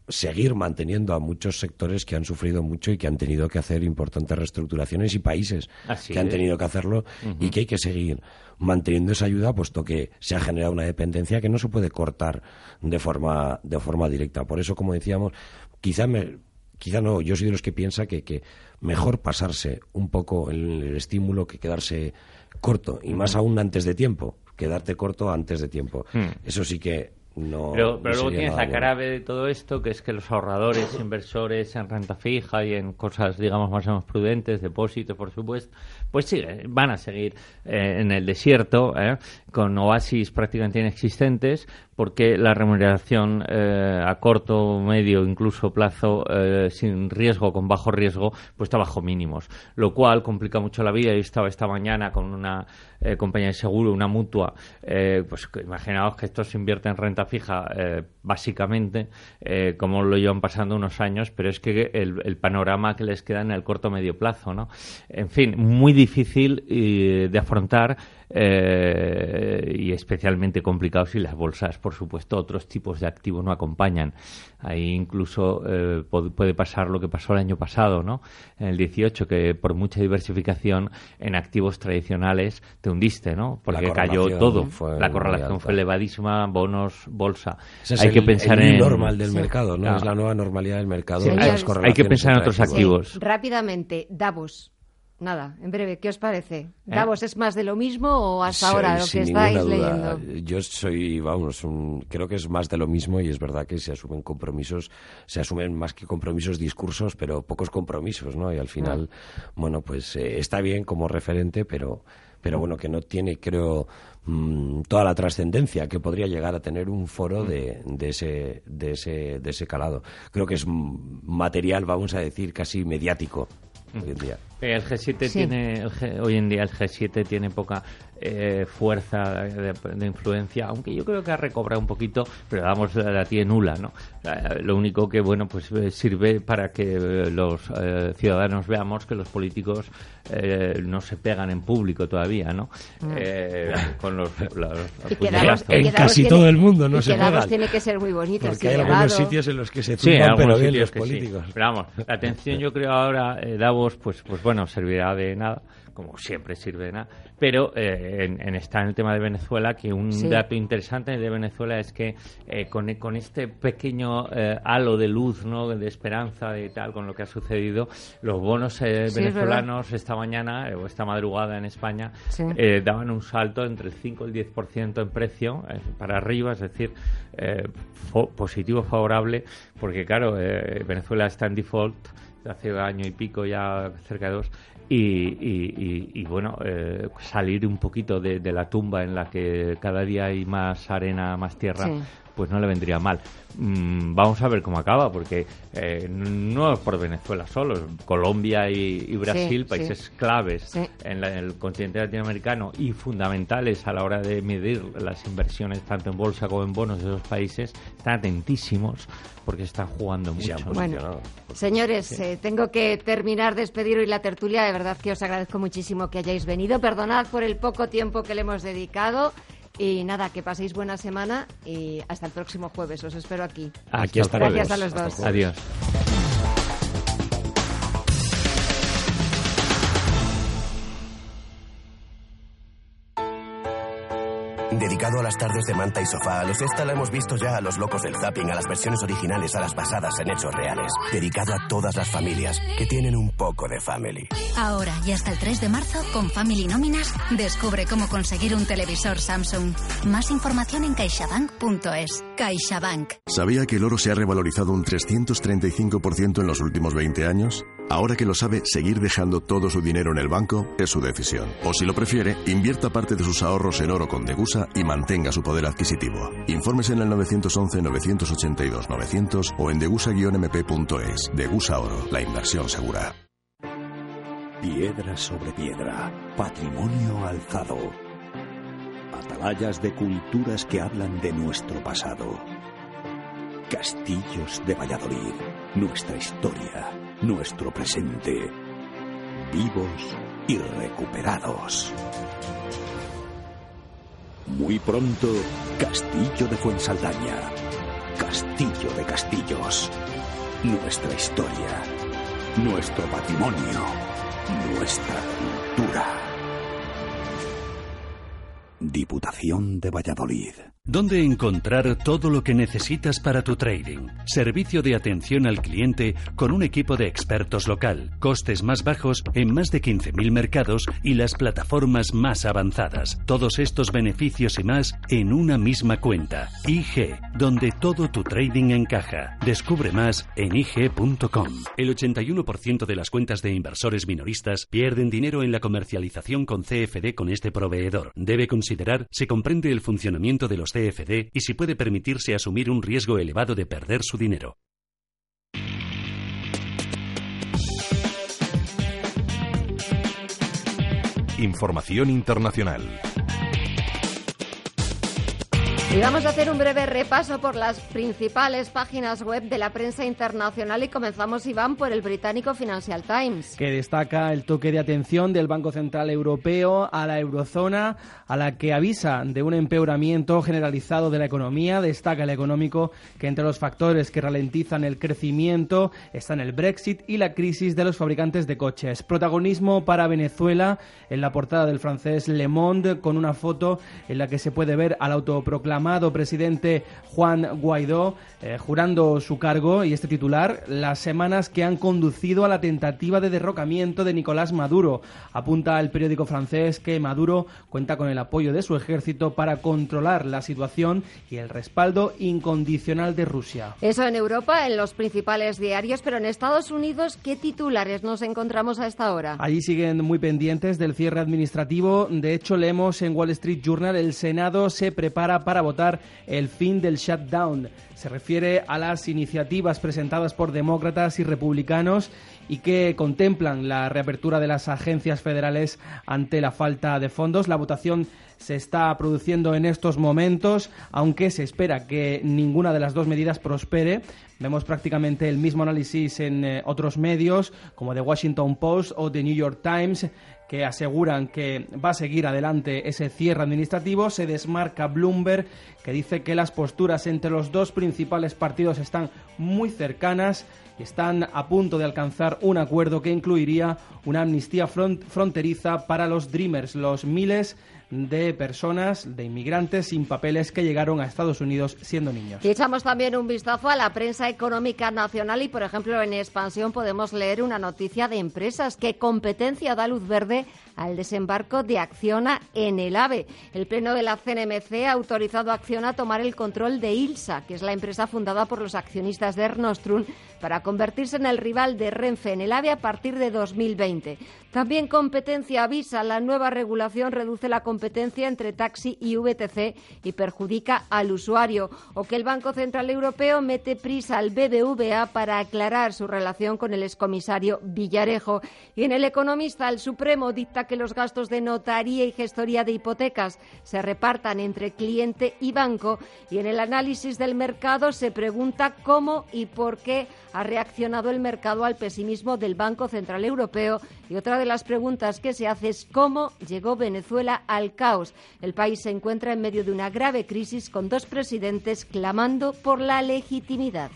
Speaker 45: seguir manteniendo a muchos sectores que han sufrido mucho y que han tenido que hacer importantes reestructuraciones y países que han tenido que hacerlo y que hay que seguir manteniendo esa ayuda puesto que se ha generado una dependencia que no se puede cortar de forma de forma directa. Por eso como decíamos quizá me, quizá no yo soy de los que piensa que, que mejor pasarse un poco el, el estímulo que quedarse corto y más aún antes de tiempo quedarte corto antes de tiempo. Hmm. eso sí que
Speaker 44: pero, luego tienes la cara de todo esto, que es que los ahorradores, inversores en renta fija y en cosas, digamos, más o menos prudentes, depósitos, por supuesto, pues sí, van a seguir eh, en el desierto, eh, con oasis prácticamente inexistentes, porque la remuneración eh, a corto, medio, incluso plazo, sin riesgo, con bajo riesgo, pues está bajo mínimos, lo cual complica mucho la vida. Yo estaba esta mañana con una compañía de seguro, una mutua, pues imaginaos que esto se invierte en renta fija básicamente, como lo llevan pasando unos años, pero es que el, el, panorama que les queda en el corto medio plazo, ¿no? En fin, muy difícil eh, de afrontar eh, y especialmente complicado si las bolsas, por supuesto, otros tipos de activos no acompañan. Ahí incluso eh, puede pasar lo que pasó el año pasado, ¿no? En el 18, que por mucha diversificación en activos tradicionales te hundiste, ¿no? Porque cayó todo. La correlación fue elevadísima, bonos, bolsa.
Speaker 45: hay que pensar en normal del mercado, ¿no? Es la nueva normalidad del mercado.
Speaker 44: hay que pensar en otros activos.
Speaker 1: rápidamente, Davos. Nada, en breve, ¿qué os parece? ¿Eh? ¿Davos es más de lo mismo o hasta ahora lo que estáis leyendo?
Speaker 45: Yo soy, vamos, creo que es más de lo mismo y es verdad que se asumen compromisos, se asumen más que compromisos discursos, pero pocos compromisos, ¿no? Y al final, ah. bueno, pues eh, está bien como referente, pero, pero bueno, que no tiene, creo, mm, toda la trascendencia que podría llegar a tener un foro de, de, ese, de, ese, de ese calado. Creo que es material, vamos a decir, casi mediático hoy en día.
Speaker 44: El G7 tiene, hoy en día el G7 tiene poca eh, fuerza de, influencia, aunque yo creo que ha recobrado un poquito, pero vamos, la, tiene nula, ¿no? lo único que, bueno, pues eh, sirve para que eh, los ciudadanos veamos que los políticos no se pegan en público todavía, ¿no? Mm. con los,
Speaker 45: en casi todo el mundo no se pegan.
Speaker 1: tiene que ser muy bonito.
Speaker 45: Porque hay algunos sitios en los que se tumban, pero bien los políticos.
Speaker 44: Pero vamos, la atención yo creo ahora, Davos, pues, pues bueno, servirá de nada como siempre sirve de nada. Pero eh, en, está en el tema de Venezuela, que un dato interesante de Venezuela es que eh, con, con, este pequeño eh, halo de luz, ¿no? de esperanza y tal, con lo que ha sucedido, los bonos venezolanos esta mañana o esta madrugada en España daban un salto entre el 5 y el 10% en precio para arriba, es decir, positivo, favorable, porque claro, Venezuela está en default hace año y pico, ya cerca de dos, y, bueno, eh, salir un poquito de, la tumba en la que cada día hay más arena, más tierra, pues no le vendría mal. Mm, vamos a ver cómo acaba, porque eh, no es por Venezuela solo, Colombia y, Brasil, países claves en, el continente latinoamericano y fundamentales a la hora de medir las inversiones tanto en bolsa como en bonos de esos países, están atentísimos porque están jugando mucho.
Speaker 1: Bueno, señores, eh, tengo que terminar, despedir hoy la tertulia. De verdad que os agradezco muchísimo que hayáis venido. Perdonad por el poco tiempo que le hemos dedicado. Y nada, que paséis buena semana y hasta el próximo jueves. Os espero aquí.
Speaker 45: Aquí
Speaker 1: Gracias a los dos.
Speaker 44: Adiós.
Speaker 46: Dedicado a las tardes de manta y sofá, a los esta la hemos visto ya a los locos del zapping, a las versiones originales, a las basadas en hechos reales. Dedicado a todas las familias que tienen un poco de family.
Speaker 47: Ahora y hasta el 3 de marzo, con Family Nóminas, descubre cómo conseguir un televisor Samsung. Más información en caixabank.es. CaixaBank.
Speaker 48: ¿Sabía que el oro se ha revalorizado un 335% en los últimos 20 años? Ahora que lo sabe, seguir dejando todo su dinero en el banco es su decisión. O si lo prefiere, invierta parte de sus ahorros en oro con Degusa y mantenga su poder adquisitivo. Infórmese en el 911-982-900 o en degusa-mp.es. Degusa Oro, la inversión segura.
Speaker 49: Piedra sobre piedra, patrimonio alzado. Atalayas de culturas que hablan de nuestro pasado. Castillos de Valladolid, nuestra historia, nuestro presente. Vivos y recuperados. Muy pronto, Castillo de Fuensaldaña. Castillo de Castillos. Nuestra historia. Nuestro patrimonio. Nuestra cultura. Diputación de Valladolid.
Speaker 9: ¿Dónde encontrar todo lo que necesitas para tu trading? Servicio de atención al cliente con un equipo de expertos local, costes más bajos en más de 15.000 mercados y las plataformas más avanzadas. Todos estos beneficios y más en una misma cuenta. IG, donde todo tu trading encaja. Descubre más en IG.com. El 81% de las cuentas de inversores minoristas pierden dinero en la comercialización con CFD con este proveedor. Debe considerar si comprende el funcionamiento de los CFD y si puede permitirse asumir un riesgo elevado de perder su dinero.
Speaker 2: Información internacional.
Speaker 1: Y vamos a hacer un breve repaso por las principales páginas web de la prensa internacional y comenzamos, Iván, por el británico Financial Times.
Speaker 3: Que destaca el toque de atención del Banco Central Europeo a la eurozona, a la que avisa de un empeoramiento generalizado de la economía. Destaca el económico que entre los factores que ralentizan el crecimiento están el Brexit y la crisis de los fabricantes de coches. Protagonismo para Venezuela en la portada del francés Le Monde con una foto en la que se puede ver al autoproclamado amado presidente Juan Guaidó eh, jurando su cargo y este titular las semanas que han conducido a la tentativa de derrocamiento de Nicolás Maduro. Apunta el periódico francés que Maduro cuenta con el apoyo de su ejército para controlar la situación y el respaldo incondicional de Rusia.
Speaker 1: Eso en Europa, en los principales diarios, pero en Estados Unidos, ¿qué titulares nos encontramos a esta hora?
Speaker 3: Allí siguen muy pendientes del cierre administrativo. De hecho, leemos en Wall Street Journal el Senado se prepara para votar el fin del shutdown. Se refiere a las iniciativas presentadas por demócratas y republicanos y que contemplan la reapertura de las agencias federales ante la falta de fondos. La votación se está produciendo en estos momentos, aunque se espera que ninguna de las dos medidas prospere. Vemos prácticamente el mismo análisis en eh, otros medios, como The Washington Post o The New York Times, que aseguran que va a seguir adelante ese cierre administrativo. Se desmarca Bloomberg, que dice que las posturas entre los dos principales partidos están muy cercanas y están a punto de alcanzar un acuerdo que incluiría una amnistía fronteriza para los Dreamers, los miles de personas, de inmigrantes sin papeles que llegaron a Estados Unidos siendo niños.
Speaker 1: Y echamos también un vistazo a la prensa económica nacional y, por ejemplo, en Expansión podemos leer una noticia de empresas que competencia da luz verde al desembarco de Acciona en el AVE. El Pleno de la CNMC ha autorizado a Acciona a tomar el control de ILSA, que es la empresa fundada por los accionistas de Ernostrum, para convertirse en el rival de Renfe en el AVE a partir de 2020. También competencia avisa, la nueva regulación reduce la competencia entre taxi y VTC y perjudica al usuario. O que el Banco Central Europeo mete prisa al BBVA para aclarar su relación con el excomisario Villarejo. Y en el Economista, el Supremo dicta que los gastos de notaría y gestoría de hipotecas se repartan entre cliente y banco y en el análisis del mercado se pregunta cómo y por qué ha reaccionado el mercado al pesimismo del Banco Central Europeo y otra de las preguntas que se hace es cómo llegó Venezuela al caos. El país se encuentra en medio de una grave crisis con dos presidentes clamando por la legitimidad.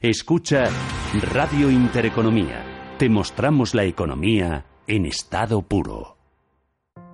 Speaker 9: Escucha Radio Intereconomía. Te mostramos la economía en estado puro.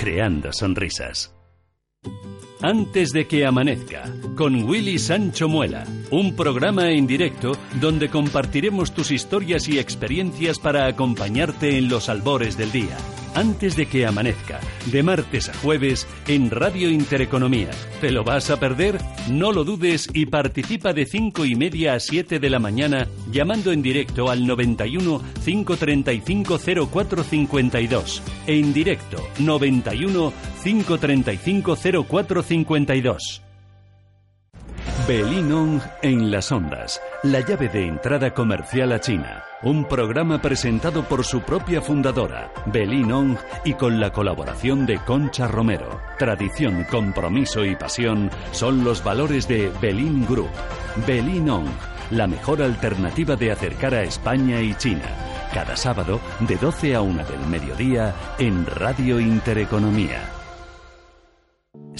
Speaker 9: creando sonrisas. Antes de que amanezca, con Willy Sancho Muela, un programa en directo donde compartiremos tus historias y experiencias para acompañarte en los albores del día antes de que amanezca, de martes a jueves en Radio Intereconomía. ¿Te lo vas a perder? No lo dudes y participa de 5 y media a 7 de la mañana llamando en directo al 91 535 0452. En directo 91 535 0452. Belinong en las ondas, la llave de entrada comercial a China. Un programa presentado por su propia fundadora, Belinong, y con la colaboración de Concha Romero. Tradición, compromiso y pasión son los valores de Belin Group. Belinong, la mejor alternativa de acercar a España y China. Cada sábado, de 12 a 1 del mediodía, en Radio Intereconomía.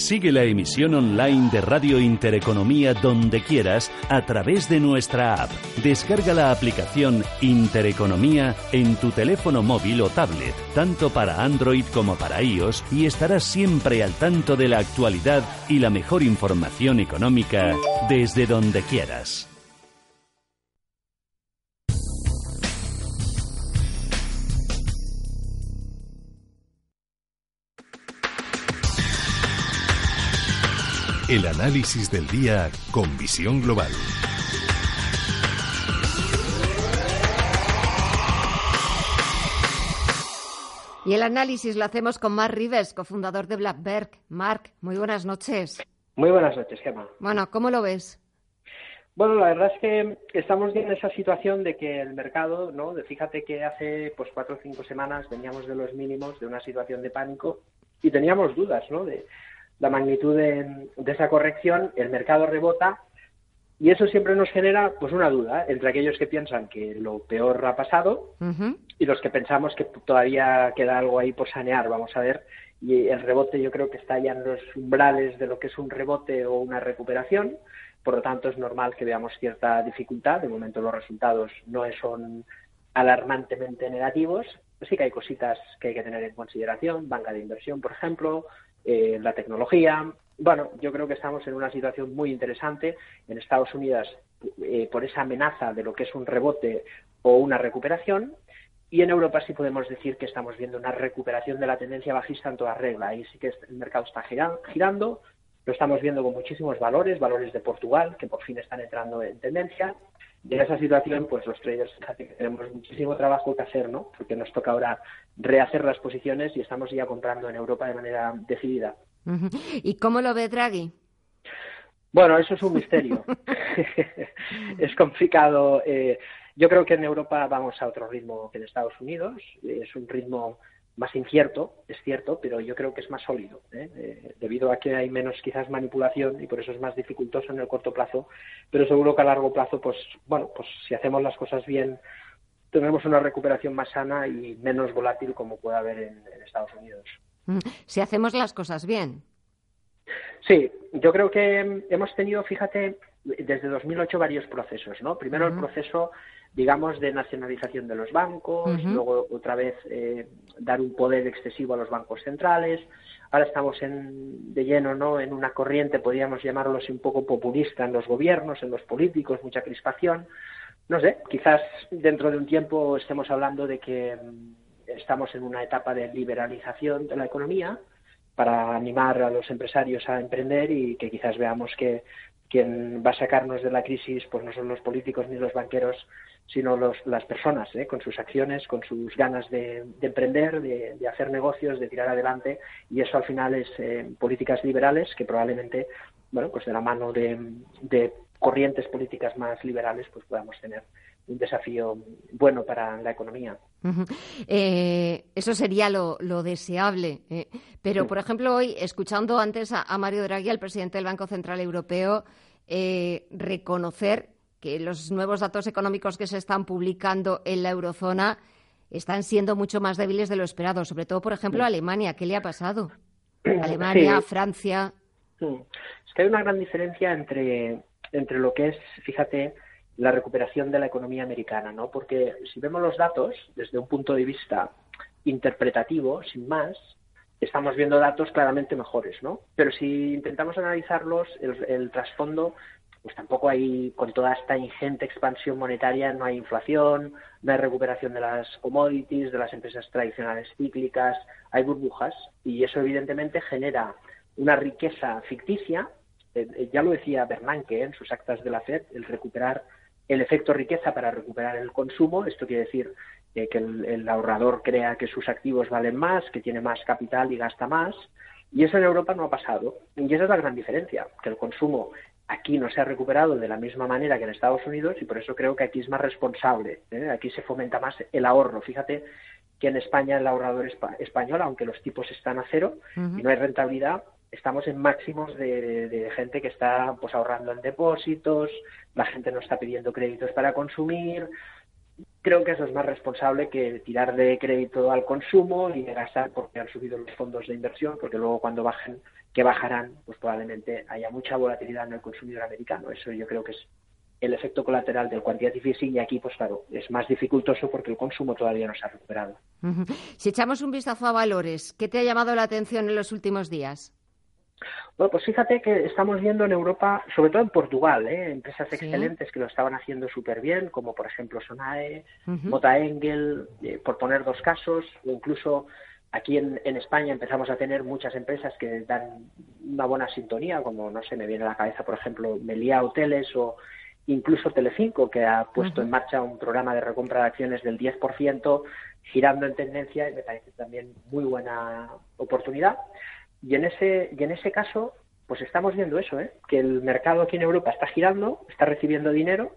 Speaker 9: Sigue la emisión online de Radio Intereconomía donde quieras a través de nuestra app. Descarga la aplicación Intereconomía en tu teléfono móvil o tablet, tanto para Android como para iOS, y estarás siempre al tanto de la actualidad y la mejor información económica desde donde quieras.
Speaker 2: El análisis del día con visión global.
Speaker 1: Y el análisis lo hacemos con Mark Rivers, cofundador de Blackberg. Mark, muy buenas noches.
Speaker 50: Muy buenas noches, Gemma.
Speaker 1: Bueno, ¿cómo lo ves?
Speaker 50: Bueno, la verdad es que estamos en esa situación de que el mercado, ¿no? fíjate que hace pues cuatro o cinco semanas veníamos de los mínimos, de una situación de pánico y teníamos dudas, ¿no? De la magnitud de, esa corrección, el mercado rebota y eso siempre nos genera pues una duda entre aquellos que piensan que lo peor ha pasado y los que pensamos que todavía queda algo ahí por sanear. Vamos a ver y el rebote yo creo que está ya en los umbrales de lo que es un rebote o una recuperación. Por lo tanto, es normal que veamos cierta dificultad. De momento los resultados no son alarmantemente negativos. Sí que hay cositas que hay que tener en consideración, banca de inversión, por ejemplo, eh, la tecnología. Bueno, yo creo que estamos en una situación muy interesante. En Estados Unidos, eh, por esa amenaza de lo que es un rebote o una recuperación, y en Europa sí podemos decir que estamos viendo una recuperación de la tendencia bajista en toda regla. Ahí sí que el mercado está girando, lo estamos viendo con muchísimos valores, valores de Portugal, que por fin están entrando en tendencia. Y en esa situación, pues los traders, tenemos muchísimo trabajo que hacer, ¿no? Porque nos toca ahora rehacer las posiciones y estamos ya comprando en Europa de manera decidida.
Speaker 1: ¿Y cómo lo ve Draghi?
Speaker 50: Bueno, eso es un misterio. es complicado. Eh, yo creo que en Europa vamos a otro ritmo que en Estados Unidos. Es un ritmo más incierto, es cierto, pero yo creo que es más sólido, ¿eh? Eh, debido a que hay menos quizás manipulación y por eso es más dificultoso en el corto plazo, pero seguro que a largo plazo, pues bueno, pues si hacemos las cosas bien, tendremos una recuperación más sana y menos volátil como puede haber en, Estados Unidos.
Speaker 1: Mm, si hacemos las cosas bien.
Speaker 50: Sí, yo creo que hemos tenido, fíjate, desde 2008 varios procesos, ¿no? Primero el proceso digamos, de nacionalización de los bancos, luego otra vez eh, dar un poder excesivo a los bancos centrales. Ahora estamos en, de lleno ¿no? en una corriente, podríamos llamarlo así, un poco populista en los gobiernos, en los políticos, mucha crispación. No sé, quizás dentro de un tiempo estemos hablando de que mm, estamos en una etapa de liberalización de la economía para animar a los empresarios a emprender y que quizás veamos que quien va a sacarnos de la crisis pues no son los políticos ni los banqueros, sino los, las personas, ¿eh? con sus acciones, con sus ganas de, emprender, de, hacer negocios, de tirar adelante, y eso al final es eh, políticas liberales que probablemente, bueno, pues de la mano de, corrientes políticas más liberales, pues podamos tener un desafío bueno para la economía.
Speaker 1: Eh, eso sería lo, deseable. pero, por ejemplo, hoy, escuchando antes a, a, Mario Draghi, al presidente del Banco Central Europeo, reconocer que los nuevos datos económicos que se están publicando en la eurozona están siendo mucho más débiles de lo esperado, sobre todo, por ejemplo, Alemania. ¿Qué le ha pasado? Alemania, Francia.
Speaker 50: Es que hay una gran diferencia entre, entre lo que es, fíjate, la recuperación de la economía americana, ¿no? Porque si vemos los datos desde un punto de vista interpretativo, sin más, estamos viendo datos claramente mejores, ¿no? Pero si intentamos analizarlos, el trasfondo pues tampoco hay, con toda esta ingente expansión monetaria, no hay inflación, no hay recuperación de las commodities, de las empresas tradicionales cíclicas, hay burbujas y eso evidentemente genera una riqueza ficticia. Eh, eh, ya lo decía Bernanke en sus actas de la FED, el recuperar el efecto riqueza para recuperar el consumo. Esto quiere decir eh, que el ahorrador crea que sus activos valen más, que tiene más capital y gasta más. Y eso en Europa no ha pasado. Y esa es la gran diferencia, que el consumo aquí no se ha recuperado de la misma manera que en Estados Unidos y por eso creo que aquí es más responsable. ¿eh? Aquí se fomenta más el ahorro. Fíjate que en España el ahorrador español, aunque los tipos están a cero y no hay rentabilidad, estamos en máximos de, gente que está pues ahorrando en depósitos, la gente no está pidiendo créditos para consumir. Creo que eso es más responsable que tirar de crédito al consumo y de gastar porque han subido los fondos de inversión, porque luego cuando bajen que bajarán, pues probablemente haya mucha volatilidad en el consumidor americano. Eso yo creo que es el efecto colateral del quantitative easing y aquí, pues claro, es más dificultoso porque el consumo todavía no se ha recuperado.
Speaker 1: Si echamos un vistazo a valores, ¿qué te ha llamado la atención en los últimos días?
Speaker 50: Bueno, pues fíjate que estamos viendo en Europa, sobre todo en Portugal, ¿eh? empresas excelentes que lo estaban haciendo súper bien, como por ejemplo Sonae, Mota Engel, eh, por poner dos casos, o incluso Aquí en, España empezamos a tener muchas empresas que dan una buena sintonía, como, no sé, me viene a la cabeza, por ejemplo, Meliá Hoteles o incluso Telecinco, que ha puesto en marcha un programa de recompra de acciones del 10%, girando en tendencia, y me parece también muy buena oportunidad. Y en ese, y en ese caso, pues estamos viendo eso, ¿eh? que el mercado aquí en Europa está girando, está recibiendo dinero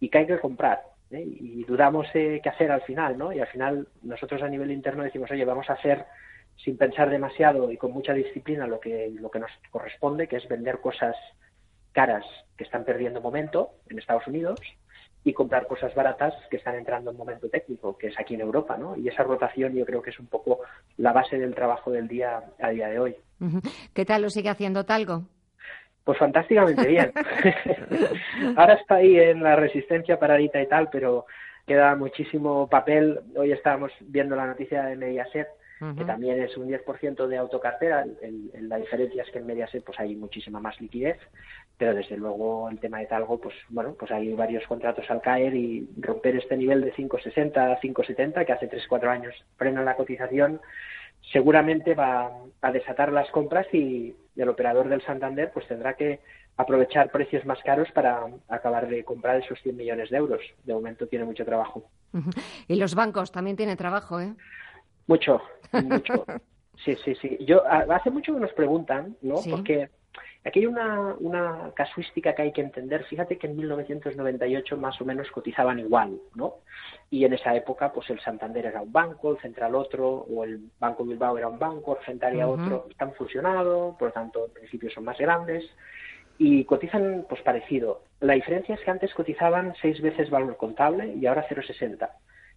Speaker 50: y que hay que comprar. ¿Eh? y dudamos qué hacer al final, ¿no? Y al final nosotros a nivel interno decimos, oye, vamos a hacer sin pensar demasiado y con mucha disciplina lo que, lo que nos corresponde, que es vender cosas caras que están perdiendo momento en Estados Unidos y comprar cosas baratas que están entrando en momento técnico, que es aquí en Europa, ¿no? Y esa rotación yo creo que es un poco la base del trabajo del día a día de hoy.
Speaker 1: ¿Qué tal lo sigue haciendo Talgo?
Speaker 50: Pues fantásticamente bien. Ahora está ahí en la resistencia paradita y tal, pero queda muchísimo papel. Hoy estábamos viendo la noticia de Mediaset, que también es un 10% de autocartera. la diferencia es que en Mediaset pues hay muchísima más liquidez, pero desde luego el tema de Talgo, pues bueno, pues hay varios contratos al caer y romper este nivel de 5,60 5,70 que hace 3-4 años frena la cotización seguramente va a desatar las compras y el operador del Santander pues tendrá que aprovechar precios más caros para acabar de comprar esos 100 millones de euros. De momento tiene mucho trabajo.
Speaker 1: Y los bancos también tienen trabajo, ¿eh?
Speaker 50: Mucho, mucho. Sí, sí, sí. Yo hace mucho que nos preguntan, ¿no? Porque Aquí hay una, una casuística que hay que entender. Fíjate que en 1998 más o menos cotizaban igual, ¿no? Y en esa época, pues el Santander era un banco, el Central otro, o el Banco Bilbao era un banco, Argentaria otro. Están fusionados, por lo tanto, en principio son más grandes y cotizan pues parecido. La diferencia es que antes cotizaban seis veces valor contable y ahora 0,60.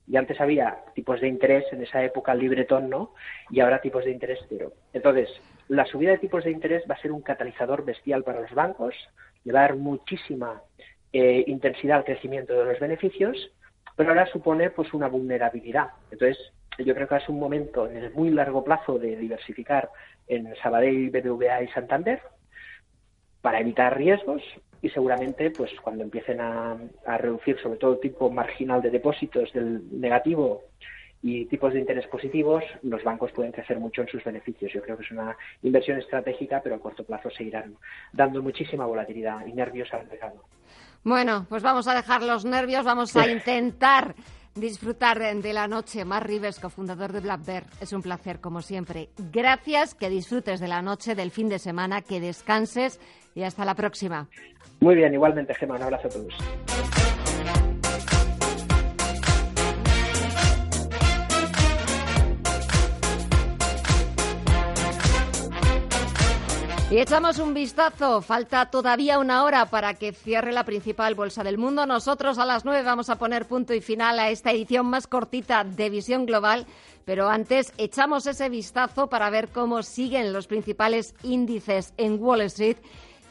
Speaker 50: Y antes había tipos de interés, en esa época libretón no, y ahora tipos de interés cero. Entonces, la subida de tipos de interés va a ser un catalizador bestial para los bancos, le va a dar muchísima eh, intensidad al crecimiento de los beneficios, pero ahora supone pues una vulnerabilidad. Entonces, yo creo que es un momento en el muy largo plazo de diversificar en Sabadell, BBVA y Santander para evitar riesgos y seguramente pues cuando empiecen a, a reducir sobre todo el tipo marginal de depósitos del negativo y tipos de interés positivos, los bancos pueden crecer mucho en sus beneficios. Yo creo que es una inversión estratégica, pero a corto plazo seguirán dando muchísima volatilidad y nervios al mercado.
Speaker 1: Bueno, pues vamos a dejar los nervios, vamos a intentar disfrutar de la noche. Mar Rives, cofundador de Black Bear, es un placer como siempre. Gracias, que disfrutes de la noche, del fin de semana, que descanses y hasta la próxima.
Speaker 50: Muy bien, igualmente, Gemma, un abrazo a todos.
Speaker 1: Y echamos un vistazo. Falta todavía una hora para que cierre la principal bolsa del mundo. Nosotros a las nueve vamos a poner punto y final a esta edición más cortita de Visión Global. Pero antes echamos ese vistazo para ver cómo siguen los principales índices en Wall Street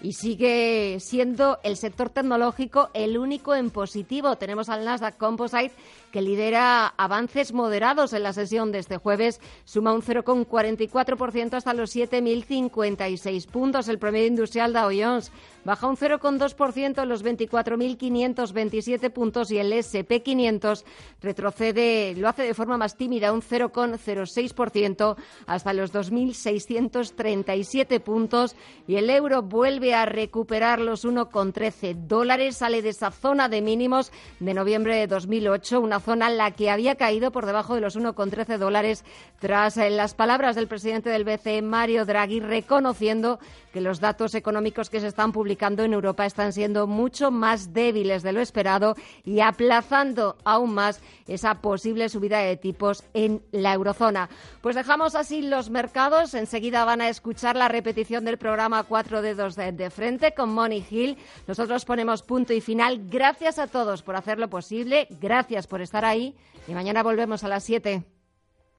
Speaker 1: y sigue siendo el sector tecnológico el único en positivo. Tenemos al Nasdaq Composite que lidera avances moderados en la sesión de este jueves, suma un 0,44% hasta los 7.056 puntos. El promedio industrial Dow Jones baja un 0,2% en los 24.527 puntos y el SP500 retrocede, lo hace de forma más tímida, un 0,06% hasta los 2.637 puntos y el euro vuelve a recuperar los 1,13 dólares, sale de esa zona de mínimos de noviembre de 2008, una zona en la que había caído por debajo de los 1,13 dólares tras eh, las palabras del presidente del BCE, Mario Draghi, reconociendo que los datos económicos que se están publicando en Europa están siendo mucho más débiles de lo esperado y aplazando aún más esa posible subida de tipos en la eurozona. Pues dejamos así los mercados. Enseguida van a escuchar la repetición del programa Cuatro Dedos de, de Frente con Money Hill. Nosotros ponemos punto y final. Gracias a todos por hacerlo posible. Gracias por estar ahí. Y mañana volvemos a las 7.